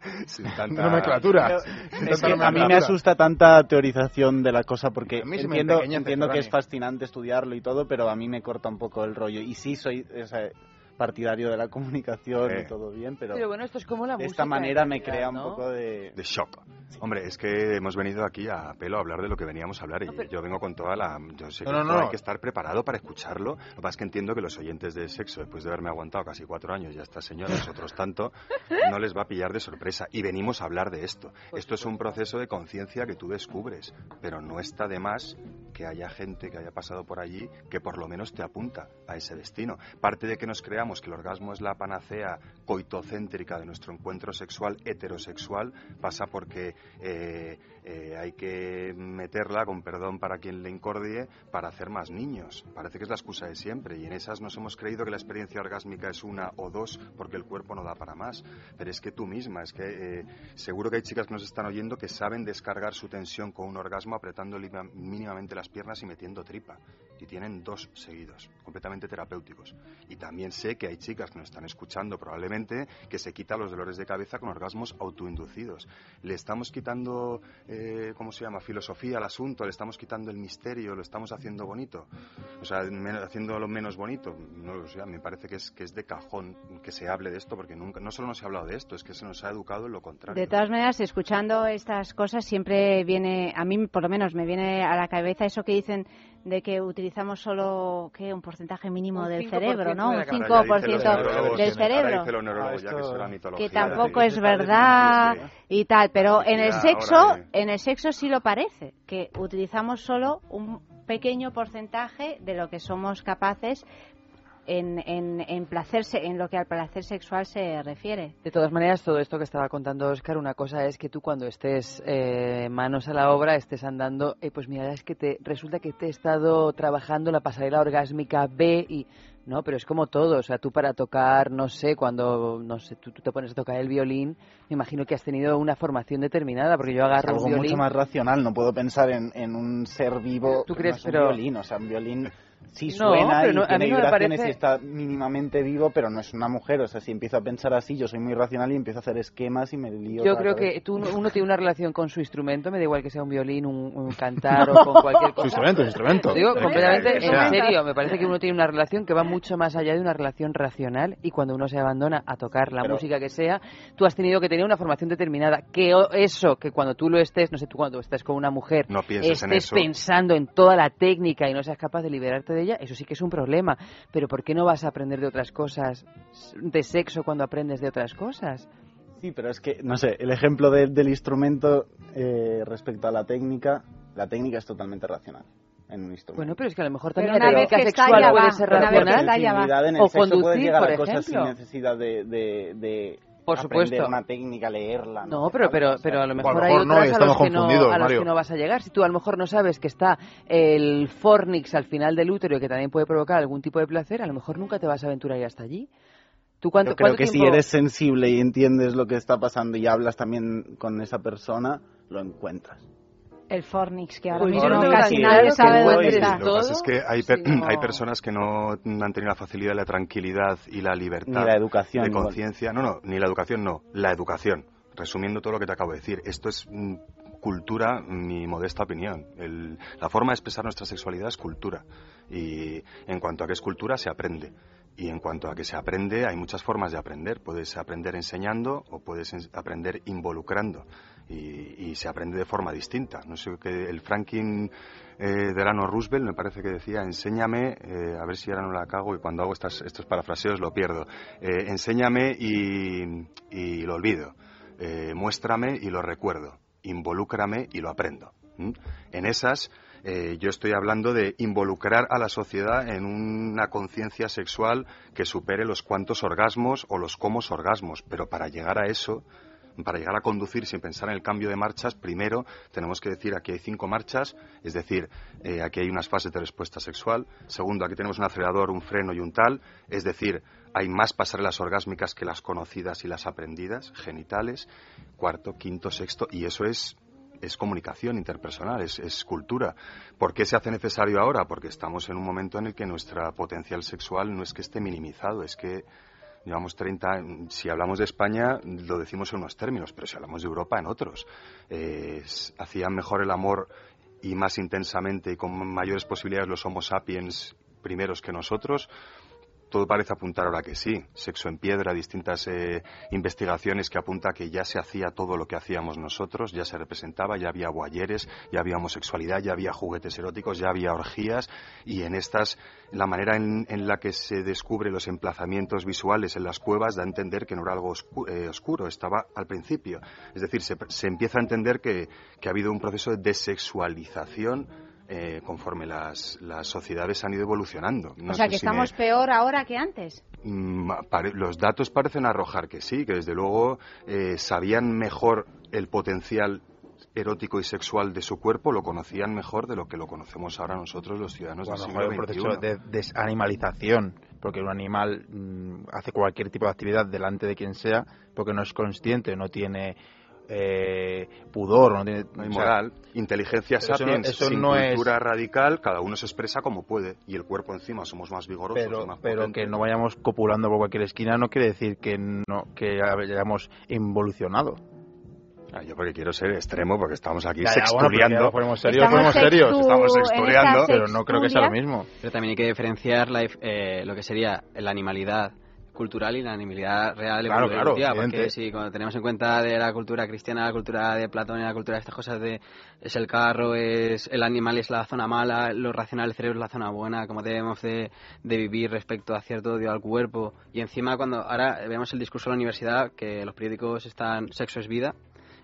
sin tanta nomenclatura. Pero Sin es tanta que a mí me asusta tanta teorización de la cosa porque entiendo, empequeñece, entiendo que es fascinante estudiarlo y todo, pero a mí me corta un poco el rollo. Y sí soy o sea, partidario de la comunicación Eh. y todo bien, pero, Pero bueno, esto es como la de esta manera me crea un ¿no? poco de... De shock. Hombre, es que hemos venido aquí a pelo a hablar de lo que veníamos a hablar y yo vengo con toda la... Yo sé que No, no, no. hay que estar preparado para escucharlo. Lo que pasa es que entiendo que los oyentes de sexo, después de haberme aguantado casi cuatro años y a estas señoras otros tanto, no les va a pillar de sorpresa. Y venimos a hablar de esto. Esto es un proceso de conciencia que tú descubres, pero no está de más que haya gente que haya pasado por allí que por lo menos te apunta a ese destino. Parte de que nos creamos que el orgasmo es la panacea coitocéntrica de nuestro encuentro sexual heterosexual pasa porque eh, eh, hay que meterla, con perdón para quien le incordie, para hacer más niños. Parece que es la excusa de siempre y en esas nos hemos creído que la experiencia orgásmica es una o dos porque el cuerpo no da para más. Pero es que tú misma, es que eh, seguro que hay chicas que nos están oyendo que saben descargar su tensión con un orgasmo apretando mínimamente las piernas y metiendo tripa. Y tienen dos seguidos, completamente terapéuticos. Y también sé que hay chicas que nos están escuchando probablemente que se quitan los dolores de cabeza con orgasmos autoinducidos. Le estamos quitando, eh, ¿cómo se llama?, filosofía al asunto, le estamos quitando el misterio, lo estamos haciendo bonito. O sea, men- haciéndolo menos bonito. No lo sé, me parece que es, que es de cajón que se hable de esto porque nunca, no solo no se ha hablado de esto, es que se nos ha educado en lo contrario. De todas maneras, escuchando estas cosas siempre viene, a mí por lo menos me viene a la cabeza eso que dicen de que utilizamos solo ¿qué? un porcentaje mínimo Un del 5% cerebro, ¿no? Un la cabeza. 5% Ahora ya dicen los neurólogos, del cerebro. que tampoco Sí, es verdad y tal, pero en el sexo, en el sexo sí lo parece, que utilizamos solo un pequeño porcentaje de lo que somos capaces en, en, en placerse, en lo que al placer sexual se refiere. De todas maneras, todo esto que estaba contando Oscar, una cosa es que tú cuando estés eh, manos a la obra, estés andando, eh, pues mira, es que te resulta que te he estado trabajando la pasarela orgásmica B y no, pero es como todo, o sea, tú para tocar, no sé, cuando no sé, tú, tú te pones a tocar el violín, me imagino que has tenido una formación determinada, porque yo Es agarro algo un violín mucho más racional, no puedo pensar en, en un ser vivo ¿Tú que crees? no es un Pero- violín, o sea, un violín sí No, suena pero y no- a tiene mí no me vibraciones parece- y está mínimamente vivo, pero no es una mujer. O sea, si empiezo a pensar así, yo soy muy racional y empiezo a hacer esquemas y me lío. Yo creo que tú, uno tiene una relación con su instrumento, me da igual que sea un violín, un, un cantar o con cualquier cosa. Su instrumento, su instrumento. Digo, Que- completamente sea. en serio, me parece que uno tiene una relación que va mucho más allá de una relación racional y cuando uno se abandona a tocar la Pero- música que sea, tú has tenido que tener una formación determinada. Que eso, que cuando tú lo estés, no sé, tú cuando estés con una mujer, No pienses en estés eso. pensando en toda la técnica y no seas capaz de liberarte de ella, eso sí que es un problema. Pero ¿por qué no vas a aprender de otras cosas, de sexo, cuando aprendes de otras cosas? Sí, pero es que, no sé, el ejemplo de- del instrumento eh, respecto a la técnica, la técnica es totalmente racional en un instrumento. Bueno, pero es que a lo mejor también una la vez técnica sexual puede ser racional. en el o sexo conducir, puedes llegar por a cosas sin necesidad de, de, de Por aprender supuesto. una técnica, leerla. No, No, pero, pero, pero a lo mejor, a lo hay mejor otras a, los que no, a los que no vas a llegar. Si tú a lo mejor no sabes que está el fornix al final del útero y que también puede provocar algún tipo de placer, a lo mejor nunca te vas a aventurar hasta allí. ¿Tú cuánto, Yo creo cuánto que si eres sensible y entiendes lo que está pasando y hablas también con esa persona, lo encuentras. El Fornix, que ahora mismo no casi nadie sabe dónde está. Lo que pasa es que hay, per- Sí, no. hay personas que no han tenido la facilidad, la tranquilidad y la libertad Ni la educación, de conciencia. No, no, ni la educación, no, la educación. Resumiendo todo lo que te acabo de decir, esto es mm, cultura, mi modesta opinión. El- la forma de expresar nuestra sexualidad es cultura. Y en cuanto a que es cultura, se aprende. Y en cuanto a que se aprende, hay muchas formas de aprender. Puedes aprender enseñando o puedes en- aprender involucrando. Y, y se aprende de forma distinta. No sé qué el Franklin eh, Delano Roosevelt me parece que decía, enséñame, eh, a ver si ahora no la cago y cuando hago estas, estos parafraseos lo pierdo. Eh, enséñame y, lo olvido. Eh, muéstrame y lo recuerdo. Involúcrame y lo aprendo. ¿Mm? En esas, yo estoy hablando de involucrar a la sociedad en una conciencia sexual que supere los cuantos orgasmos o los comos orgasmos. Pero para llegar a eso, para llegar a conducir sin pensar en el cambio de marchas, primero tenemos que decir aquí hay cinco marchas, es decir, eh, aquí hay unas fases de respuesta sexual. Segundo, aquí tenemos un acelerador, un freno y un tal, es decir, hay más pasarelas orgásmicas que las conocidas y las aprendidas, genitales. Cuarto, quinto, sexto, y eso es es comunicación interpersonal, es, es cultura. ¿Por qué se hace necesario ahora? Porque estamos en un momento en el que nuestra potencial sexual no es que esté minimizado, es que llevamos 30 años. Si hablamos de España, lo decimos en unos términos, pero si hablamos de Europa, en otros. Eh, hacían mejor el amor y más intensamente y con mayores posibilidades los Homo sapiens primeros que nosotros. Todo parece apuntar ahora que sí. Sexo en piedra, distintas eh, investigaciones que apunta que ya se hacía todo lo que hacíamos nosotros, ya se representaba, ya había guayeres, ya había homosexualidad, ya había juguetes eróticos, ya había orgías y en estas la manera en, la que se descubre los emplazamientos visuales en las cuevas da a entender que no era algo oscu- eh, oscuro, estaba al principio. Es decir, se, se empieza a entender que, que ha habido un proceso de desexualización eh, conforme las, las sociedades han ido evolucionando. No o sea, que si me- estamos peor ahora que antes. Mm, los datos parecen arrojar que sí, que desde luego eh, sabían mejor el potencial erótico y sexual de su cuerpo, lo conocían mejor de lo que lo conocemos ahora nosotros los ciudadanos O a del siglo el XXI. proceso de desanimalización, porque un animal mm, hace cualquier tipo de actividad delante de quien sea, porque no es consciente, no tiene eh, pudor, no tiene No hay o sea, moral, inteligencia eso no- sapiens, eso sin no es- cultura radical, cada uno se expresa como puede y el cuerpo encima somos más vigorosos, pero, más pero potentes. que no vayamos copulando por cualquier esquina no quiere decir que no que hayamos involucionado. Ah, yo porque quiero ser extremo, porque estamos aquí Ya, bueno, ponemos serios, Estamos ponemos serios, sextu- estamos sexturiando. Pero no creo que sea lo mismo. Pero también hay que diferenciar la, eh, lo que sería la animalidad cultural y la animalidad real Claro, evolutiva, claro, porque si cuando tenemos en cuenta de la cultura cristiana, la cultura de Platón y la cultura de estas cosas de es el carro, es el animal es la zona mala, lo racional, el cerebro es la zona buena, como debemos de, de vivir respecto a cierto odio al cuerpo. Y encima cuando ahora vemos el discurso de la universidad que los periódicos están sexo es vida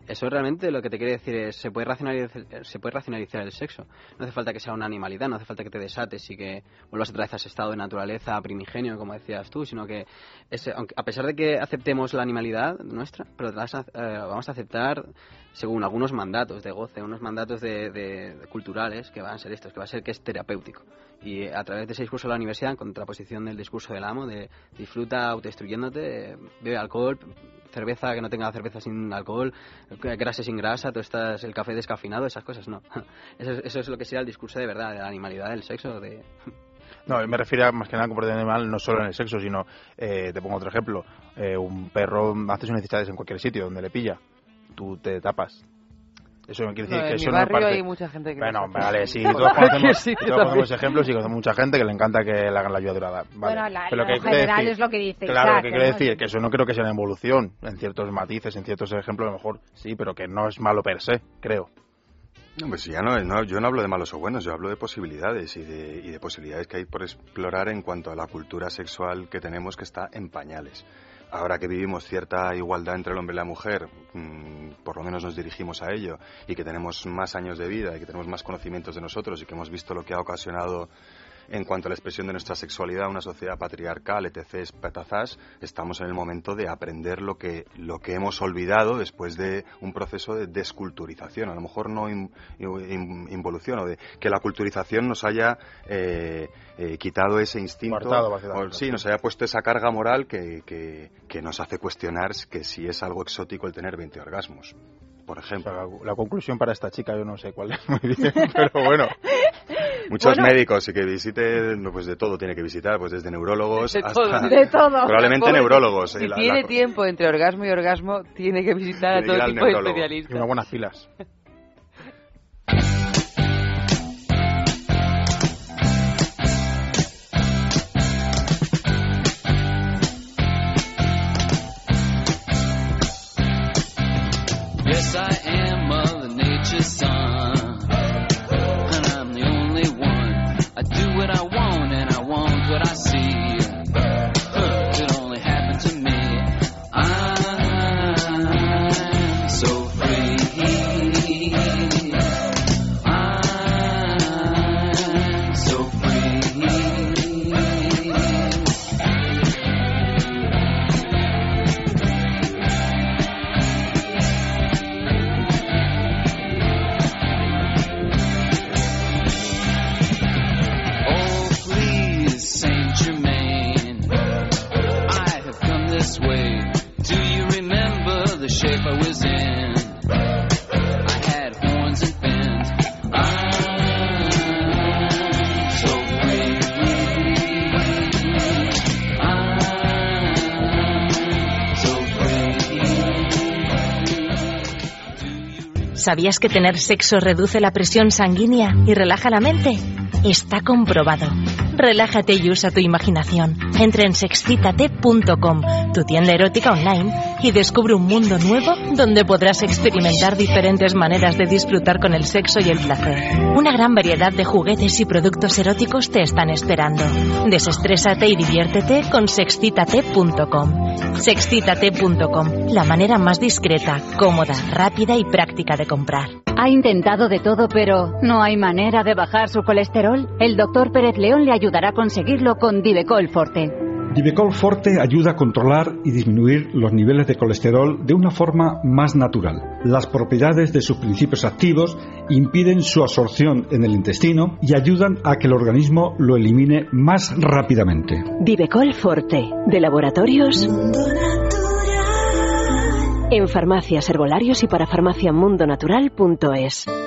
eso realmente lo que te quiere decir es se puede racionalizar, se puede racionalizar el sexo. No hace falta que sea una animalidad, no hace falta que te desates y que vuelvas otra vez a ese estado de naturaleza primigenio, como decías tú, sino que ese, aunque, a pesar de que aceptemos la animalidad nuestra, pero a- eh, vamos a aceptar según algunos mandatos de goce, unos mandatos de, de- de culturales que van a ser estos, que va a ser que es terapéutico. Y a través de ese discurso de la universidad, en contraposición del discurso del amo, de disfruta autodestruyéndote, bebe alcohol, cerveza que no tenga cerveza sin alcohol, grasa sin grasa, tú estás el café descafeinado, esas cosas no. Eso, es- lo que sería el discurso de verdad, de la animalidad del sexo, No, me refiero a, más que nada a comportamiento animal no solo en el sexo, sino, eh, te pongo otro ejemplo, eh, un perro hace sus necesidades en cualquier sitio donde le pilla, tú te tapas. Eso no quiere decir No, que en eso mi no barrio parte- hay mucha gente que Bueno, vale, sí, todos conocemos, sitio todos conocemos ejemplos y conocemos mucha gente que le encanta que le hagan la ayuda durada. Vale. Bueno, la- Pero lo que general decir- es lo que dice Claro, Isaac, lo que quiere ¿no? decir que eso no creo que sea una evolución en ciertos matices, en ciertos ejemplos, a lo mejor sí, pero que no es malo per se, creo. No, pues ya no, no, yo no hablo de malos o buenos, yo hablo de posibilidades y de, y de posibilidades que hay por explorar en cuanto a la cultura sexual que tenemos que está en pañales. Ahora que vivimos cierta igualdad entre el hombre y la mujer, mm, por lo menos nos dirigimos a ello, y que tenemos más años de vida y que tenemos más conocimientos de nosotros y que hemos visto lo que ha ocasionado en cuanto a la expresión de nuestra sexualidad, una sociedad patriarcal, etc., patazás, estamos en el momento de aprender lo que, lo que hemos olvidado después de un proceso de desculturización. A lo mejor no in- in- involución, o de que la culturización nos haya eh, eh, quitado ese instinto. Básicamente. o- sí, nos haya puesto esa carga moral que, que, que nos hace cuestionar que si es algo exótico el tener 20 orgasmos, por ejemplo. la, la conclusión para esta chica yo no sé cuál es muy bien, pero bueno. Muchos Bueno. médicos y que visite, pues de todo tiene que visitar, pues desde neurólogos De hasta... todo. De todo. Probablemente Pobre, neurólogos. Si eh, la- tiene la- tiempo entre orgasmo y orgasmo, tiene que visitar Tiene a todo tipo de especialistas. Y unas buenas pilas. ¿Sabías que tener sexo reduce la presión sanguínea y relaja la mente? Está comprobado. Relájate y usa tu imaginación. Entra en sexcitate.com, tu tienda erótica online, y descubre un mundo nuevo donde podrás experimentar diferentes maneras de disfrutar con el sexo y el placer. Una gran variedad de juguetes y productos eróticos te están esperando. Desestrésate y diviértete con sexcitate.com. Sexcitate.com, la manera más discreta, cómoda, rápida y práctica de comprar. Ha intentado de todo, pero ¿no hay manera de bajar su colesterol? El doctor Pérez León le ayudará a conseguirlo con Divecol Forte. Divecol Forte ayuda a controlar y disminuir los niveles de colesterol de una forma más natural. Las propiedades de sus principios activos impiden su absorción en el intestino y ayudan a que el organismo lo elimine más rápidamente. Divecol Forte, de laboratorios. En farmacias, herbolarios y para farmaciamundonatural.es.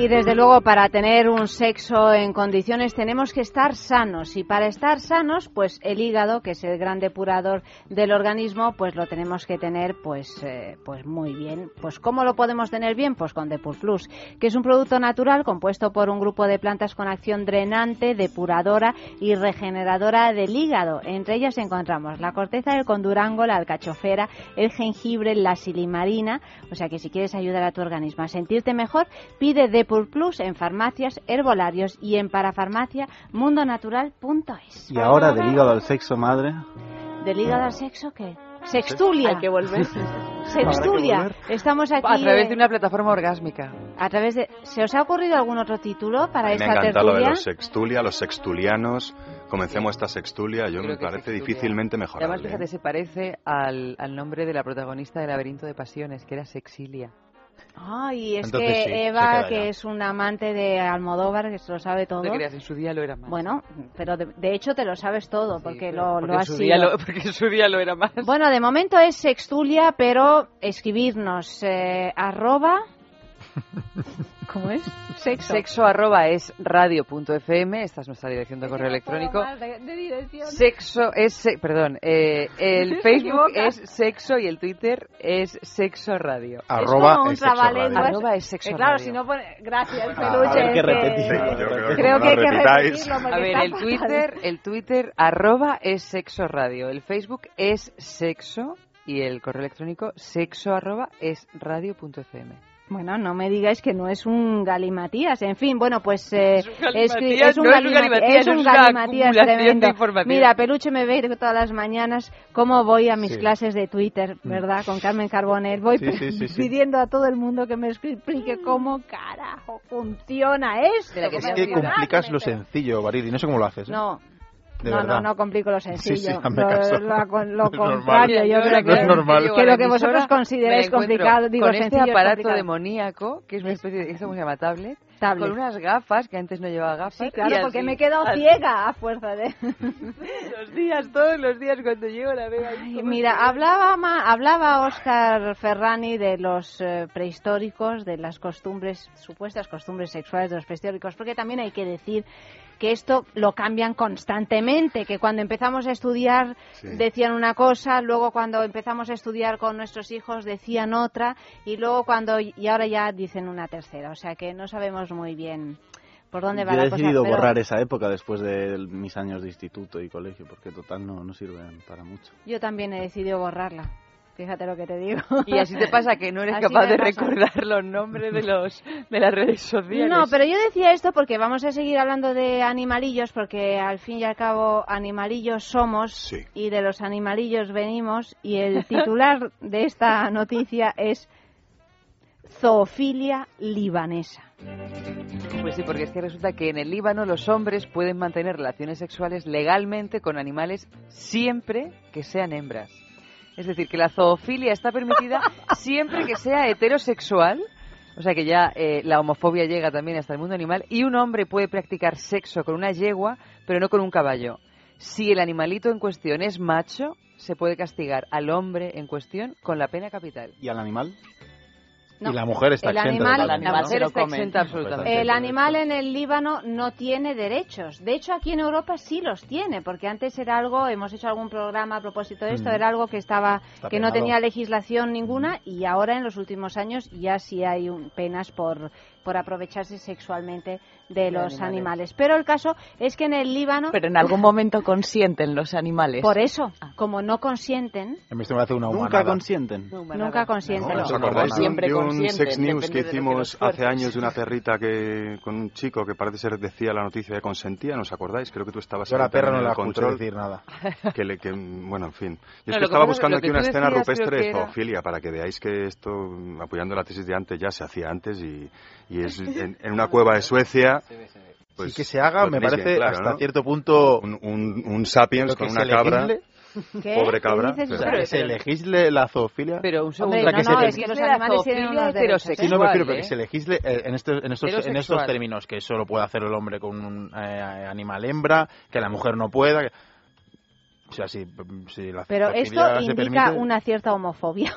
Y desde luego para tener un sexo en condiciones tenemos que estar sanos. Y para estar sanos pues el hígado que es el gran depurador del organismo pues lo tenemos que tener pues eh, pues muy bien. Pues cómo lo podemos tener bien pues con Depur Plus que es un producto natural compuesto por un grupo de plantas con acción drenante depuradora y regeneradora del hígado. Entre ellas encontramos la corteza del condurango la alcachofera el jengibre la silimarina. O sea que si quieres ayudar a tu organismo a sentirte mejor pide Depur Plus en farmacias, herbolarios y en parafarmacia mundonatural.es. Y ahora del hígado al sexo, madre. ¿Del hígado al sexo qué? Sextulia. Hay que volver. Sextulia. Estamos aquí. A través eh, de una plataforma orgásmica. a través de. ¿Se os ha ocurrido algún otro título para Me ha esta encantado lo de tertulia? los sextulia, los sextulianos. Comencemos esta sextulia, yo me creo que parece sextulia. difícilmente Y Además, mejorable. fíjate, se parece al, al nombre de la protagonista del laberinto de pasiones, que era Sexilia. Ay, es Entonces que sí, Eva, que es un amante de Almodóvar, que se lo sabe todo. No te creas, en su día lo era más. Bueno, pero de, de hecho te lo sabes todo, porque lo, porque lo has sido. lo- porque en su día lo era más. Bueno, de momento es Sextulia, pero escribirnos eh, arroba... ¿Cómo es? Sexo. Sexo arroba es radio.fm, esta es nuestra dirección de correo electrónico. De, de dirección. Sexo es, se- perdón, eh, el Facebook es sexo y el Twitter es sexo radio. Arroba como un es sexo trabalenguas. radio. Arroba es sexo Eh, claro, radio. si no pone... Gracias, Ah, peluche. habrá que. Sí, yo creo que Creo como que hay que repitáis. repetirlo A ver, el. Twitter, el Twitter arroba es sexo radio, el Facebook es sexo y el correo electrónico sexo arroba es radio.fm. Bueno, no me digáis que no es un galimatías. En fin, bueno, pues... eh, es un galimati- galimatías, es un es una galimatías tremendo. Mira, Peluche me ve todas las mañanas cómo voy a mis Sí. clases de Twitter, ¿verdad? Con Carmen Carbonell. Voy Sí, sí, sí, sí. pidiendo a todo el mundo que me explique cómo carajo funciona esto. Es que complicas lo sencillo, Barili. No sé cómo lo haces. ¿eh? No, De no, no, verdad. no complico lo Sí, sencillo. sí, hazme lo, lo- lo Es contrario, yo No creo es que, normal. que lo que vosotros consideráis complicado, digo con sencillo, este es aparato complicado. demoníaco, que es una especie de, ¿cómo se llama? Tablet, Tablet. con unas gafas, que antes no llevaba gafas. Sí, claro, porque así. me he quedado Así. ciega a fuerza de... Los días, todos los días cuando llego la veo ahí. Mira, hablaba ma- hablaba Oscar Ferrani de los eh, prehistóricos, de las costumbres, supuestas costumbres sexuales de los prehistóricos, porque también hay que decir que esto lo cambian constantemente, que cuando empezamos a estudiar decían una cosa, luego cuando empezamos a estudiar con nuestros hijos decían otra y luego cuando y ahora ya dicen una tercera, o sea que no sabemos muy bien por dónde va Yo he la cosa. decidido pero- borrar esa época después de mis años de instituto y colegio, porque total no, no sirven para mucho. Yo también he decidido borrarla. Fíjate lo que te digo. Y así te pasa que no eres Así capaz de pasa. recordar los nombres de los de las redes sociales. No, pero yo decía esto porque vamos a seguir hablando de animalillos, porque al fin y al cabo animalillos somos y de los animalillos venimos, y el titular de esta noticia es zoofilia libanesa. Pues sí, porque es que resulta que en el Líbano los hombres pueden mantener relaciones sexuales legalmente con animales siempre que sean hembras. Es decir, que la zoofilia está permitida siempre que sea heterosexual. O sea que ya eh, la homofobia llega también hasta el mundo animal. Y un hombre puede practicar sexo con una yegua, pero no con un caballo. Si el animalito en cuestión es macho, se puede castigar al hombre en cuestión con la pena capital. ¿Y al animal? No. Y la mujer está El exenta. animal- totalmente, la ¿no? mujer está exenta absolutamente. El animal en el Líbano no tiene derechos. De hecho, aquí en Europa sí los tiene, porque antes era algo, hemos hecho algún programa a propósito de esto, Mm. era algo que estaba, Está que no tenía legislación ninguna y ahora en los últimos años ya sí hay un- penas por por aprovecharse sexualmente de De los animales. animales. Pero el caso es que en el Líbano, Pero en algún momento consienten los animales. por eso, como no consienten, En vez de hacer una Nunca humanada. consienten. nunca consienten. ¿No os acordáis de un- siempre de un consciente, sex news que que hicimos nos hace años de una perrita que con un chico que parece ser decía la noticia de consentía? ¿Nos acordáis? Creo que tú estabas Yo a la perra no la control. decir nada. Que le, que, bueno, en fin. Yo es No, que lo que estaba buscando que aquí una escena rupestre de que zoofilia para que veáis que esto, apoyando la tesis de antes, ya se hacía antes y, y es en, en una cueva de Suecia. Pues, Sí que se haga, lo me parece bien claro, hasta ¿no? cierto punto... Un, un, un sapiens con una cabra. ¿Qué? Pobre ¿Qué cabra. dices pero- O sea, que se legisle la zoofilia. Pero un segundo. Hombre, no, no, se es que los animales tienen unos derechos. ¿eh? heterosexual. Sí, no me refiero, pero ¿eh? que se legisle eh, en estos, en estos, en estos términos, que solo puede hacer el hombre con un eh, animal hembra, que la mujer no pueda. que- O sea, si, si la Pero esto indica permite- una cierta homofobia.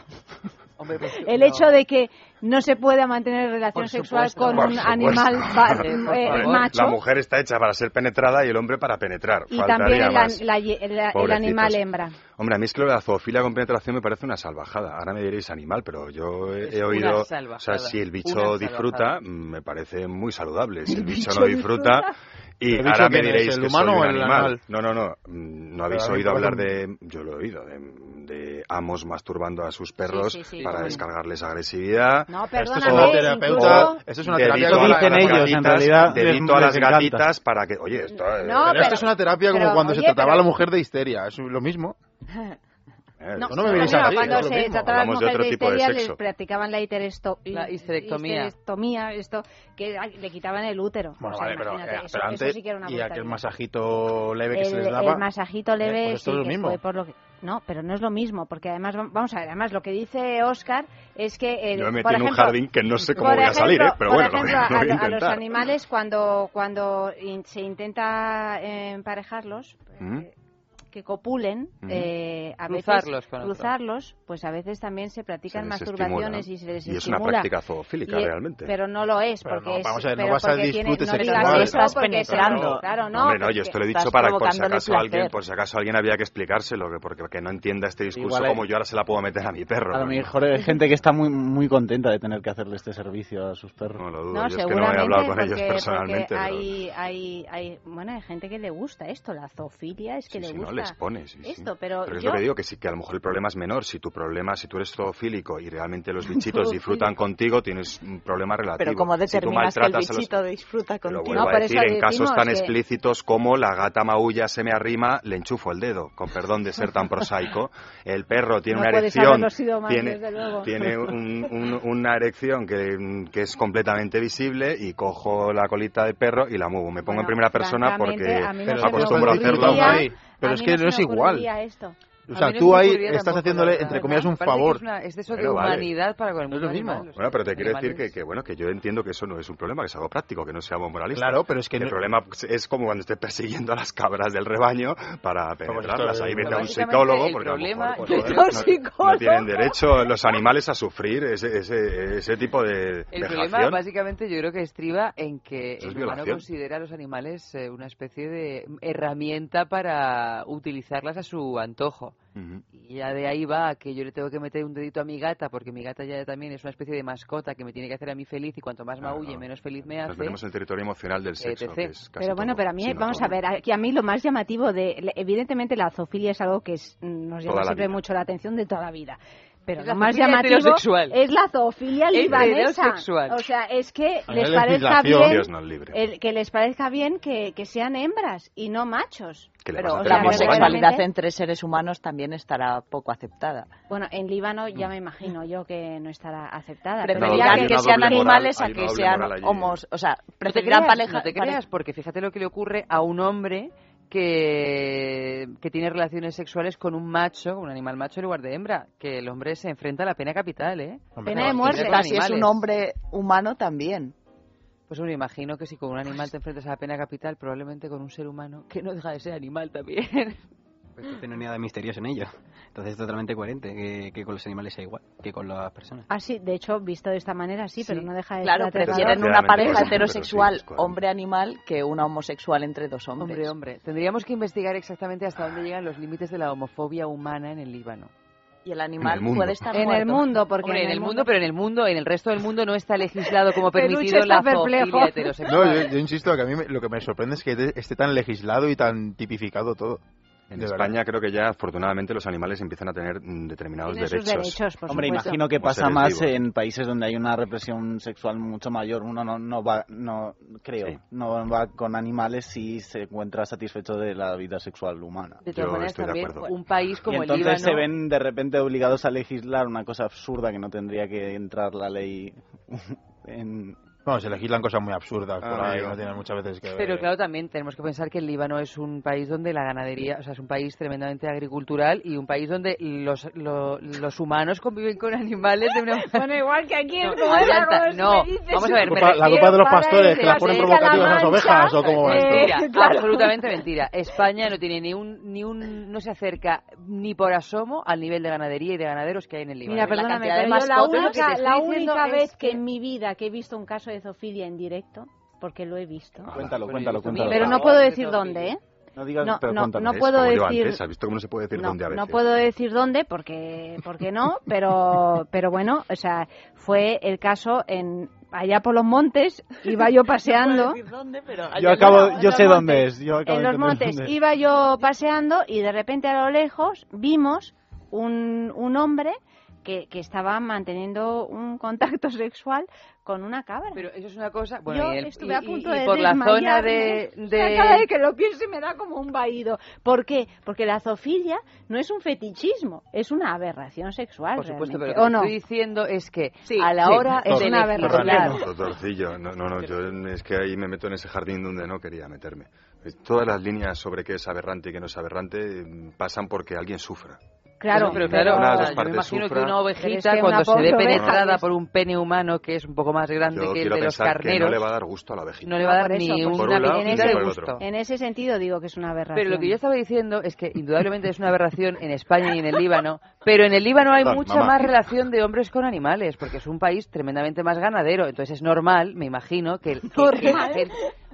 Hombre, pues, El no. hecho de que no se pueda mantener relación Por sexual supuesto. con Por un supuesto. animal eh, macho La mujer está hecha para ser penetrada y el hombre para penetrar. y Faltaría también el, más. la la- el animal hembra. Hombre, a mí es que lo de la zoofilia con penetración me parece una salvajada. Ahora me diréis animal, pero yo he, he oído... O sea, si el bicho disfruta, mm, me parece muy saludable. Si el bicho bicho no disfruta... Y ¿El ahora me diréis el que humano soy un o el animal. animal? No, no, no. mm, No habéis oído hablar de... Yo lo he oído, de, de amos masturbando a sus perros sí, sí, para sí. descargarles agresividad. No, Esto es perdóname, una terapeuta, incluso... esto es una Dedito terapia a las en gatitas, realidad, dedito les- a las gatitas para que... Oye, esto... eh, No, Pero esto es una terapia como pero, cuando se trataba a la mujer de histeria, es lo mismo. Eh, No, no me a no, decir, cuando se trataba a las de mujeres de de histeria les practicaban la, histeresto- La histerectomía. histerectomía, esto, que le quitaban el útero. Bueno, O sea, vale, pero, eh, eso, pero eso antes, sí que era una y aquel masajito leve que se el, les daba. el masajito leve Eh, pues esto sí es lo que mismo. fue por lo que no pero no es lo mismo porque además vam- vamos a ver además lo que dice Oscar es que el, Yo me metí por en un ejemplo, jardín que no sé cómo voy a salir, ejemplo- ¿eh? pero bueno, lo voy- ejemplo, lo voy a a, a los animales cuando cuando in- se intenta eh, emparejarlos ¿Mm? Que copulen, eh, a Cruzarlos veces cruzarlos, pues a veces también se practican Se masturbaciones y se les Y es una práctica zoofílica, Y- realmente. Pero no lo es, Pero porque no, es... vamos a ver, no pero vas a disfrute no sexual. Estás penetrando. Claro, no. Hombre, no, yo esto lo he dicho para por si acaso alguien, por si acaso alguien había que explicárselo, que porque que no entienda este discurso Igual hay- como yo ahora se la puedo meter a mi perro. A lo ¿no? mejor hay gente que está muy muy contenta de tener que hacerle este servicio a sus perros. No lo dudo, No, yo es que no he hablado con porque, ellos personalmente. porque pero- hay, hay, hay, bueno, hay gente que le gusta esto, la zoofilia es que Sí, le gusta no les pones. sí, sí. esto, pero, es yo, lo que digo, que sí, que a lo mejor el problema es menor. Si tu problema, si tú eres zoofílico y realmente los bichitos disfrutan contigo, tienes un problema relativo. Pero ¿cómo Si tú determinas que el maltratas a los- bichito disfruta contigo? vuelvo No, a decir, en casos tan que- explícitos como la gata maulla se me arrima, le enchufo el dedo, con perdón de ser tan prosaico. El perro tiene No una erección, haberlo sido más, tiene, desde luego. tiene un- un- una erección que, que es completamente visible y cojo la colita del perro y la muevo. Me pongo Bueno, en primera persona porque acostumbro a hacerlo. Pero a es mí que no es me igual. esto. O sea, tú ahí estás tampoco, haciéndole, verdad. entre comillas, un favor. Es, una- es de eso Pero de vale. humanidad para con el No es mundo lo mismo. animal. Bueno, pero te quiero decir que, que, bueno, que yo entiendo que eso no es un problema, que es algo práctico, que no seamos moralistas. Claro, pero es que el no- problema es como cuando estés persiguiendo a las cabras del rebaño para penetrarlas. Ahí vete a un psicólogo, el porque a lo problema- mejor, pues, a un no- psicólogo. no tienen derecho los animales a sufrir ese, ese, ese tipo de El problema, básicamente, yo creo que estriba en que Eso es el humano violación. considera a los animales eh, una especie de herramienta para utilizarlas a su antojo. Ujú. Y ya de ahí va que yo le tengo que meter un dedito a mi gata, porque mi gata ya también es una especie de mascota que me tiene que hacer a mí feliz y cuanto más Claro. maulle, menos feliz me Nos hace. metemos en el territorio emocional del sexo, que es casi Pero bueno, todo. pero a mí, Sí, vamos todo. a ver, aquí a mí lo más llamativo de, evidentemente la zoofilia es algo que es- nos llama siempre vida. mucho la atención de toda la vida. Pero Es lo la más zoofilia llamativo es la zoofilia libanesa. O sea, es que les parezca bien Dios nos libre. el, que les parezca bien que, que sean hembras y no machos. ¿Qué le Pero, o sea, La homosexualidad entre seres humanos también estará poco aceptada. Bueno, en Líbano ya me imagino yo que no estará aceptada. Preferirán hay que sean moral, animales hay a que sean moral homos. O sea, No preferirán creas, pareja- no te creas, porque fíjate lo que le ocurre a un hombre que, que tiene relaciones sexuales con un macho, un animal macho en lugar de hembra, que el hombre se enfrenta a la pena capital, ¿eh? Hombre, Pena de no, muerte. Si es un hombre humano también. Pues me imagino que si con un animal te enfrentas a la pena capital, probablemente con un ser humano que no deja de ser animal también. Pues entonces no hay nada misterioso en ello. Entonces es totalmente coherente que, que con los animales sea igual que con las personas. Ah, sí, de hecho, visto de esta manera sí, pero no deja de Claro, prefieren una pareja pues, pero sí, heterosexual es coherente. hombre-animal que una homosexual entre dos hombres. Hombre, hombre, tendríamos que investigar exactamente hasta dónde llegan los límites de la homofobia humana en el Líbano. Y el animal el mundo. puede estar En el mundo, porque Hombre, en el mundo, pero en el mundo, en el resto del mundo no está legislado como permitido la zoofilia No, heterosexual. yo, yo insisto que a mí me- lo que me sorprende es que esté tan legislado y tan tipificado todo. En De España creo que ya afortunadamente los animales empiezan a tener determinados Tienen sus derechos. derechos, por Hombre, supuesto. imagino que Como pasa más vivos. en países donde hay una represión sexual mucho mayor. Uno no, no va, no creo, Sí. no va con animales si se encuentra satisfecho de la vida sexual humana. De todas Yo maneras, estoy de también acuerdo. un país como y el entonces Líbano... se ven de repente obligados a legislar una cosa absurda que no tendría que entrar la ley en... Bueno, se legislan cosas muy absurdas por Ah, ahí, no tienen muchas veces que ver. Pero claro, también tenemos que pensar que el Líbano es un país donde la ganadería, o sea, es un país tremendamente agricultural y un país donde los, lo- los humanos conviven con animales de una Bueno, igual que aquí No, si no, dices- vamos a ver, La culpa- la culpa de los pastores, que las ponen provocativas la a las ovejas, ¿o cómo va esto? Mentira, Claro. absolutamente mentira. España no tiene ni un, ni un, no se acerca ni por asomo al nivel de ganadería y de ganaderos que hay en el Líbano. Mira, La perdóname, de pero yo la única, la única vez que que- en mi vida que he visto un caso de zoofilia en directo, porque lo he visto, Cuéntalo, Bueno, cuéntalo, yo cuéntalo. pero no puedo de decir dónde, ¿eh? No digas, No, pero no, cuéntalo. no puedo yo decir- antes, ¿Has visto cómo no se puede decir no, dónde a veces? no puedo decir dónde porque porque no, pero pero bueno, o sea, fue el caso en allá por los montes, iba yo paseando Yo acabo, en yo los sé montes, dónde es. Yo acabo en de los montes dónde es. iba yo paseando y de repente a lo lejos vimos un, un hombre que, que estaba manteniendo un contacto sexual con una cabra. Pero eso es una cosa. Bueno, Yo y el- estuve y- a punto y- y de por la zona de- de- cada vez que lo pienso me da como un vaído. ¿Por qué? Porque la zoofilia no es un fetichismo, es una aberración sexual. Por supuesto, pero lo ¿O que no? estoy diciendo es que Sí, a la sí, hora es de una aberración. Doctorcillo, no, no, no, yo es que ahí me meto en ese jardín donde no quería meterme. Todas las líneas sobre qué es aberrante y qué no es aberrante mm, pasan porque alguien sufra. Claro, pero claro, yo me imagino que una ovejita es que cuando una se ve penetrada por un pene humano que es un poco más grande Yo que el de los carneros, no le va a dar gusto a la ovejita. no le va a dar por eso, ni pues, una ni de por el gusto. otro. En ese sentido digo que es una aberración. Pero lo que yo estaba diciendo es que indudablemente es una aberración en España y en el Líbano, pero en el Líbano hay mucha mamá. más relación de hombres con animales, porque es un país tremendamente más ganadero, entonces es normal, me imagino, que, el- que-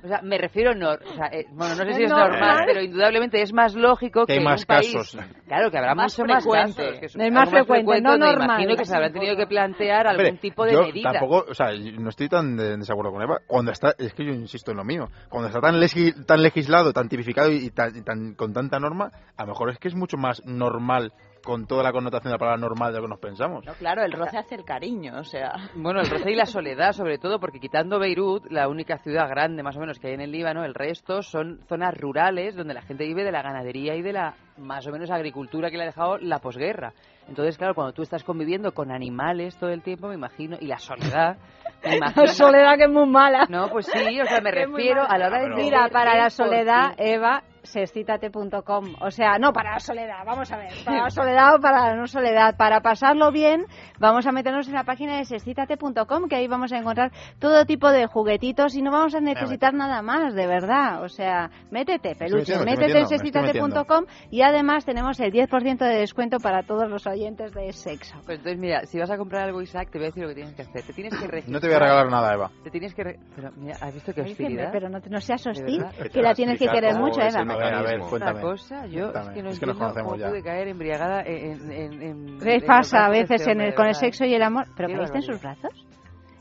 o sea, me refiero nor, o sea, eh, bueno, no sé si Es normal, normal. pero indudablemente es más lógico Que que, hay en más un país, casos. claro, que habrá Más mucho más casos, que Es algo más frecuente, no normal. imagino que se habrán tenido que plantear algún Hombre, tipo de yo medida. Tampoco, o sea, yo no estoy tan de- en desacuerdo con Eva. Cuando está, es que yo insisto en lo mío. Cuando está tan, legi- tan legislado, tan tipificado y tan, y tan- con tanta norma, a lo mejor es que es mucho más normal con toda la connotación de la palabra normal de lo que nos pensamos. No, claro, el roce hace el cariño, o sea. Bueno, el roce y la soledad, sobre todo, porque quitando Beirut, la única ciudad grande más o menos que hay en el Líbano, el resto son zonas rurales donde la gente vive de la ganadería y de la más o menos agricultura que le ha dejado la posguerra. Entonces, claro, cuando tú estás conviviendo con animales todo el tiempo, me imagino, y la soledad, me imagino... La soledad que es muy mala. No, pues sí, o sea, me Que refiero a la hora de... Mira, para la soledad. Eva, sexcítate.com. O sea, no para soledad, vamos a ver. Para soledad o para la no soledad. Para pasarlo bien, vamos a meternos en la página de sexcítate.com, que ahí vamos a encontrar todo tipo de juguetitos y no vamos a necesitar nada más, de verdad. O sea, métete, peluche, metiendo, métete en sexcítate.com y además tenemos el 10% de descuento para todos los oyentes de sexo. Pues entonces, mira, si vas a comprar algo, Isaac, te voy a decir lo que tienes que hacer. Te tienes que registrar. No te voy a regalar nada, Eva. Te tienes que... re- Pero, mira, ¿has visto que hostilidad? pero no, no seas ¿De hostil, que la tienes que querer mucho, Eva. A ver, a ver, cuéntame. Una cosa, yo es que no Es que nos cómo ya. pude caer embriagada en... en, en ¿Qué en pasa a veces este en el- hombre, con el sexo y el amor? ¿Pero caíste en sus brazos?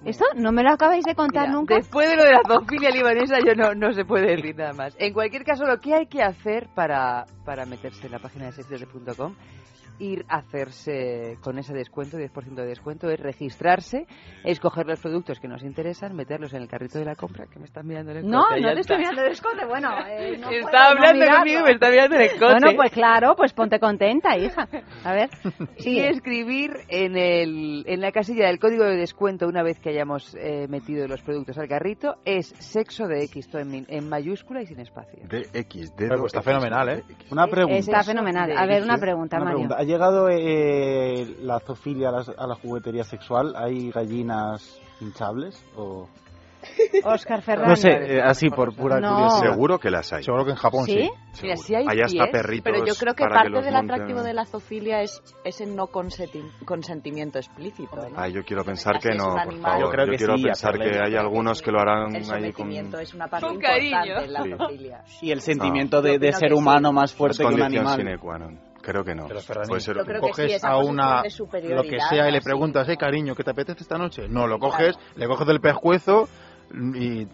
¿Esto no me lo acabáis de contar Mira, nunca? Después de lo de la zoofilia libanesa, yo no, no se puede decir nada más. En cualquier caso, lo que hay que hacer para, para meterse en la página de sexyete.com, ir a hacerse con ese descuento, 10% de descuento, es registrarse, escoger los productos que nos interesan, meterlos en el carrito de la compra, que me están mirando en el No, coche, no te está. estoy mirando el escote. Bueno, eh, no Está no hablando mirarlo. conmigo me está mirando en el coche. Bueno, pues claro, pues ponte contenta, hija. A ver, y sigue. escribir en, el, en la casilla del código de descuento una vez que hayamos eh, metido los productos al carrito es sexo de X, todo en, min- en mayúscula y sin espacio. De X, Pero pues está fenomenal, ¿eh? Una pregunta. Está fenomenal. A ver, una pregunta, Una Mario. pregunta. ¿Ha llegado eh, la zoofilia a, las- a la juguetería sexual? ¿Hay gallinas hinchables? O... Oscar Fernández. No sé, eh, así por pura No. curiosidad. Seguro que las hay. Seguro que en Japón ¿Sí? sí. Mira, Seguro. sí hay Hay hasta pies, perritos pero yo creo que parte los del monten. atractivo de la zoofilia es ese no consenti- consentimiento explícito. ¿no? Ay, yo quiero pensar que no, por animal. favor. Yo creo que quiero sí, pensar que hay algunos que lo harán El ahí con es una parte Con importante cariño. en la Sí. zoofilia. Y el sentimiento Yo de, de opino ser que sí. humano más es fuerte que un condición animal. sine qua non. Creo que no. Puede ser que coges sí, a una lo que sea y le preguntas, hey cariño, ¿qué te apetece esta noche? No, lo coges, le coges del pescuezo y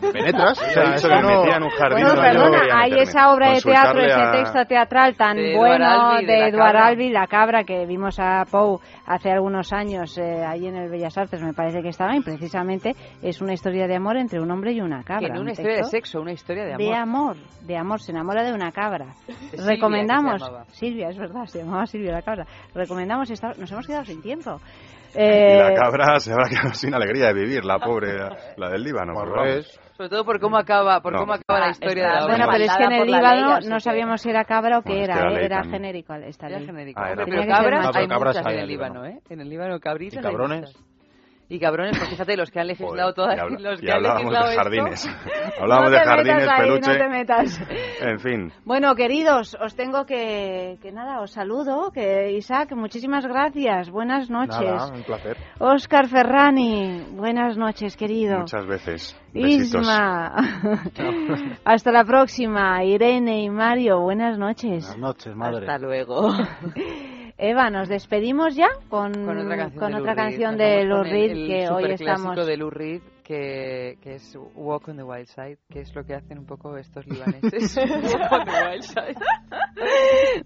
penetras. Se ha dicho que me metía en un jardín Bueno, no perdona, hay esa obra de teatro, ese texto teatral tan De bueno de de Eduard. Albee, La Cabra, que vimos a Pou hace algunos años eh, ahí en el Bellas Artes, me parece que estaba, y precisamente es una historia de amor entre un hombre y una cabra. No una historia de sexo, una historia de amor. de amor, de amor, se enamora de una cabra. Silvia, Recomendamos. Silvia, es verdad, se llamaba Silvia la cabra. Recomendamos esta, nos hemos quedado sin tiempo. Y Eh, la cabra se habrá quedado sin alegría de vivir, la pobre, la, del Líbano. Sobre todo por cómo acaba, por No. cómo acaba la Ah, historia está de la bueno, pero es que en el Líbano no sabíamos si era cabra o qué era, ¿eh? era genérico esta Era ley. genérico. Ah, era pero que ser cabras Ah, hay cabras muchas hay en el Líbano, ¿eh? En el Líbano cabritas ¿Y hay cabrones? Y cabrones, pues fíjate, los que han legislado Joder, todas, y habla- los y que han legislado de esto- jardines. hablábamos no de jardines, ahí, peluche. no te metas. En fin. Bueno, queridos, os tengo que, que nada, os saludo, que Isaac, muchísimas gracias, buenas noches. nada, un placer. Oscar Ferrani, buenas noches, querido. Muchas veces. Besitos. Isma, hasta la próxima. Irene y Mario, buenas noches. Buenas noches, madre. Hasta luego. Eva, nos despedimos ya con, con otra canción con de otra Lou Reed. canción Nos de vamos Lou con el- Reed el que hoy estamos de Lou Reed, que, que es Walk on the Wild Side, que es lo que hacen un poco estos libaneses. Walk on the Wild Side.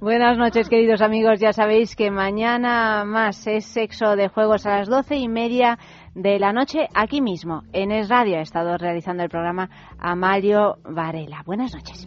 Buenas noches, queridos amigos. Ya sabéis que mañana más es sexo de juegos a las doce y media de la noche aquí mismo, en Es Radio. Ha estado realizando el programa Amalio Varela. Buenas noches.